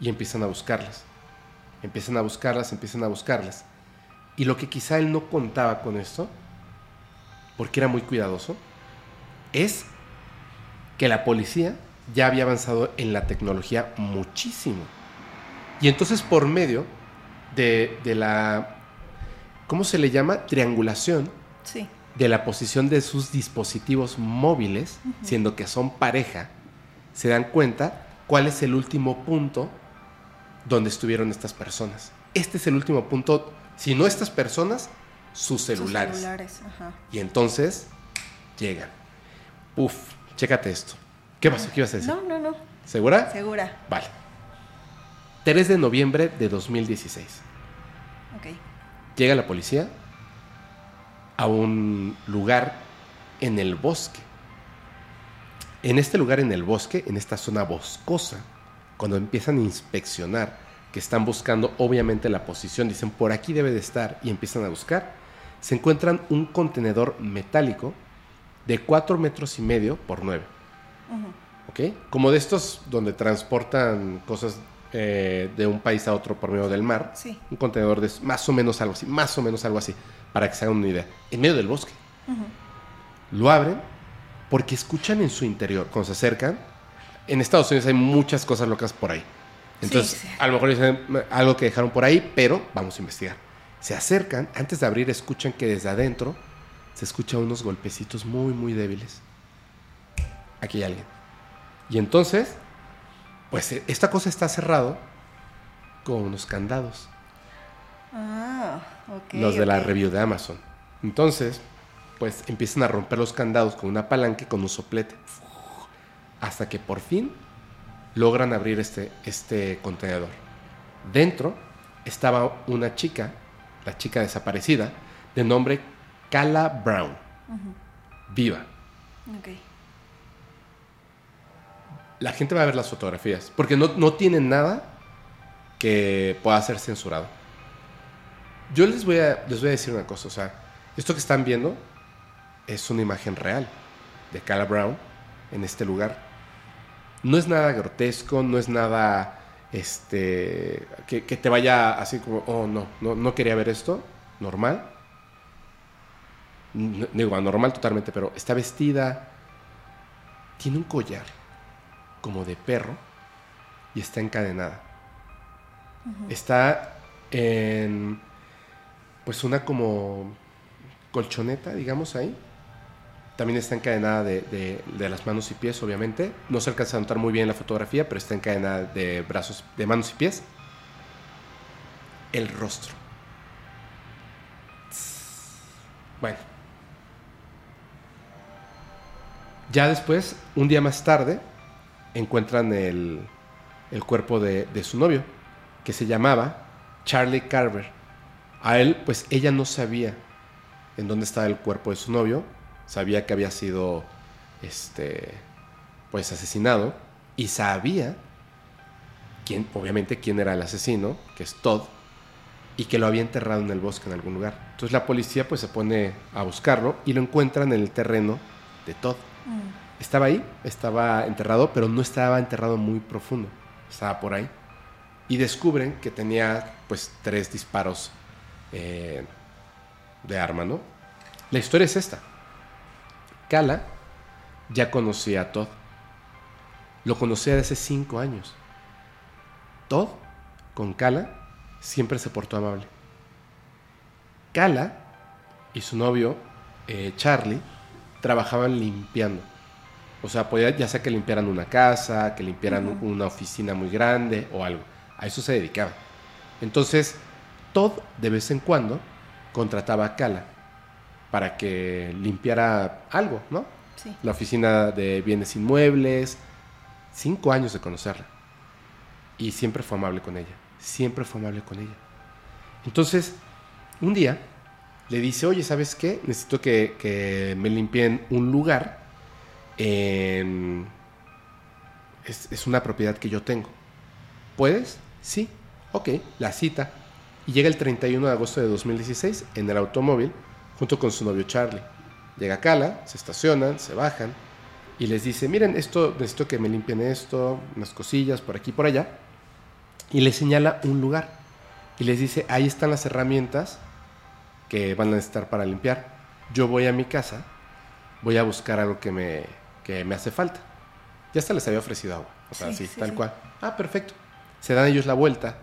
y empiezan a buscarlas. Empiezan a buscarlas, empiezan a buscarlas. Y lo que quizá él no contaba con esto, porque era muy cuidadoso, es que la policía ya había avanzado en la tecnología muchísimo. Y entonces por medio de, de la, ¿cómo se le llama? Triangulación. Sí de la posición de sus dispositivos móviles, siendo que son pareja, se dan cuenta cuál es el último punto donde estuvieron estas personas. Este es el último punto, si no estas personas, sus celulares. Sus celulares, ajá. Y entonces llegan. Uf, chécate esto. ¿Qué pasó? ¿Qué ibas a decir? No, no, no. ¿Segura? Segura. Vale. 3 de noviembre de 2016. Ok. Llega la policía a un lugar en el bosque. En este lugar en el bosque, en esta zona boscosa, cuando empiezan a inspeccionar, que están buscando obviamente la posición, dicen por aquí debe de estar y empiezan a buscar, se encuentran un contenedor metálico de 4 metros y medio por 9. ¿Ok? Como de estos donde transportan cosas eh, de un país a otro por medio del mar. Sí. Un contenedor de más o menos algo así, más o menos algo así, para que se hagan una idea. En medio del bosque. Lo abren porque escuchan en su interior, cuando se acercan, en Estados Unidos hay muchas cosas locas por ahí. Entonces, Sí, sí. a lo mejor dicen algo que dejaron por ahí, pero vamos a investigar. Se acercan, antes de abrir, escuchan que desde adentro se escuchan unos golpecitos muy, muy débiles. Aquí hay alguien. Y entonces, pues eh, esta cosa está cerrado con unos candados. Ah, ok. los de la review de Amazon. Entonces, pues empiezan a romper los candados con una palanca y con un soplete. Hasta que por fin logran abrir este, este contenedor. Dentro estaba una chica, la chica desaparecida, de nombre Kala Brown. Viva. La gente va a ver las fotografías, porque no, no tienen nada que pueda ser censurado. Yo les voy, a, les voy a decir una cosa, o sea, esto que están viendo es una imagen real de Cala Brown en este lugar. No es nada grotesco, no es nada este que, te vaya así como, oh no, no, no quería ver esto, normal. N- Digo, normal totalmente, pero está vestida, tiene un collar como de perro y está encadenada. Está en pues una como colchoneta, digamos ahí. También está encadenada de, de- de las manos y pies, obviamente. No se alcanza a notar muy bien en la fotografía, pero está encadenada de brazos, de manos y pies. El rostro. Bueno. Ya después, un día más tarde, encuentran el, el cuerpo de, de su novio, que se llamaba Charlie Carver. A él, pues ella no sabía en dónde estaba el cuerpo de su novio, sabía que había sido, este, pues asesinado, y sabía, quién, obviamente, quién era el asesino, que es Todd, y que lo había enterrado en el bosque en algún lugar. Entonces la policía pues se pone a buscarlo y lo encuentran en el terreno de Todd. Mm, Estaba ahí, estaba enterrado, pero no estaba enterrado muy profundo. Estaba por ahí. Y descubren que tenía pues tres disparos eh, de arma, ¿no? La historia es esta. Kala ya conocía a Todd. Lo conocía desde hace cinco años. Todd, con Kala, siempre se portó amable. Kala y su novio, eh, Charlie, trabajaban limpiando. O sea, podía ya sea que limpiaran una casa, que limpiaran una oficina muy grande o algo. A eso se dedicaba. Entonces, Todd de vez en cuando contrataba a Kala para que limpiara algo, ¿no? sí. La oficina de bienes inmuebles. Cinco años de conocerla. Y siempre fue amable con ella. Siempre fue amable con ella. Entonces, un día le dice, oye, ¿sabes qué? Necesito que, que me limpien un lugar. Es, es una propiedad que yo tengo. ¿Puedes? Sí. Ok, la cita. Y llega el 31 de agosto de 2016 en el automóvil junto con su novio Charlie. Llega Cala, se estacionan, se bajan y les dice, miren, esto necesito que me limpien esto, unas cosillas por aquí y por allá. Y les señala un lugar. Y les dice, ahí están las herramientas que van a necesitar para limpiar. Yo voy a mi casa, voy a buscar algo que me, que me hace falta. Ya hasta les había ofrecido agua. O sea, Sí, tal sí. cual. Ah, perfecto. Se dan ellos la vuelta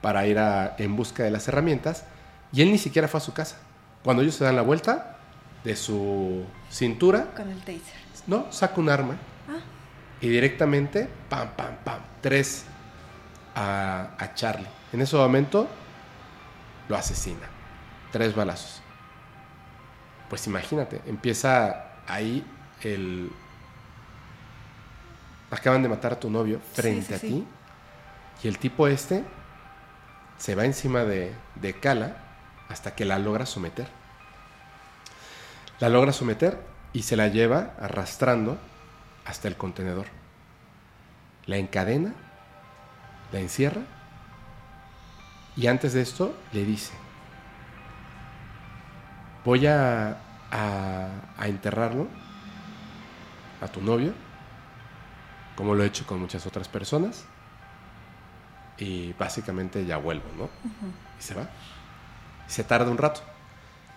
para ir a- en busca de las herramientas y él ni siquiera fue a su casa. Cuando ellos se dan la vuelta, de su cintura. Con el taser. No, saca un arma. Ah. Y directamente, pam, pam, pam, tres a, a Charlie. En ese momento lo asesina. Tres balazos. Pues imagínate, empieza ahí el... Acaban de matar a tu novio frente sí, a ti. Y el tipo este se va encima de, de Kala hasta que la logra someter. La logra someter y se la lleva arrastrando hasta el contenedor. La encadena, la encierra y antes de esto le dice, voy a, a, a enterrarlo a tu novio, como lo he hecho con muchas otras personas, y básicamente ya vuelvo, ¿no? Y se va. Y se tarda un rato.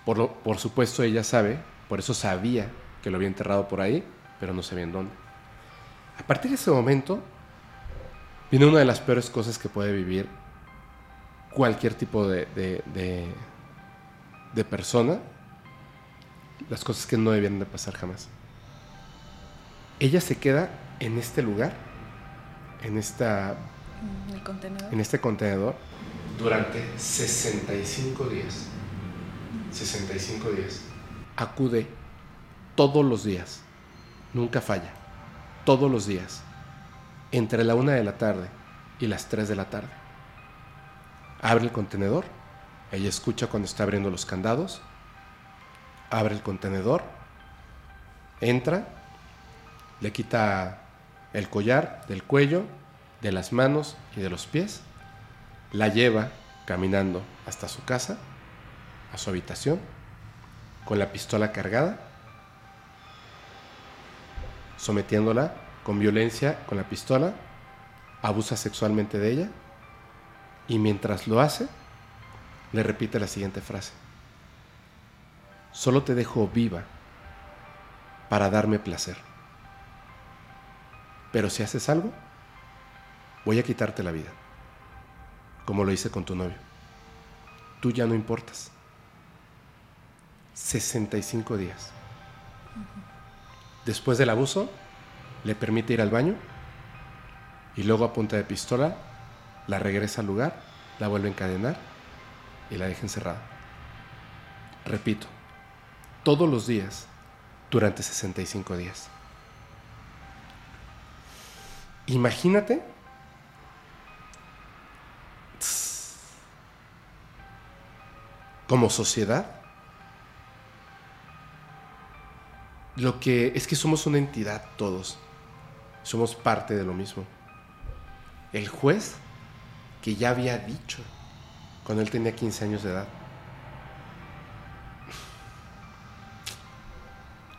Por, lo- por supuesto ella sabe, por eso sabía que lo había enterrado por ahí, pero no sabía en dónde. A partir de ese momento, viene una de las peores cosas que puede vivir cualquier tipo de, de, de- de persona, las cosas que no debían de pasar jamás. Ella se queda en este lugar, en, esta, El contenedor. en este contenedor, durante 65 días. 65 días. Acude todos los días, nunca falla, todos los días, entre la una de la tarde y las 3 de la tarde. Abre el contenedor, ella escucha cuando está abriendo los candados, abre el contenedor, entra, le quita el collar del cuello, de las manos y de los pies, la lleva caminando hasta su casa, a su habitación, con la pistola cargada, sometiéndola con violencia con la pistola, abusa sexualmente de ella y mientras lo hace, le repite la siguiente frase. Solo te dejo viva para darme placer. Pero si haces algo, voy a quitarte la vida, como lo hice con tu novio. Tú ya no importas. 65 días. Después del abuso, le permite ir al baño y luego a punta de pistola la regresa al lugar, la vuelve a encadenar y la deja encerrada. Repito, todos los días durante 65 días. Imagínate como sociedad lo que es que somos una entidad todos. Somos parte de lo mismo. El juez que ya había dicho cuando él tenía 15 años de edad.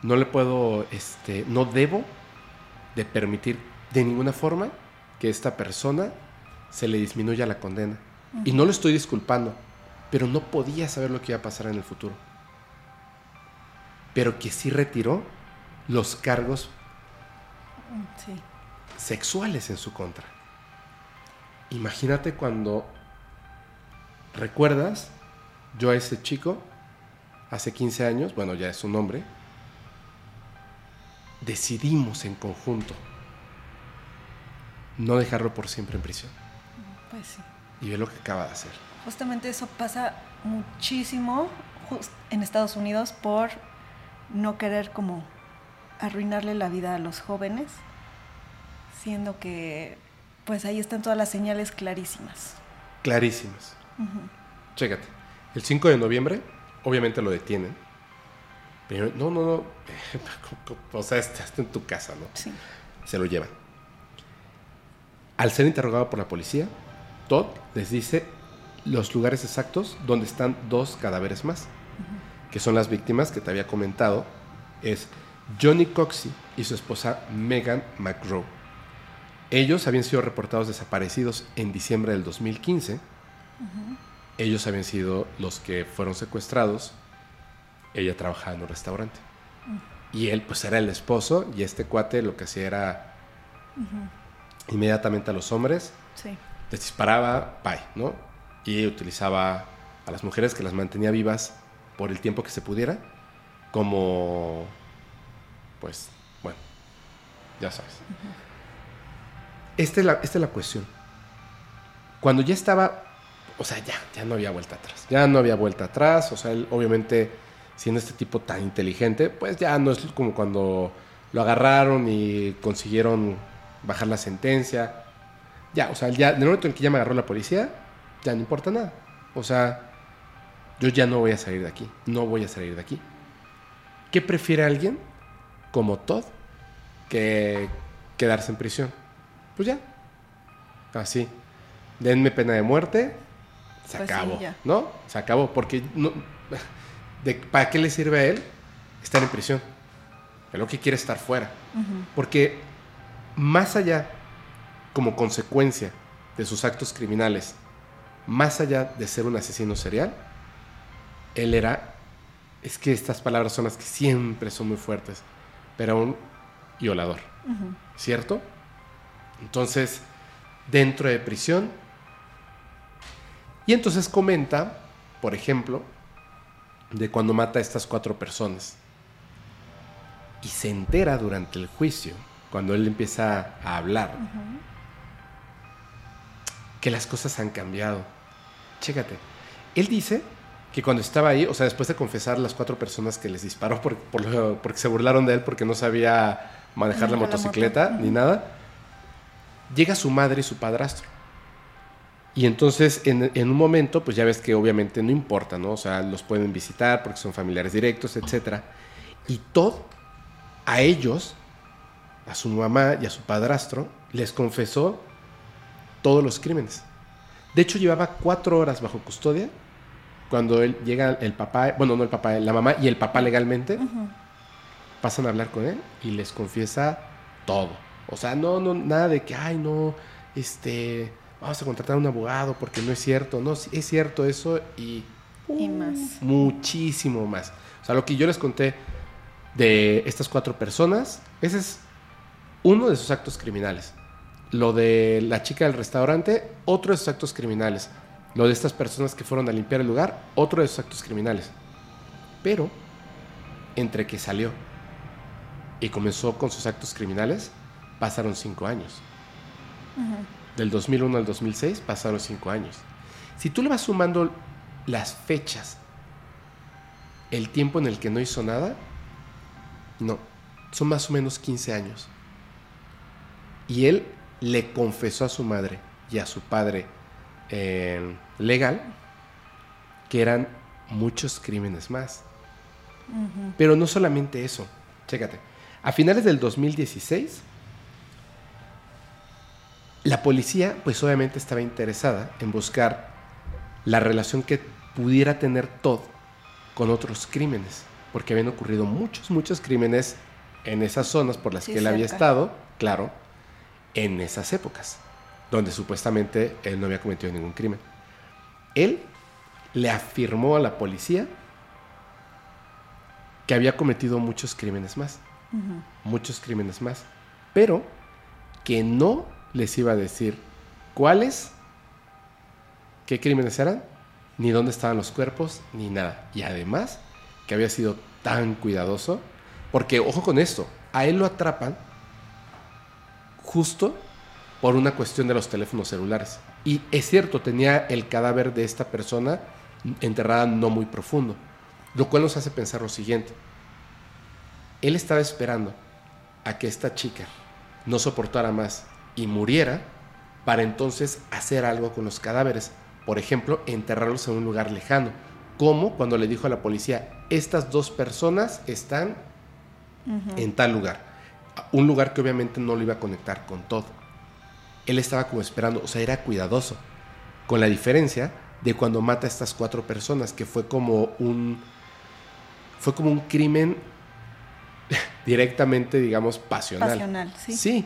No le puedo, este, no debo de permitir de ninguna forma que esta persona se le disminuya la condena. Y no lo estoy disculpando, pero no podía saber lo que iba a pasar en el futuro. Pero que sí retiró los cargos Sí. sexuales en su contra. Imagínate cuando recuerdas yo a ese chico hace 15 años, bueno, ya es un hombre, decidimos en conjunto no dejarlo por siempre en prisión. Pues sí. Y ve lo que acaba de hacer. Justamente eso pasa muchísimo en Estados Unidos por no querer como arruinarle la vida a los jóvenes, siendo que pues ahí están todas las señales clarísimas. Clarísimas. Chécate. El 5 de noviembre, obviamente lo detienen. Pero no, no, no. o sea, estás en tu casa, ¿no? Sí. se lo llevan. Al ser interrogado por la policía, Todd les dice los lugares exactos donde están dos cadáveres más, que son las víctimas que te había comentado, es Johnny Coxey y su esposa Megan McGraw. Ellos habían sido reportados desaparecidos en diciembre del 2015. Ellos habían sido los que fueron secuestrados. Ella trabajaba en un restaurante. Y él pues era el esposo y este cuate lo que hacía era inmediatamente a los hombres, Sí. les disparaba, bye, ¿no? Y utilizaba a las mujeres que las mantenía vivas por el tiempo que se pudiera como, pues, bueno, ya sabes. esta, es la, esta es la cuestión. Cuando ya estaba, o sea, ya, ya no había vuelta atrás. Ya no había vuelta atrás. O sea, él obviamente, siendo este tipo tan inteligente, pues ya no es como cuando lo agarraron y consiguieron bajar la sentencia. Ya, o sea, ya, el momento en que ya me agarró la policía, ya no importa nada. O sea, yo ya no voy a salir de aquí. No voy a salir de aquí. ¿Qué prefiere alguien como Todd que quedarse en prisión? Pues ya. Así. Denme pena de muerte. Se Pues acabó. ¿No? Se acabó. Porque no, de- ¿para qué le sirve a él estar en prisión? Él lo que quiere es estar fuera. Porque más allá, como consecuencia de sus actos criminales, más allá de ser un asesino serial, él era, es que estas palabras son las que siempre son muy fuertes, pero un violador, ¿cierto? Entonces, dentro de prisión, y entonces comenta, por ejemplo, de cuando mata a estas cuatro personas. Y se entera durante el juicio, cuando él empieza a hablar, que las cosas han cambiado. Chécate. Él dice que cuando estaba ahí, o sea, después de confesar las cuatro personas que les disparó por, por lo- porque se burlaron de él porque no sabía manejar la Manejar la motocicleta moto. ni nada, llega su madre y su padrastro. Y entonces, en, en un momento, pues ya ves que obviamente no importa, ¿no? O sea, los pueden visitar porque son familiares directos, etc. Y todo a ellos, a su mamá y a su padrastro, les confesó todos los crímenes. De hecho, llevaba cuatro horas bajo custodia cuando él llega el papá, bueno, no el papá, la mamá y el papá legalmente pasan a hablar con él y les confiesa todo. O sea, no, no, nada de que, ay, no, este, vamos a contratar a un abogado porque no es cierto. No, es cierto eso y, Y más. muchísimo más. O sea, lo que yo les conté de estas cuatro personas, ese es uno de sus actos criminales. Lo de la chica del restaurante, otro de sus actos criminales. Lo de estas personas que fueron a limpiar el lugar, otro de sus actos criminales. Pero, entre que salió y comenzó con sus actos criminales, pasaron cinco años. Del 2001 al 2006 pasaron cinco años. Si tú le vas sumando las fechas, el tiempo en el que no hizo nada, no, son más o menos 15 años. Y él le confesó a su madre y a su padre eh, legal que eran muchos crímenes más. Pero no solamente eso, chécate. A finales del 2016, la policía, pues obviamente estaba interesada en buscar la relación que pudiera tener Todd con otros crímenes, porque habían ocurrido muchos, muchos crímenes en esas zonas por las Sí, que él había estado, claro, en esas épocas, donde supuestamente él no había cometido ningún crimen. Él le afirmó a la policía que había cometido muchos crímenes más, muchos crímenes más, pero que no les iba a decir cuáles, qué crímenes eran, ni dónde estaban los cuerpos, ni nada. Y además, que había sido tan cuidadoso, porque ojo con esto, a él lo atrapan justo por una cuestión de los teléfonos celulares. Y es cierto, tenía el cadáver de esta persona enterrada no muy profundo, lo cual nos hace pensar lo siguiente. Él estaba esperando a que esta chica no soportara más y muriera para entonces hacer algo con los cadáveres. Por ejemplo, enterrarlos en un lugar lejano. Como cuando le dijo a la policía, estas dos personas están en tal lugar. Un lugar que obviamente no lo iba a conectar con todo. Él estaba como esperando, o sea, era cuidadoso. Con la diferencia de cuando mata a estas cuatro personas, que fue como un. Fue como un crimen directamente, digamos, pasional. Pasional, sí. Sí,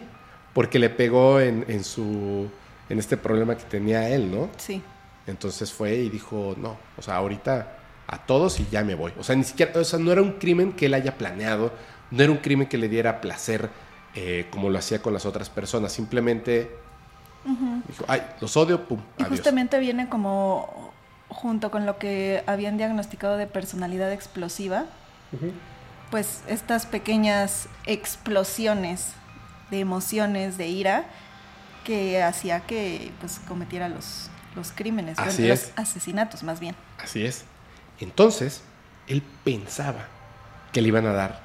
porque le pegó en, en su. en este problema que tenía él, ¿no? Sí. Entonces fue y dijo, no, o sea, ahorita a todos y ya me voy. O sea, ni siquiera, o sea, no era un crimen que él haya planeado, no era un crimen que le diera placer eh, como lo hacía con las otras personas, simplemente dijo, ay, los odio, pum, Y adiós. justamente viene como junto con lo que habían diagnosticado de personalidad explosiva, pues estas pequeñas explosiones de emociones, de ira, que hacía que pues cometiera los, los crímenes, Así los es. asesinatos más bien. Así es. Entonces, él pensaba que le iban a dar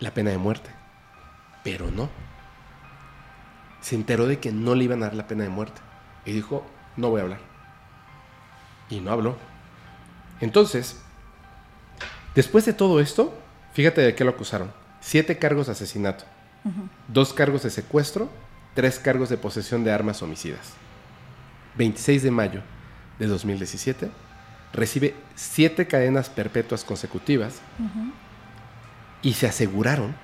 la pena de muerte, pero no. Se enteró de que no le iban a dar la pena de muerte y dijo, no voy a hablar. Y no habló. Entonces, después de todo esto, fíjate de qué lo acusaron. Siete cargos de asesinato, dos cargos de secuestro, tres cargos de posesión de armas homicidas. 26 de mayo de 2017, recibe siete cadenas perpetuas consecutivas y se aseguraron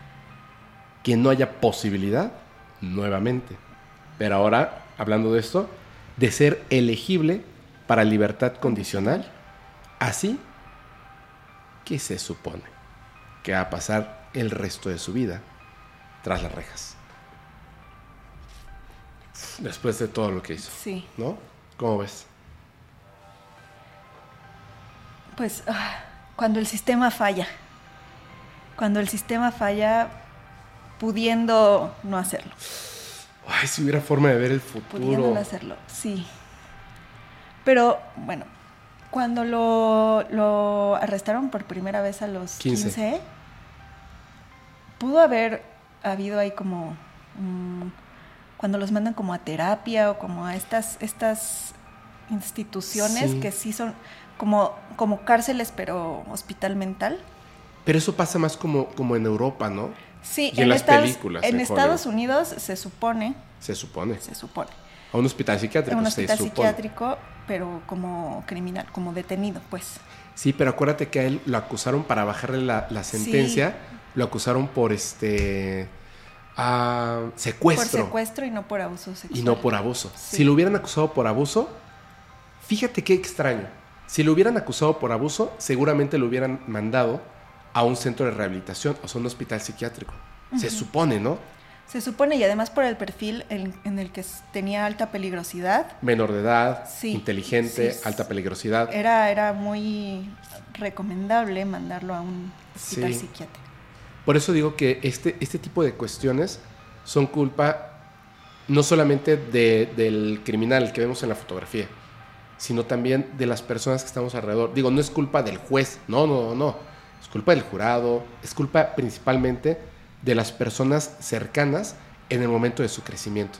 que no haya posibilidad nuevamente. Pero ahora, hablando de esto, de ser elegible para libertad condicional, así que se supone que va a pasar el resto de su vida tras las rejas. Después de todo lo que hizo, Sí, ¿no? ¿Cómo ves? pues ah, cuando el sistema falla, cuando el sistema falla pudiendo no hacerlo, Ay, si hubiera forma de ver el futuro. pudiendo no hacerlo, sí. Pero bueno, cuando lo, lo arrestaron por primera vez a los 15. 15, pudo haber habido ahí como cuando los mandan como a terapia o como a estas estas instituciones Sí. que sí son como como cárceles pero hospital mental. Pero eso pasa más como, como en Europa, ¿no? Sí, Y en las Estados, películas, en en Estados Hollywood. Unidos se supone, Se supone. se supone, A un hospital psiquiátrico. un se hospital supone. psiquiátrico, pero como criminal, como detenido, pues. Sí, pero acuérdate que a él lo acusaron para bajarle la, la sentencia. Lo acusaron por este. ah, secuestro. Por secuestro y no por abuso sexual. y no por abuso. Sí. Si lo hubieran acusado por abuso, fíjate qué extraño. Si lo hubieran acusado por abuso, seguramente lo hubieran mandado a un centro de rehabilitación, o sea, un hospital psiquiátrico. Se supone, ¿no? Se supone, y además por el perfil en, en el que tenía alta peligrosidad, Menor de edad, Sí, inteligente, sí, alta peligrosidad. era, era muy recomendable mandarlo a un hospital Sí. psiquiátrico. Por eso digo que este, este tipo de cuestiones son culpa no solamente de- del criminal que vemos en la fotografía, sino también de las personas que estamos alrededor. Digo, no es culpa del juez, no, no, no, no. Es culpa del jurado, es culpa principalmente de las personas cercanas en el momento de su crecimiento.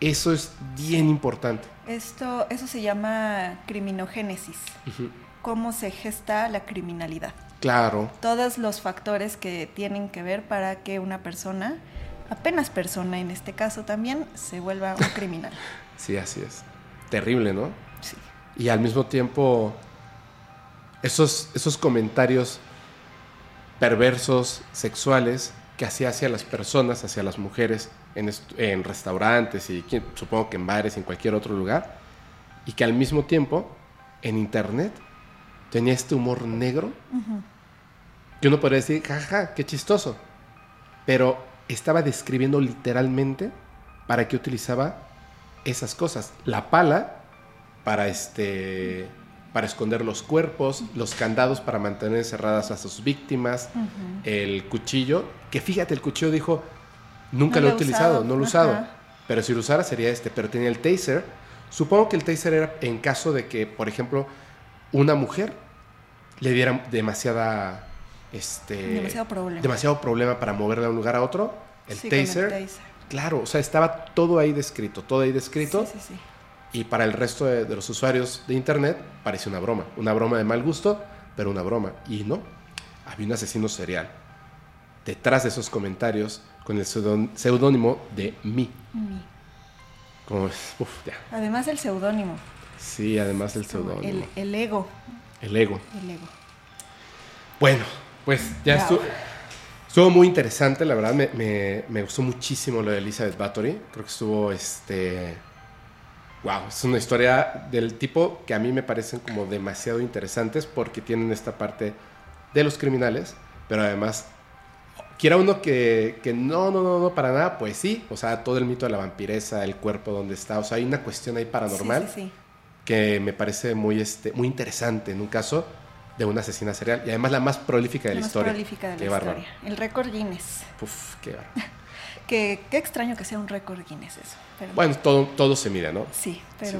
Eso es bien importante. Esto, eso se llama criminogénesis, cómo se gesta la criminalidad. Claro, todos los factores que tienen que ver para que una persona, apenas persona en este caso también, se vuelva un criminal. sí, así es. Terrible, ¿no? Sí. y al mismo tiempo esos, esos comentarios perversos, sexuales, que hacía hacia las personas, hacia las mujeres, en, en restaurantes y supongo que en bares y en cualquier otro lugar, y que al mismo tiempo en internet tenía este humor negro, Ujú. que uno podría decir, jaja, qué chistoso, pero estaba describiendo literalmente para qué utilizaba esas cosas. La pala para este para esconder los cuerpos, los candados para mantener encerradas a sus víctimas, el cuchillo, que fíjate, el cuchillo dijo, nunca No lo he utilizado, usado, no lo he usado, pero si lo usara sería este, pero tenía el taser. Supongo que el taser era en caso de que, por ejemplo, una mujer le diera demasiada este Demasiado problema. demasiado problema para moverla de un lugar a otro, el Sí, con el taser, taser. claro, o sea, estaba todo ahí descrito, todo ahí descrito. Sí, sí, sí. Y para el resto de, de los usuarios de internet parece una broma. Una broma de mal gusto, pero una broma. Y no, había un asesino serial. Detrás de esos comentarios con el seudónimo de Mi. Mi. Como es, uf, ya. Además el seudónimo, Sí, además el seudónimo. el, el ego, El ego. el ego. Bueno, pues ya Wow. estuvo, estuvo muy interesante, la verdad me, me- me gustó muchísimo lo de Elizabeth Bathory. Creo que estuvo, este, wow, es una historia del tipo que a mí me parecen como demasiado interesantes porque tienen esta parte de los criminales, pero además, quiera uno que, que no, no, no, no, para nada, pues sí, o sea, todo el mito de la vampiresa, el cuerpo donde está, o sea, hay una cuestión ahí paranormal Sí, sí, sí. que me parece muy, este, muy interesante en un caso de una asesina serial. Y además la más prolífica de la, más historia. prolífica de la Qué historia. bárbaro. El récord Guinness. Uf, qué bárbaro. Qué extraño que sea un récord Guinness eso. Pero, Bueno, todo, todo se mira, ¿no? Sí, pero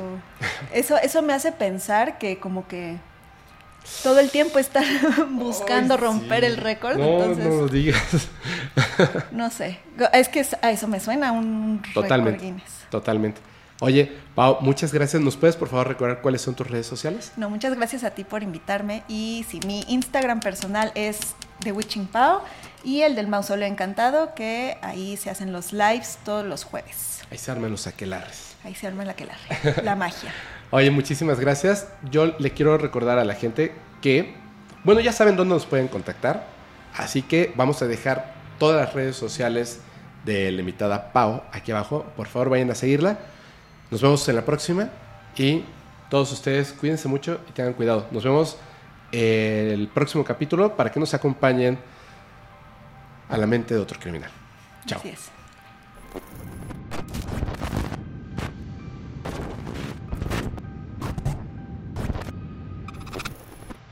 eso, eso me hace pensar que como que todo el tiempo están buscando Ay, romper sí. el récord. No, entonces, no lo digas. no sé. Es que a eso me suena un Totalmente. Guinness. Totalmente. Oye, Pau, muchas gracias. ¿Nos puedes por favor recordar cuáles son tus redes sociales? No, muchas gracias a ti por invitarme. Y sí, mi Instagram personal es The Witching Pau y el del Mausoleo Encantado, que ahí se hacen los lives todos los jueves. Ahí se arman los aquelares. Ahí se arma la que la magia. Oye, muchísimas gracias. Yo le quiero recordar a la gente que, bueno, ya saben dónde nos pueden contactar. Así que vamos a dejar todas las redes sociales de la invitada Pau aquí abajo. Por favor, vayan a seguirla. Nos vemos en la próxima y todos ustedes cuídense mucho y tengan cuidado. Nos vemos el próximo capítulo para que nos acompañen a la mente de otro criminal. Chao. Así es.